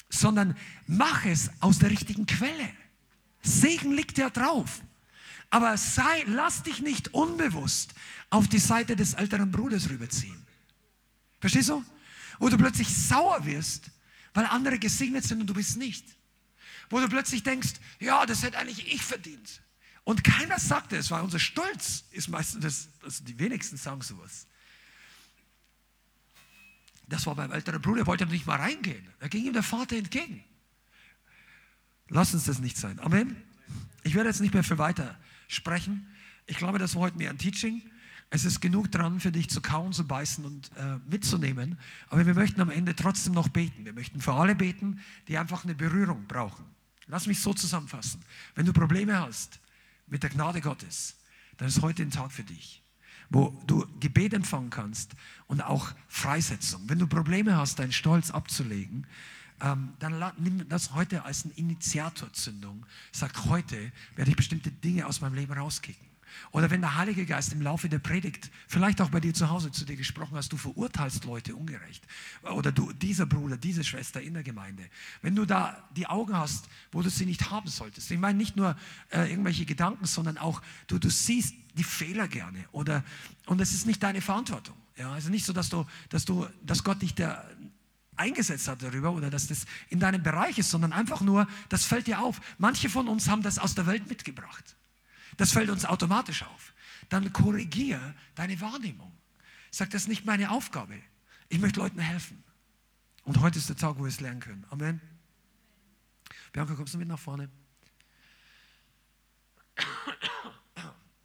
Sondern mach es aus der richtigen Quelle. Segen liegt ja drauf. Aber sei, lass dich nicht unbewusst auf die Seite des älteren Bruders rüberziehen. Verstehst du? Wo du plötzlich sauer wirst, weil andere gesegnet sind und du bist nicht. Wo du plötzlich denkst, ja, das hätte eigentlich ich verdient. Und keiner sagt es, weil unser Stolz ist meistens, das, also die wenigsten sagen sowas. Das war beim älteren Bruder, er wollte nicht mal reingehen. Da ging ihm der Vater entgegen. Lass uns das nicht sein. Amen. Ich werde jetzt nicht mehr für weiter sprechen. Ich glaube, das war heute mehr ein Teaching. Es ist genug dran für dich zu kauen, zu beißen und äh, mitzunehmen. Aber wir möchten am Ende trotzdem noch beten. Wir möchten für alle beten, die einfach eine Berührung brauchen. Lass mich so zusammenfassen. Wenn du Probleme hast mit der Gnade Gottes, dann ist heute ein Tag für dich wo du Gebet empfangen kannst und auch Freisetzung. Wenn du Probleme hast, deinen Stolz abzulegen, ähm, dann nimm das heute als eine Initiatorzündung. Sag, heute werde ich bestimmte Dinge aus meinem Leben rauskicken. Oder wenn der Heilige Geist im Laufe der Predigt, vielleicht auch bei dir zu Hause zu dir gesprochen hast, du verurteilst Leute ungerecht. Oder du, dieser Bruder, diese Schwester in der Gemeinde. Wenn du da die Augen hast, wo du sie nicht haben solltest. Ich meine nicht nur äh, irgendwelche Gedanken, sondern auch du, du siehst die Fehler gerne oder und es ist nicht deine Verantwortung. Ja, also nicht so, dass du, dass du, dass Gott dich da eingesetzt hat darüber oder dass das in deinem Bereich ist, sondern einfach nur, das fällt dir auf. Manche von uns haben das aus der Welt mitgebracht. Das fällt uns automatisch auf. Dann korrigiere deine Wahrnehmung. Sag, das ist nicht meine Aufgabe. Ich möchte Leuten helfen. Und heute ist der Tag, wo wir es lernen können. Amen. Bianca, kommst du mit nach vorne?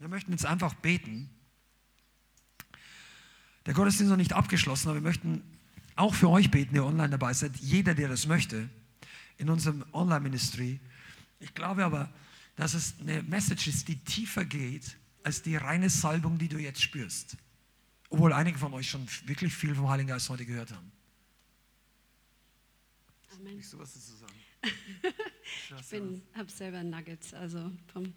Wir möchten jetzt einfach beten. Der Gottesdienst ist noch nicht abgeschlossen, aber wir möchten auch für euch beten, der online dabei seid. Jeder, der das möchte, in unserem Online-Ministry. Ich glaube aber, dass es eine Message ist, die tiefer geht als die reine Salbung, die du jetzt spürst. Obwohl einige von euch schon wirklich viel vom Heiligen Geist heute gehört haben. Amen. Ich sowas dazu sagen. ich habe selber Nuggets, also vom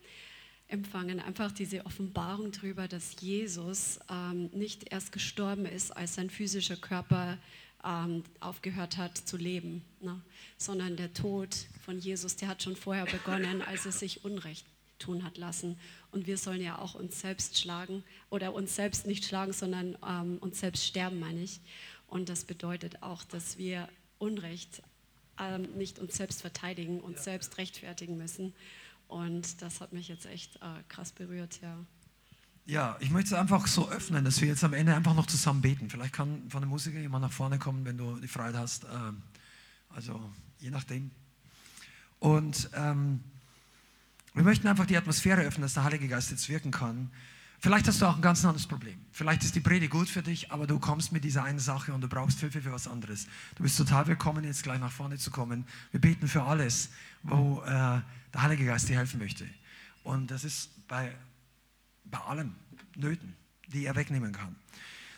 empfangen, einfach diese Offenbarung darüber, dass Jesus ähm, nicht erst gestorben ist, als sein physischer Körper ähm, aufgehört hat zu leben, ne? sondern der Tod von Jesus, der hat schon vorher begonnen, als er sich Unrecht tun hat lassen. Und wir sollen ja auch uns selbst schlagen oder uns selbst nicht schlagen, sondern ähm, uns selbst sterben, meine ich. Und das bedeutet auch, dass wir Unrecht ähm, nicht uns selbst verteidigen, uns selbst rechtfertigen müssen. Und das hat mich jetzt echt äh, krass berührt, ja. Ja, ich möchte es einfach so öffnen, dass wir jetzt am Ende einfach noch zusammen beten. Vielleicht kann von der Musiker jemand nach vorne kommen, wenn du die Freiheit hast. Ähm, also je nachdem. Und ähm, wir möchten einfach die Atmosphäre öffnen, dass der Heilige Geist jetzt wirken kann. Vielleicht hast du auch ein ganz anderes Problem. Vielleicht ist die Predigt gut für dich, aber du kommst mit dieser einen Sache und du brauchst Hilfe für was anderes. Du bist total willkommen, jetzt gleich nach vorne zu kommen. Wir beten für alles, wo äh, der Heilige Geist dir helfen möchte. Und das ist bei bei allen Nöten, die er wegnehmen kann.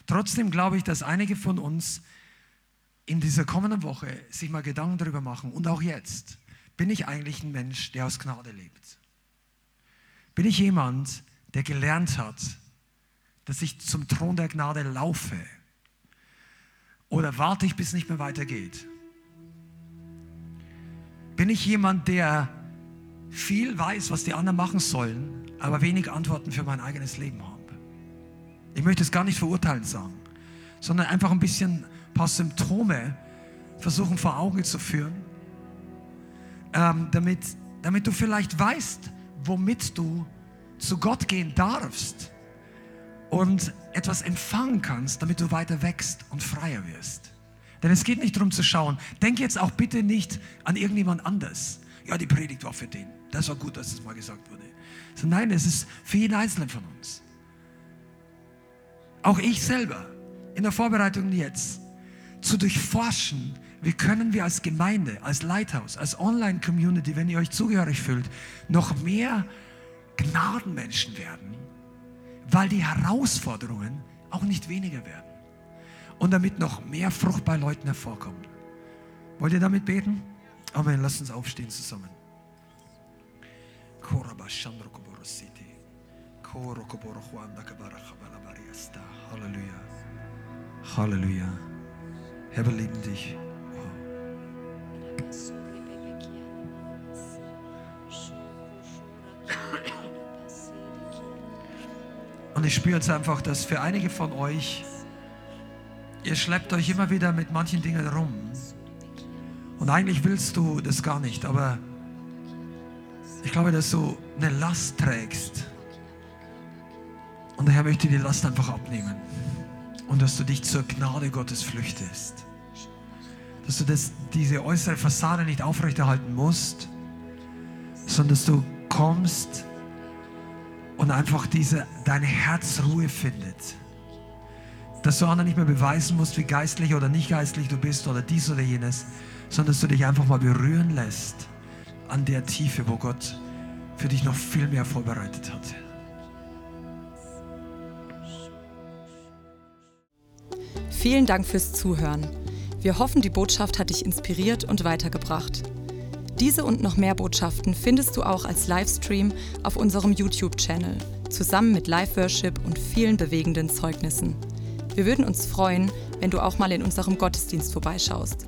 Trotzdem glaube ich, dass einige von uns in dieser kommenden Woche sich mal Gedanken darüber machen und auch jetzt, bin ich eigentlich ein Mensch, der aus Gnade lebt? Bin ich jemand, der gelernt hat, dass ich zum Thron der Gnade laufe? Oder warte ich, bis es nicht mehr weitergeht? Bin ich jemand, der viel weiß, was die anderen machen sollen, aber wenig Antworten für mein eigenes Leben habe. Ich möchte es gar nicht verurteilen sagen, sondern einfach ein bisschen ein paar Symptome versuchen vor Augen zu führen, ähm, damit, damit du vielleicht weißt, womit du zu Gott gehen darfst und etwas empfangen kannst, damit du weiter wächst und freier wirst. Denn es geht nicht darum zu schauen, denk jetzt auch bitte nicht an irgendjemand anders. Ja, die Predigt war für den. Das war gut, dass das mal gesagt wurde. So, nein, es ist für jeden Einzelnen von uns. Auch ich selber, in der Vorbereitung jetzt, zu durchforschen, wie können wir als Gemeinde, als Lighthouse, als Online-Community, wenn ihr euch zugehörig fühlt, noch mehr Gnadenmenschen werden, weil die Herausforderungen auch nicht weniger werden und damit noch mehr Frucht bei Leuten hervorkommt. Wollt ihr damit beten? Amen. Lasst uns aufstehen zusammen. Halleluja. Halleluja. Herr, wir lieben dich. Und ich spüre jetzt einfach, dass für einige von euch, ihr schleppt euch immer wieder mit manchen Dingen rum. Und eigentlich willst du das gar nicht, aber ich glaube, dass du eine Last trägst. Und der Herr möchte die Last einfach abnehmen. Und dass du dich zur Gnade Gottes flüchtest. Dass du das, diese äußere Fassade nicht aufrechterhalten musst, sondern dass du kommst und einfach diese, deine Herzruhe findet. Dass du anderen nicht mehr beweisen musst, wie geistlich oder nicht geistlich du bist oder dies oder jenes, sondern dass du dich einfach mal berühren lässt an der Tiefe, wo Gott für dich noch viel mehr vorbereitet hat. Vielen Dank fürs Zuhören. Wir hoffen, die Botschaft hat dich inspiriert und weitergebracht. Diese und noch mehr Botschaften findest du auch als Livestream auf unserem YouTube-Channel, zusammen mit Live-Worship und vielen bewegenden Zeugnissen. Wir würden uns freuen, wenn du auch mal in unserem Gottesdienst vorbeischaust.